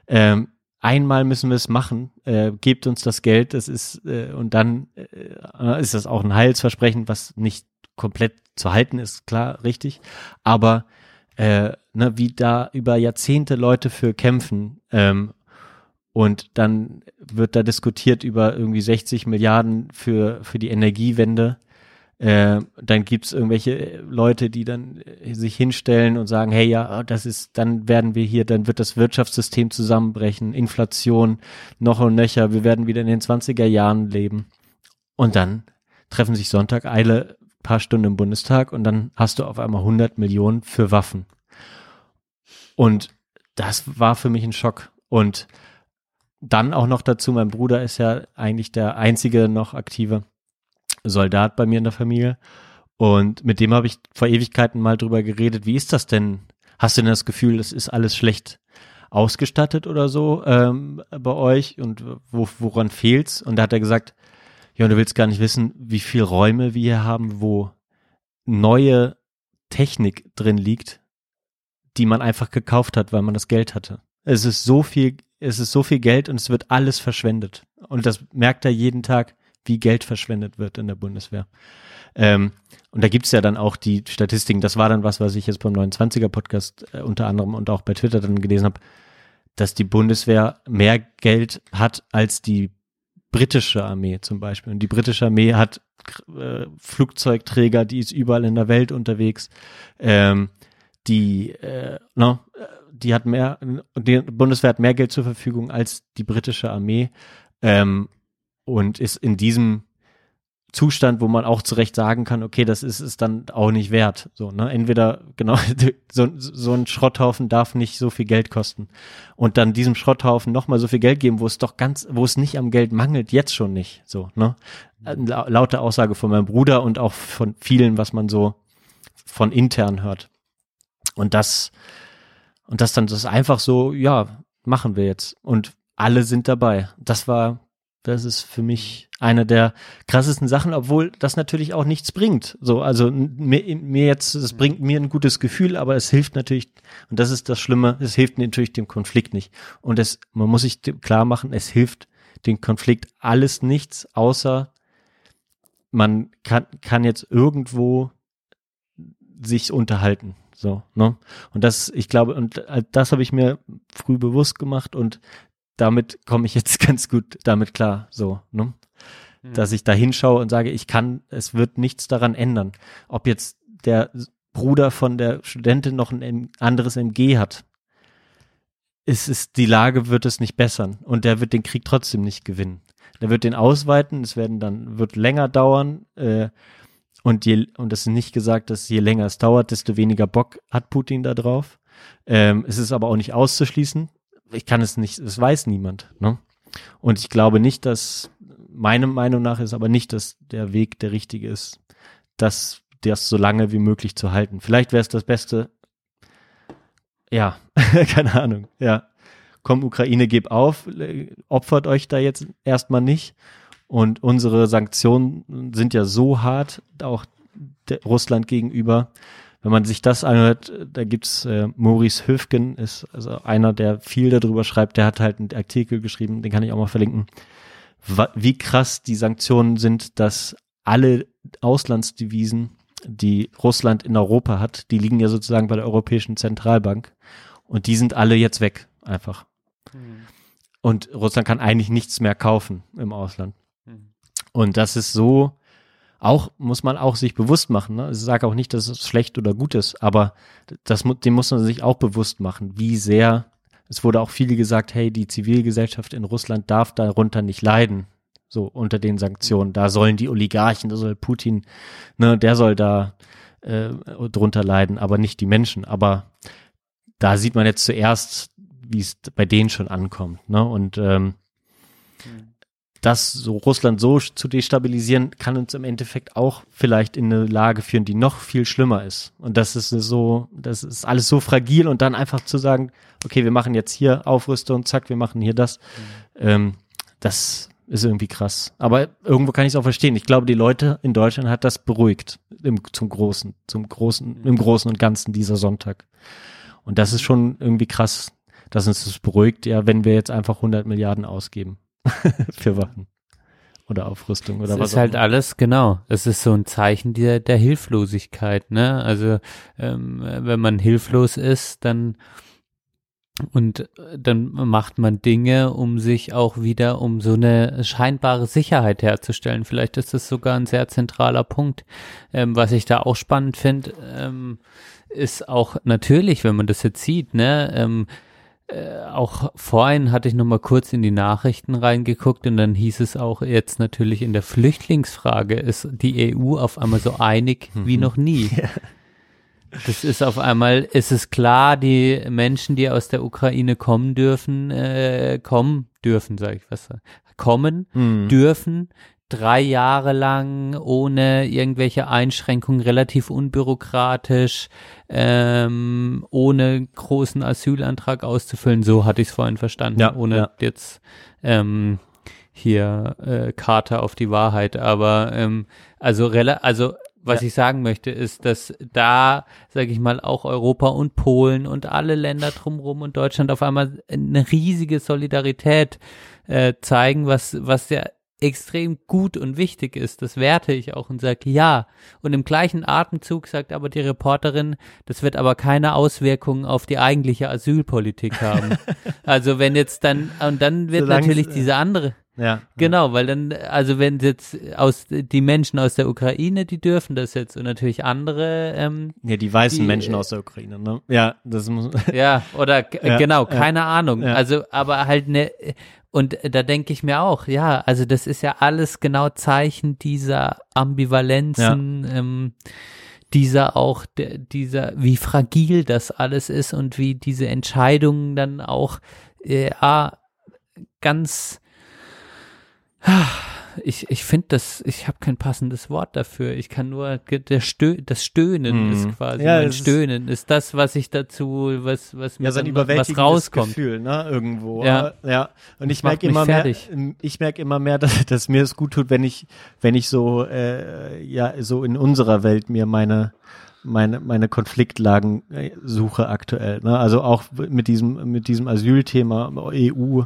Ähm, einmal müssen wir es machen, äh, gebt uns das Geld, das ist, äh, und dann äh, ist das auch ein Heilsversprechen, was nicht komplett zu halten ist, klar, richtig. Aber äh, ne, wie da über Jahrzehnte Leute für kämpfen, ähm, und dann wird da diskutiert über irgendwie 60 Milliarden für, für die Energiewende. Äh, dann gibt's irgendwelche Leute, die dann äh, sich hinstellen und sagen, hey, ja, das ist, dann werden wir hier, dann wird das Wirtschaftssystem zusammenbrechen, Inflation noch und nöcher, wir werden wieder in den 20er Jahren leben. Und dann treffen sich Sonntag Eile paar Stunden im Bundestag und dann hast du auf einmal 100 Millionen für Waffen. Und das war für mich ein Schock. Und dann auch noch dazu, mein Bruder ist ja eigentlich der einzige noch aktive Soldat bei mir in der Familie. Und mit dem habe ich vor Ewigkeiten mal drüber geredet. Wie ist das denn? Hast du denn das Gefühl, es ist alles schlecht ausgestattet oder so ähm, bei euch? Und wo, woran fehlt's? Und da hat er gesagt, ja, du willst gar nicht wissen, wie viel Räume wir hier haben, wo neue Technik drin liegt, die man einfach gekauft hat, weil man das Geld hatte. Es ist so viel, es ist so viel Geld und es wird alles verschwendet. Und das merkt er jeden Tag wie Geld verschwendet wird in der Bundeswehr. Ähm, und da gibt's ja dann auch die Statistiken, das war dann was, was ich jetzt beim 29er Podcast äh, unter anderem und auch bei Twitter dann gelesen habe, dass die Bundeswehr mehr Geld hat als die britische Armee zum Beispiel. Und die britische Armee hat äh, Flugzeugträger, die ist überall in der Welt unterwegs. Ähm, die, äh, no, äh, die hat mehr, die Bundeswehr hat mehr Geld zur Verfügung als die britische Armee. Ähm, und ist in diesem Zustand, wo man auch zu Recht sagen kann, okay, das ist es dann auch nicht wert. So, ne? Entweder, genau, so, so ein Schrotthaufen darf nicht so viel Geld kosten. Und dann diesem Schrotthaufen nochmal so viel Geld geben, wo es doch ganz, wo es nicht am Geld mangelt, jetzt schon nicht. So, ne? Laute Aussage von meinem Bruder und auch von vielen, was man so von intern hört. Und das, und das dann das einfach so, ja, machen wir jetzt. Und alle sind dabei. Das war das ist für mich eine der krassesten Sachen, obwohl das natürlich auch nichts bringt. So, also mir, mir jetzt, es bringt mir ein gutes Gefühl, aber es hilft natürlich, und das ist das Schlimme, es hilft natürlich dem Konflikt nicht. Und es, man muss sich klar machen, es hilft dem Konflikt alles nichts, außer man kann, kann jetzt irgendwo sich unterhalten. So, ne? Und das, ich glaube, und das habe ich mir früh bewusst gemacht und damit komme ich jetzt ganz gut damit klar, so, ne? Mhm. Dass ich da hinschaue und sage, ich kann, es wird nichts daran ändern. Ob jetzt der Bruder von der Studentin noch ein anderes MG hat, es ist, die Lage wird es nicht bessern und der wird den Krieg trotzdem nicht gewinnen. Der wird den ausweiten, es werden dann, wird länger dauern, äh, und je, und es ist nicht gesagt, dass je länger es dauert, desto weniger Bock hat Putin da drauf. Ähm, es ist aber auch nicht auszuschließen, ich kann es nicht, es weiß niemand. Ne? Und ich glaube nicht, dass, meine Meinung nach ist aber nicht, dass der Weg der richtige ist, dass das so lange wie möglich zu halten. Vielleicht wäre es das Beste. Ja, keine Ahnung. Ja, komm Ukraine, geb auf, äh, opfert euch da jetzt erstmal nicht. Und unsere Sanktionen sind ja so hart, auch Russland gegenüber. Wenn man sich das anhört, da gibt's äh, Maurice Höfgen, ist also einer, der viel darüber schreibt, der hat halt einen Artikel geschrieben, den kann ich auch mal verlinken, wie krass die Sanktionen sind, dass alle Auslandsdevisen, die Russland in Europa hat, die liegen ja sozusagen bei der Europäischen Zentralbank und die sind alle jetzt weg, einfach. Und Russland kann eigentlich nichts mehr kaufen im Ausland. Und das ist so, auch, muss man auch sich bewusst machen. Ne? Ich sage auch nicht, dass es schlecht oder gut ist, aber das, dem muss man sich auch bewusst machen, wie sehr, es wurde auch viel gesagt, hey, die Zivilgesellschaft in Russland darf darunter nicht leiden, so unter den Sanktionen. Da sollen die Oligarchen, da soll Putin, ne, der soll da äh, drunter leiden, aber nicht die Menschen. Aber da sieht man jetzt zuerst, wie es bei denen schon ankommt. Ne? Und ähm, das so Russland so zu destabilisieren, kann uns im Endeffekt auch vielleicht in eine Lage führen, die noch viel schlimmer ist. Und das ist so, das ist alles so fragil und dann einfach zu sagen, okay, wir machen jetzt hier Aufrüstung, zack, wir machen hier das. Ähm, das ist irgendwie krass. Aber irgendwo kann ich es auch verstehen. Ich glaube, die Leute in Deutschland hat das beruhigt im, zum Großen, zum Großen, im Großen und Ganzen dieser Sonntag. Und das ist schon irgendwie krass, dass uns das beruhigt, ja, wenn wir jetzt einfach 100 Milliarden ausgeben für Waffen oder Aufrüstung oder Es was ist auch halt alles, genau. Es ist so ein Zeichen der, der Hilflosigkeit, ne? Also, ähm, wenn man hilflos ist, dann und äh, dann macht man Dinge, um sich auch wieder um so eine scheinbare Sicherheit herzustellen. Vielleicht ist das sogar ein sehr zentraler Punkt. Ähm, was ich da auch spannend finde, ähm, ist auch natürlich, wenn man das jetzt sieht, ne, ähm, äh, auch vorhin hatte ich noch mal kurz in die Nachrichten reingeguckt und dann hieß es auch jetzt natürlich in der Flüchtlingsfrage ist die EU auf einmal so einig wie noch nie. Das ist auf einmal, ist es klar, die Menschen, die aus der Ukraine kommen dürfen, äh, kommen dürfen, sage ich was, kommen Mhm. dürfen, drei Jahre lang ohne irgendwelche Einschränkungen, relativ unbürokratisch, ähm, ohne großen Asylantrag auszufüllen. So hatte ich es vorhin verstanden, Ja, ohne ja. jetzt ähm, hier äh, Karte auf die Wahrheit. Aber ähm, also also was Ja. ich sagen möchte, ist, dass da, sage ich mal, auch Europa und Polen und alle Länder drumherum und Deutschland auf einmal eine riesige Solidarität äh, zeigen, was, was ja extrem gut und wichtig ist. Das werte ich auch und sage ja. Und im gleichen Atemzug sagt aber die Reporterin, das wird aber keine Auswirkungen auf die eigentliche Asylpolitik haben. also wenn jetzt dann, und dann wird Solang's, natürlich äh, diese andere, Ja. Genau, weil dann, also wenn jetzt aus die Menschen aus der Ukraine, die dürfen das jetzt und natürlich andere, ähm, Ja, die weißen Die, Menschen äh, aus der Ukraine, ne? Ja, das muss. ja, oder g- Ja, genau, ja. keine Ahnung. Ja. Also, aber halt ne, und da denke ich mir auch, ja, also das ist ja alles genau Zeichen dieser Ambivalenzen, ähm, dieser auch, der, dieser, wie fragil das alles ist und wie diese Entscheidungen dann auch, äh, ganz, ich, ich finde das, ich habe kein passendes Wort dafür. Ich kann nur, der Stö das Stöhnen Mhm. ist quasi, Ja, mein es ist- Stöhnen ist das, was ich dazu, was, was mir Ja, so ein dann- was rauskommt. Gefühl, ne, irgendwo. Ja. Aber, ja. Und ich merke immer mehr, fertig. ich merke immer mehr, dass, dass mir es gut tut, wenn ich, wenn ich so, äh, ja, so in unserer Welt mir meine, meine, meine Konfliktlagen äh, suche aktuell, ne? Also auch mit diesem, mit diesem Asylthema EU,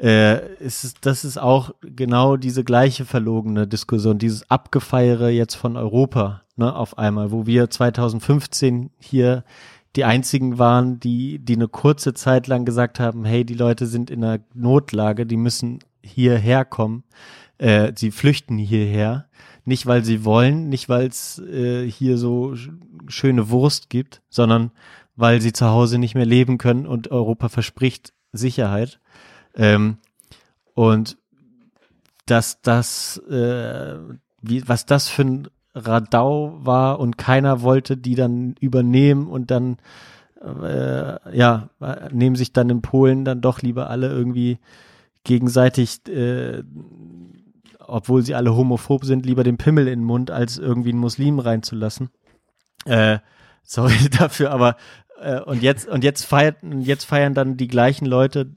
äh, ist das ist auch genau diese gleiche verlogene Diskussion, dieses Abgefeiere jetzt von Europa, ne, auf einmal, wo wir 2015 hier die einzigen waren, die, die eine kurze Zeit lang gesagt haben, hey, die Leute sind in einer Notlage, die müssen hierher kommen, äh, sie flüchten hierher, nicht weil sie wollen, nicht weil es äh, hier so sch- schöne Wurst gibt, sondern weil sie zu Hause nicht mehr leben können und Europa verspricht Sicherheit. Ähm, und dass das, äh, wie, was das für ein Radau war und keiner wollte die dann übernehmen und dann, äh, ja, nehmen sich dann in Polen dann doch lieber alle irgendwie gegenseitig äh, obwohl sie alle homophob sind, lieber den Pimmel in den Mund, als irgendwie einen Muslim reinzulassen. Äh, sorry dafür, aber äh, und jetzt und jetzt feiert jetzt feiern dann die gleichen Leute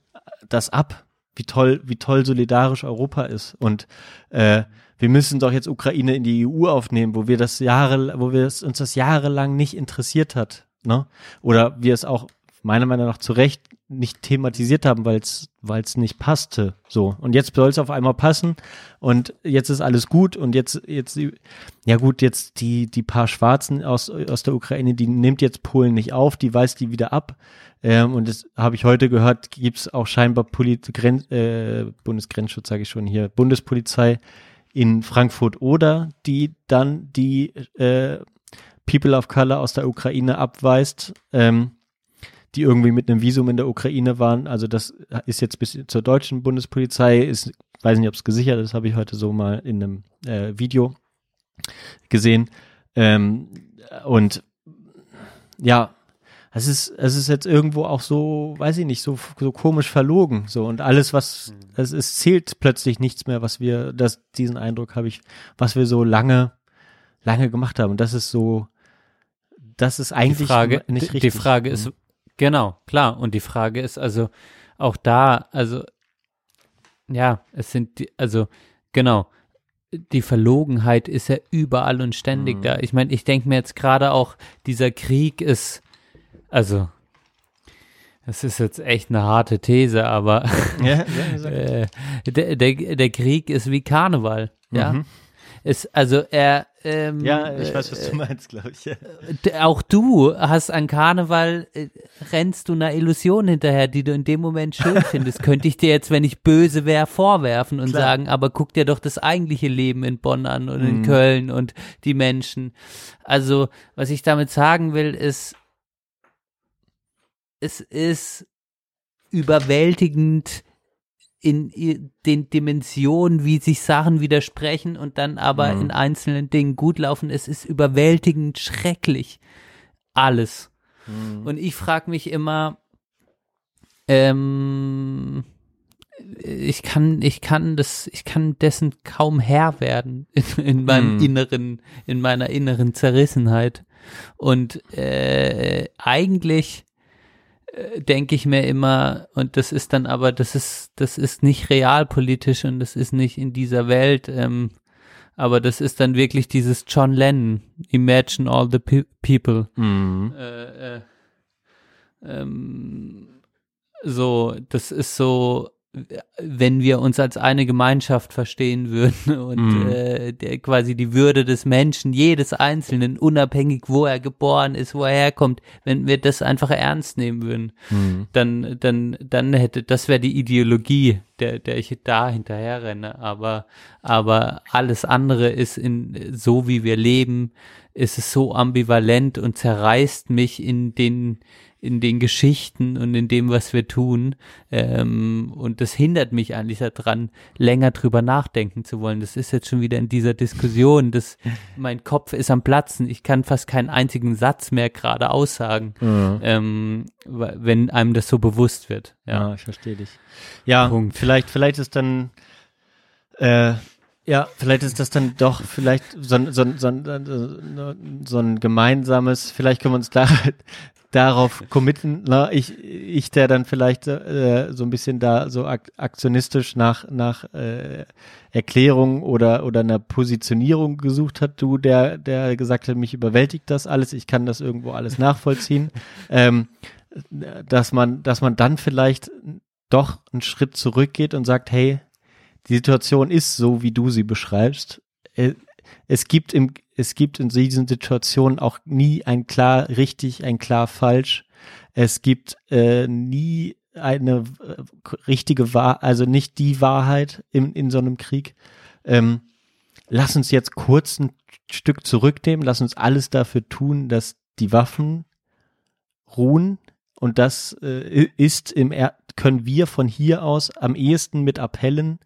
das ab, wie toll wie toll solidarisch Europa ist und äh, wir müssen doch jetzt Ukraine in die EU aufnehmen, wo wir das Jahre, wo wir es, uns das jahrelang nicht interessiert hat, ne? Oder wir es auch meiner Meinung nach zu Recht nicht thematisiert haben, weil es nicht passte. So und jetzt soll es auf einmal passen und jetzt ist alles gut und jetzt jetzt ja gut jetzt die die paar Schwarzen aus aus der Ukraine, die nimmt jetzt Polen nicht auf, die weist die wieder ab. Ähm, und das habe ich heute gehört, gibt es auch scheinbar Poli Gren äh, Bundesgrenzschutz, sage ich schon hier, Bundespolizei in Frankfurt oder die dann die äh, People of Color aus der Ukraine abweist. Ähm, die irgendwie mit einem Visum in der Ukraine waren. Also das ist jetzt bis zur deutschen Bundespolizei, ist, weiß nicht, ob es gesichert ist, habe ich heute so mal in einem äh, Video gesehen. Ähm, und ja, es ist, es ist jetzt irgendwo auch so, weiß ich nicht, so, so komisch verlogen. So und alles, was mhm. es, es zählt plötzlich nichts mehr, was wir, das, diesen Eindruck habe ich, was wir so lange, lange gemacht haben. Und das ist so, das ist eigentlich die Frage, nicht richtig. Die Frage ist, mhm. Genau, klar. Und die Frage ist also auch da, also ja, es sind die, also genau, die Verlogenheit ist ja überall und ständig mhm. da. Ich meine, ich denke mir jetzt gerade auch, dieser Krieg ist, also das ist jetzt echt eine harte These, aber ja, ja, äh, der, der, der Krieg ist wie Karneval, ja. Mhm. Es, also er ähm, ja, ich weiß, was du meinst, glaube ich. Ja. Auch du hast an Karneval, äh, rennst du einer Illusion hinterher, die du in dem Moment schön findest. Könnte ich dir jetzt, wenn ich böse wäre, vorwerfen und Klar. sagen, aber guck dir doch das eigentliche Leben in Bonn an und in mhm. Köln und die Menschen. Also, was ich damit sagen will, ist, es ist überwältigend, in den Dimensionen, wie sich Sachen widersprechen und dann aber mhm. in einzelnen Dingen gut laufen. Es ist überwältigend schrecklich. Alles. Mhm. Und ich frage mich immer, ähm, ich kann, ich kann das, ich kann dessen kaum Herr werden in, in meinem mhm. inneren, in meiner inneren Zerrissenheit. Und äh, eigentlich denke ich mir immer, und das ist dann aber, das ist, das ist nicht realpolitisch und das ist nicht in dieser Welt, ähm, aber das ist dann wirklich dieses John Lennon, Imagine all the pe people. Mhm. Äh, äh, ähm, so, das ist so, wenn wir uns als eine Gemeinschaft verstehen würden und mhm. äh, der, quasi die Würde des Menschen, jedes Einzelnen, unabhängig wo er geboren ist, wo er herkommt, wenn wir das einfach ernst nehmen würden, mhm. dann, dann, dann hätte, das wäre die Ideologie, der, der ich da hinterher renne. Aber, aber alles andere ist in, so wie wir leben, ist es so ambivalent und zerreißt mich in den, in den Geschichten und in dem, was wir tun. Ähm, und das hindert mich eigentlich daran, länger drüber nachdenken zu wollen. Das ist jetzt schon wieder in dieser Diskussion. Das, mein Kopf ist am Platzen. Ich kann fast keinen einzigen Satz mehr gerade aussagen, mhm. ähm, wenn einem das so bewusst wird. Ja, ja ich verstehe dich. Ja, Punkt. vielleicht, vielleicht ist dann äh, ja, vielleicht ist das dann doch vielleicht so, so, so, so ein gemeinsames, vielleicht können wir uns da darauf committen, na, ich, ich der dann vielleicht äh, so ein bisschen da so ak aktionistisch nach, nach äh, Erklärung oder, oder einer Positionierung gesucht hat, du, der, der gesagt hat, mich überwältigt das alles, ich kann das irgendwo alles nachvollziehen, ähm, dass man, dass man dann vielleicht doch einen Schritt zurückgeht und sagt, hey, die Situation ist so, wie du sie beschreibst. Äh, es gibt im, es gibt in diesen Situationen auch nie ein klar richtig, ein klar falsch. Es gibt äh, nie eine äh, richtige Wahrheit, also nicht die Wahrheit in, in so einem Krieg. Ähm, lass uns jetzt kurz ein Stück zurücknehmen, lass uns alles dafür tun, dass die Waffen ruhen. Und das äh, ist im er können wir von hier aus am ehesten mit Appellen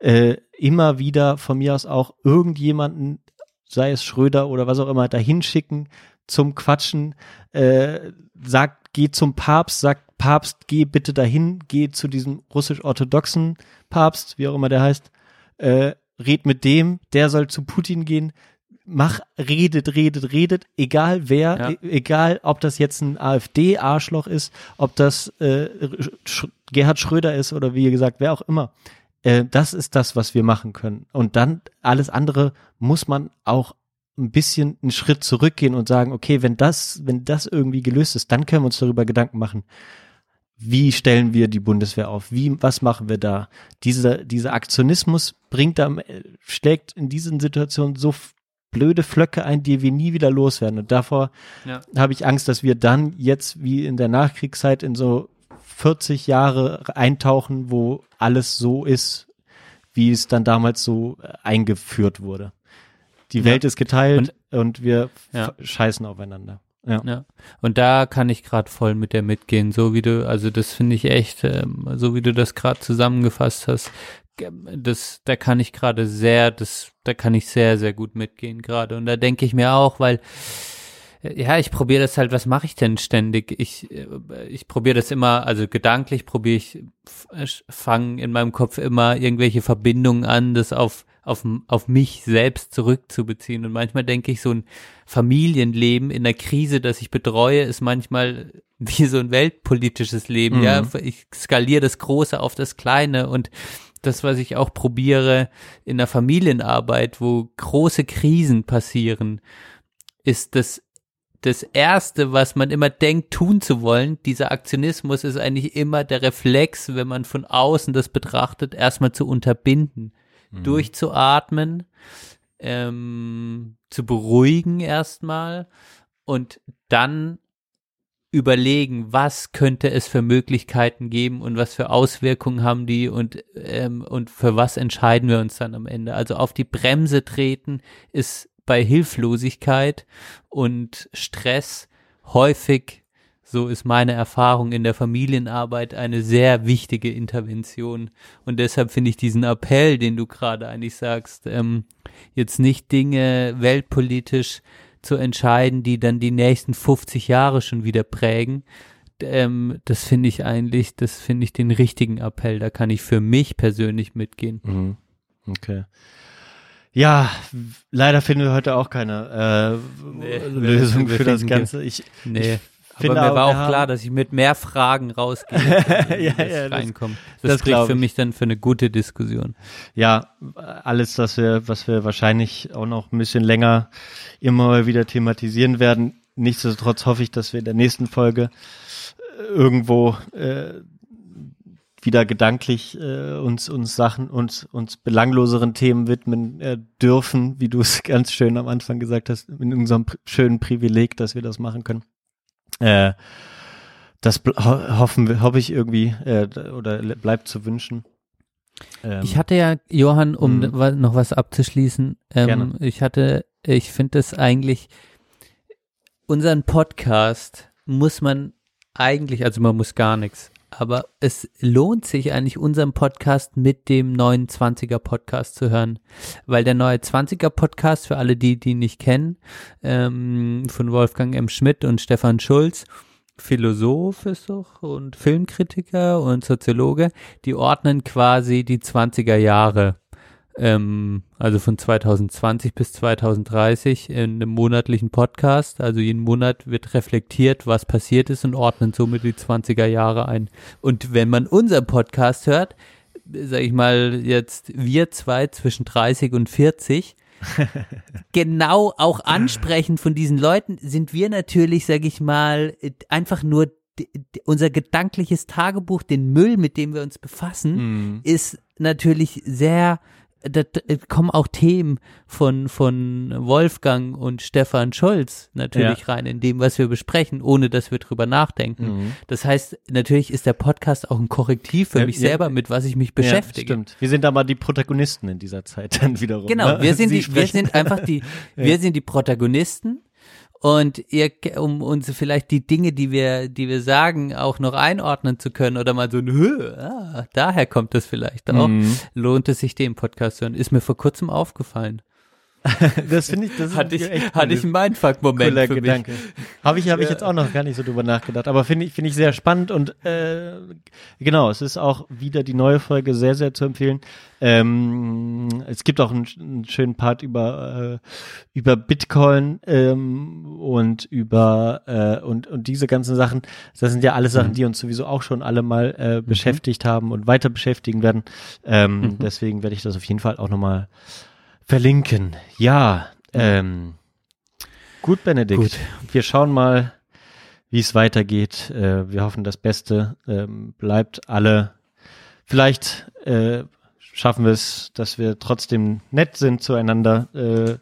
äh, immer wieder von mir aus auch irgendjemanden, sei es Schröder oder was auch immer, dahin schicken zum Quatschen, äh, sagt, geh zum Papst, sagt Papst, geh bitte dahin, geh zu diesem russisch-orthodoxen Papst, wie auch immer der heißt, äh, red mit dem, der soll zu Putin gehen, mach, redet, redet, redet, egal wer, Ja. e egal ob das jetzt ein AfD-Arschloch ist, ob das äh, Sch Gerhard Schröder ist oder wie gesagt, wer auch immer. Äh, das ist das, was wir machen können. Und dann alles andere muss man auch ein bisschen einen Schritt zurückgehen und sagen, okay, wenn das, wenn das irgendwie gelöst ist, dann können wir uns darüber Gedanken machen, wie stellen wir die Bundeswehr auf? Wie, was machen wir da? Dieser, dieser Aktionismus bringt da, schlägt in diesen Situationen so blöde Flöcke ein, die wir nie wieder loswerden. Und davor Ja. habe ich Angst, dass wir dann jetzt wie in der Nachkriegszeit in so 40 Jahre eintauchen, wo alles so ist, wie es dann damals so eingeführt wurde. Die Ja. Welt ist geteilt und, wir Ja. scheißen aufeinander. Ja. Ja, und da kann ich gerade voll mit dir mitgehen, so wie du, also das finde ich echt, ähm, so wie du das gerade zusammengefasst hast, das, da kann ich gerade sehr, das, da kann ich sehr, sehr gut mitgehen gerade. Und da denke ich mir auch, weil ja, ich probiere das halt, was mache ich denn ständig? Ich, äh, ich probiere das immer, also gedanklich probiere ich, fange in meinem Kopf immer irgendwelche Verbindungen an, das auf, auf, auf mich selbst zurückzubeziehen. Und manchmal denke ich, so ein Familienleben in der Krise, das ich betreue, ist manchmal wie so ein weltpolitisches Leben. Mhm. Ja, ich skaliere das Große auf das Kleine und das, was ich auch probiere in der Familienarbeit, wo große Krisen passieren, ist das das erste, was man immer denkt, tun zu wollen, dieser Aktionismus ist eigentlich immer der Reflex, wenn man von außen das betrachtet, erstmal zu unterbinden, durchzuatmen, ähm, zu beruhigen erstmal und dann überlegen, was könnte es für Möglichkeiten geben und was für Auswirkungen haben die und, ähm, und für was entscheiden wir uns dann am Ende. Also auf die Bremse treten ist bei Hilflosigkeit und Stress häufig, so ist meine Erfahrung in der Familienarbeit, eine sehr wichtige Intervention. Und deshalb finde ich diesen Appell, den du gerade eigentlich sagst, ähm, jetzt nicht Dinge weltpolitisch zu entscheiden, die dann die nächsten 50 Jahre schon wieder prägen. Ähm, das finde ich eigentlich, das finde ich den richtigen Appell. Da kann ich für mich persönlich mitgehen. Mhm. Okay. Ja, leider finden wir heute auch keine äh, Nee, Lösung für das Ganze. Ich, Nee. Ich Aber mir auch, war auch klar, dass ich mit mehr Fragen rausgehe, Ja, wir ja, das- reinkomme. Das, das das spricht für ich. mich dann für eine gute Diskussion. ja, alles, was wir, was wir wahrscheinlich auch noch ein bisschen länger immer wieder thematisieren werden. Nichtsdestotrotz hoffe ich, dass wir in der nächsten Folge äh, irgendwo äh, wieder gedanklich äh, uns uns Sachen uns uns belangloseren Themen widmen äh, dürfen, wie du es ganz schön am Anfang gesagt hast, in unserem schönen Privileg, dass wir das machen können. Äh, das ho hoffen wir, hoffe ich irgendwie äh, oder le- bleibt zu wünschen. Ähm, Ich hatte ja, Johann, um Mhm. noch was abzuschließen, ähm, Gerne. ich hatte, ich finde das eigentlich, unseren Podcast muss man eigentlich, also man muss gar nichts, aber es lohnt sich eigentlich, unseren Podcast mit dem neuen 20er Podcast zu hören, weil der neue 20er Podcast, für alle die, die ihn nicht kennen, ähm, von Wolfgang M. Schmidt und Stefan Schulz, Philosoph ist doch und Filmkritiker und Soziologe, die ordnen quasi die 20er Jahre, ähm, also von 2020 bis 2030 in einem monatlichen Podcast. Also jeden Monat wird reflektiert, was passiert ist und ordnen somit die 20er Jahre ein. Und wenn man unseren Podcast hört, sag ich mal jetzt wir zwei zwischen 30 und 40, genau auch ansprechend von diesen Leuten sind wir natürlich, sag ich mal, einfach nur unser gedankliches Tagebuch, den Müll, mit dem wir uns befassen, Mhm. ist natürlich sehr, da, da kommen auch Themen von, von Wolfgang und Stefan Scholz natürlich rein in dem, was wir besprechen, ohne dass wir drüber nachdenken. Mhm. Das heißt, natürlich ist der Podcast auch ein Korrektiv für Ja, mich ja. selber, mit was ich mich beschäftige. Ja, stimmt. Wir sind aber die Protagonisten in dieser Zeit dann wiederum. Genau, ne? wir sind, Sie die, wir sind einfach die, wir sind die Protagonisten und ihr, um uns vielleicht die Dinge, die wir, die wir sagen, auch noch einordnen zu können oder mal so ein, "Hö, ah, daher kommt das vielleicht auch, Mhm. lohnt es sich, den Podcast zu hören. Ist mir vor kurzem aufgefallen. das finde ich, das ist Hatte ich, hatte ich einen Mindfuck-Moment für mich. Gedanke. Habe ich, habe ich jetzt auch noch gar nicht so drüber nachgedacht. Aber finde ich, finde ich sehr spannend und äh, genau, es ist auch wieder die neue Folge sehr, sehr zu empfehlen. Ähm, es gibt auch einen, einen schönen Part über äh, über Bitcoin ähm, und über äh, und und diese ganzen Sachen. Das sind ja alles Sachen, die uns sowieso auch schon alle mal äh, beschäftigt haben und weiter beschäftigen werden. Ähm, Deswegen werde ich das auf jeden Fall auch nochmal verlinken. Ja, ähm, gut, Benedikt. Gut. Wir schauen mal, wie es weitergeht. Äh, wir hoffen das Beste. Ähm, bleibt alle. Vielleicht äh, schaffen wir es, dass wir trotzdem nett sind zueinander. Äh,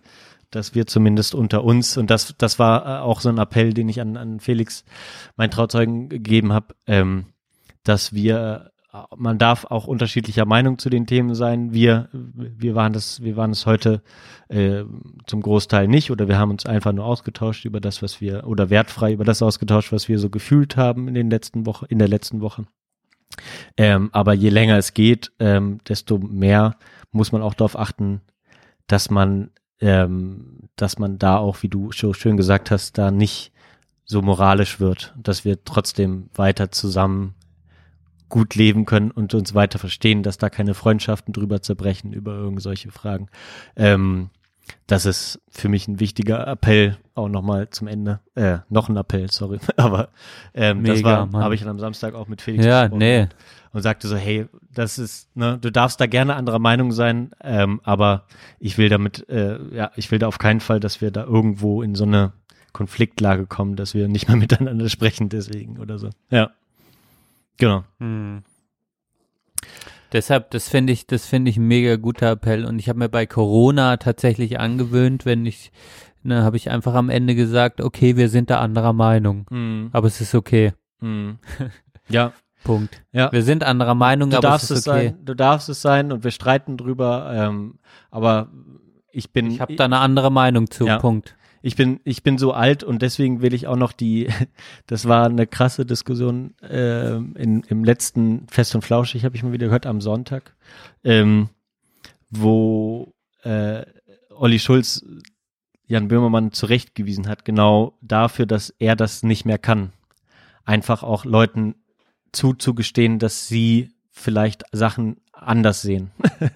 dass wir zumindest unter uns, und das, das war äh, auch so ein Appell, den ich an, an Felix, meinen Trauzeugen, gegeben habe, ähm, dass wir, man darf auch unterschiedlicher Meinung zu den Themen sein. Wir, wir waren das, wir waren es heute äh, zum Großteil nicht, oder wir haben uns einfach nur ausgetauscht über das, was wir, oder wertfrei über das ausgetauscht, was wir so gefühlt haben in den letzten Wochen, in der letzten Woche. Ähm, aber je länger es geht, ähm, desto mehr muss man auch darauf achten, dass man, ähm, dass man da auch, wie du so schön gesagt hast, da nicht so moralisch wird, dass wir trotzdem weiter zusammen gut leben können und uns weiter verstehen, dass da keine Freundschaften drüber zerbrechen über irgend solche Fragen. Ähm, das ist für mich ein wichtiger Appell, auch nochmal zum Ende. Äh, noch ein Appell, sorry. Aber ähm, das Mega, war, Mann. habe ich dann am Samstag auch mit Felix Ja, gesprochen nee. und sagte so, hey, das ist, ne, du darfst da gerne anderer Meinung sein, ähm, aber ich will damit, äh, ja, ich will da auf keinen Fall, dass wir da irgendwo in so eine Konfliktlage kommen, dass wir nicht mehr miteinander sprechen deswegen oder so. Ja. Genau. Hm. Deshalb, das finde ich, das finde ich ein mega guter Appell. Und ich habe mir bei Corona tatsächlich angewöhnt, wenn ich, ne, habe ich einfach am Ende gesagt, okay, wir sind da anderer Meinung. Mhm. Aber es ist okay. Mhm. Ja, Punkt. ja. Wir sind anderer Meinung, Du aber darfst es es ist okay. sein, du darfst es sein und wir streiten drüber, ähm, aber ich bin, Ich habe da eine andere Meinung zu. Ja. Punkt. Ich bin, ich bin so alt und deswegen will ich auch noch die, das war eine krasse Diskussion ähm, in, im letzten Fest und Flauschig, habe ich mal wieder gehört, am Sonntag, ähm, wo äh, Olli Schulz Jan Böhmermann zurechtgewiesen hat, genau dafür, dass er das nicht mehr kann. Einfach auch Leuten zuzugestehen, dass sie vielleicht Sachen anders sehen.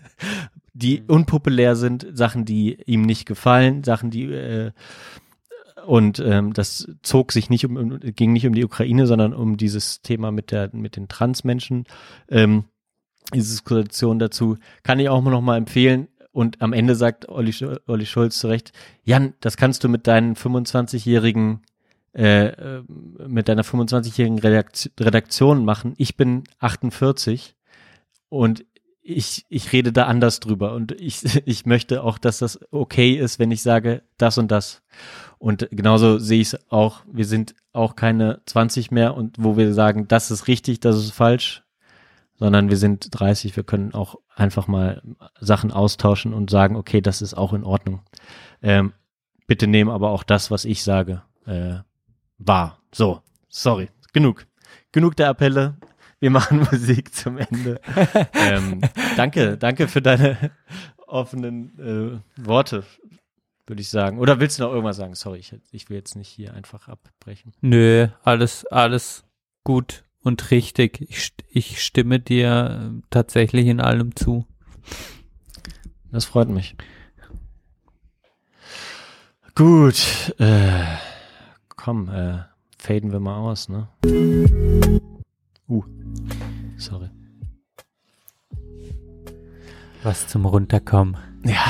die unpopulär sind, Sachen, die ihm nicht gefallen, Sachen, die äh, und ähm, das zog sich nicht um, um ging nicht um die Ukraine, sondern um dieses Thema mit der mit den Transmenschen. Ähm, diese Diskussion dazu kann ich auch noch mal empfehlen. Und am Ende sagt Olli, Olli Schulz zu Recht, Jan, das kannst du mit deinen 25-jährigen äh, äh, mit deiner 25-jährigen Redakt Redaktion machen. Ich bin 48 und ich, ich rede da anders drüber und ich, ich möchte auch, dass das okay ist, wenn ich sage das und das. Und genauso sehe ich es auch, wir sind auch keine 20 mehr und wo wir sagen, das ist richtig, das ist falsch, sondern wir sind 30, wir können auch einfach mal Sachen austauschen und sagen, okay, das ist auch in Ordnung. Ähm, bitte nehmen aber auch das, was ich sage, äh, wahr. So, sorry, genug. Genug der Appelle. Wir machen Musik zum Ende. ähm, danke, danke für deine offenen äh, Worte, würde ich sagen. Oder willst du noch irgendwas sagen? Sorry, ich, ich will jetzt nicht hier einfach abbrechen. Nö, alles, alles gut und richtig. Ich, ich stimme dir äh, tatsächlich in allem zu. Das freut mich. Gut, äh, komm, äh, faden wir mal aus, ne? Uh, sorry. Was zum Runterkommen. Ja.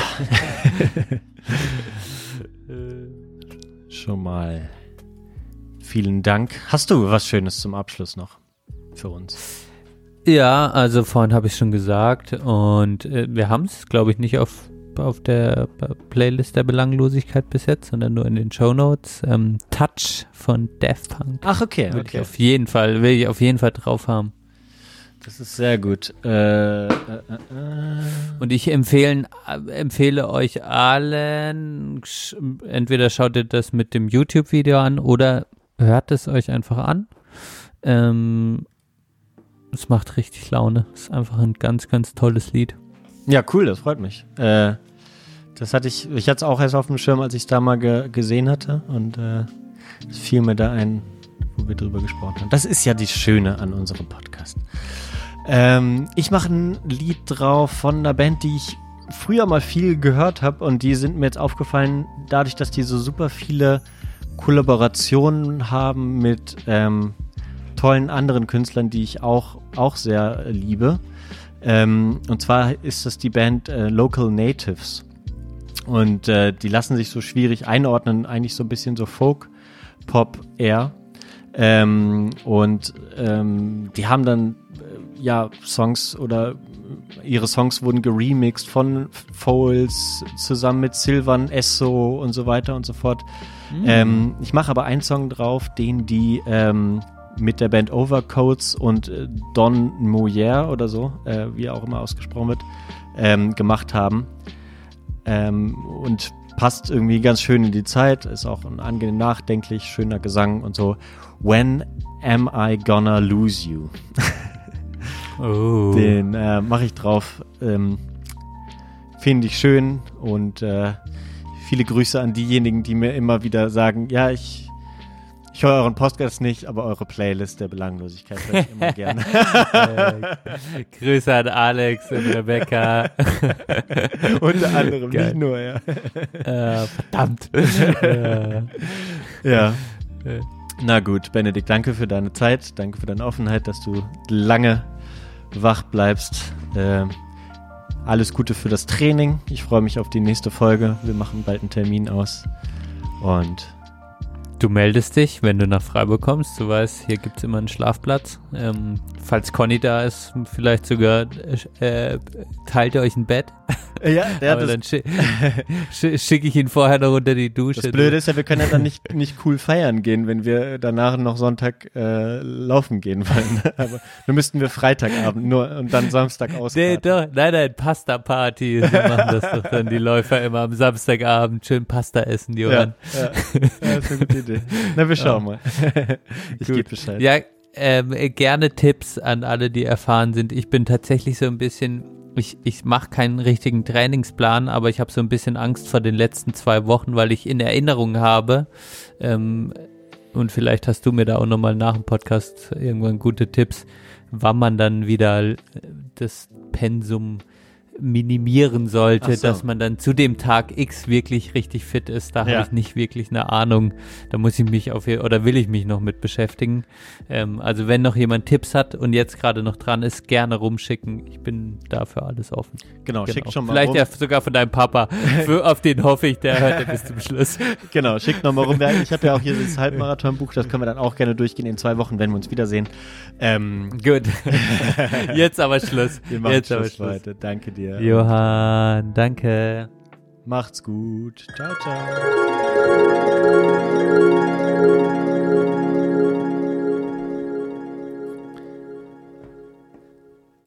Schon mal. Vielen Dank. Hast du was Schönes zum Abschluss noch für uns? Ja, also vorhin habe ich schon gesagt und äh, wir haben es, glaube ich, nicht auf, auf der Playlist der Belanglosigkeit bis jetzt, sondern nur in den Show Notes. Ähm, Touch von Daft Punk. Ach, okay, Will ich auf jeden Fall, will ich auf jeden Fall drauf haben. Das ist sehr gut. Äh, äh, äh, Und ich empfehlen, äh, empfehle euch allen, entweder schaut ihr das mit dem YouTube-Video an oder hört es euch einfach an. Ähm, es macht richtig Laune. Es ist einfach ein ganz, ganz tolles Lied. Ja, cool, das freut mich. Äh, Das hatte ich, ich hatte es auch erst auf dem Schirm, als ich es da mal ge gesehen hatte und äh, es fiel mir da ein, wo wir drüber gesprochen haben. Das ist ja die Schöne an unserem Podcast. Ähm, ich mache ein Lied drauf von einer Band, die ich früher mal viel gehört habe und die sind mir jetzt aufgefallen, dadurch, dass die so super viele Kollaborationen haben mit ähm, tollen anderen Künstlern, die ich auch, auch sehr liebe. Ähm, und zwar ist das die Band äh, Local Natives. Und äh, die lassen sich so schwierig einordnen, eigentlich so ein bisschen so Folk, Pop, Air. Ähm, und ähm, die haben dann äh, ja Songs oder ihre Songs wurden geremixed von Foles zusammen mit Silvan Esso und so weiter und so fort. Mhm. Ähm, ich mache aber einen Song drauf, den die ähm, mit der Band Overcoats und äh, Don Moyer oder so, äh, wie er auch immer ausgesprochen wird, ähm, gemacht haben. Ähm, und passt irgendwie ganz schön in die Zeit, ist auch ein angenehm nachdenklich, schöner Gesang und so. When am I gonna lose you? Oh. Den äh, mache ich drauf. Ähm, Finde ich schön und äh, viele Grüße an diejenigen, die mir immer wieder sagen, ja, ich, ich höre euren Podcast nicht, aber eure Playlist der Belanglosigkeit höre ich immer gerne. Äh, Grüße an Alex und Rebecca. Unter anderem, Geil. nicht nur, ja. äh, verdammt. äh, Ja. Äh. Na gut, Benedikt, danke für deine Zeit, danke für deine Offenheit, dass du lange wach bleibst. Ähm, alles Gute für das Training. Ich freue mich auf die nächste Folge. Wir machen bald einen Termin aus. Und Du meldest dich, wenn du nach Freiburg kommst. Du weißt, hier gibt's immer einen Schlafplatz. Ähm, falls Conny da ist, vielleicht sogar äh, teilt ihr euch ein Bett. ja, der Aber dann schi schi schicke ich ihn vorher noch unter die Dusche. Das Blöde ist ja, wir können ja dann nicht, nicht cool feiern gehen, wenn wir danach noch Sonntag äh, laufen gehen wollen. Aber dann müssten wir Freitagabend nur und dann Samstag Nee, ausfahren. doch, nein, nein, Pasta-Party. So machen das doch dann die Läufer immer am Samstagabend. Schön Pasta essen, Ja, Johann. ja. ja, ist eine gute Idee. Na, wir schauen mal. ich gebe Bescheid. Ja, ähm, äh, gerne Tipps an alle, die erfahren sind. Ich bin tatsächlich so ein bisschen, ich, ich mache keinen richtigen Trainingsplan, aber ich habe so ein bisschen Angst vor den letzten zwei Wochen, weil ich in Erinnerung habe, ähm, und vielleicht hast du mir da auch nochmal nach dem Podcast irgendwann gute Tipps, wann man dann wieder das Pensum minimieren sollte, so. dass man dann zu dem Tag X wirklich richtig fit ist. Da Ja. habe ich nicht wirklich eine Ahnung. Da muss ich mich auf oder will ich mich noch mit beschäftigen. Ähm, also wenn noch jemand Tipps hat und jetzt gerade noch dran ist, gerne rumschicken. Ich bin dafür alles offen. Genau, Genau. schickt schon mal Vielleicht rum. ja sogar von deinem Papa. Für, auf den hoffe ich, der hört ja bis zum Schluss. Genau, schickt noch mal rum. Ich habe ja auch hier das Halbmarathon-Buch, das können wir dann auch gerne durchgehen in zwei Wochen, wenn wir uns wiedersehen. Ähm, Gut. Jetzt aber Schluss. wir machen Jetzt aber Schluss Schluss. heute. Danke dir. Johann, danke. Macht's gut. Ciao, ciao.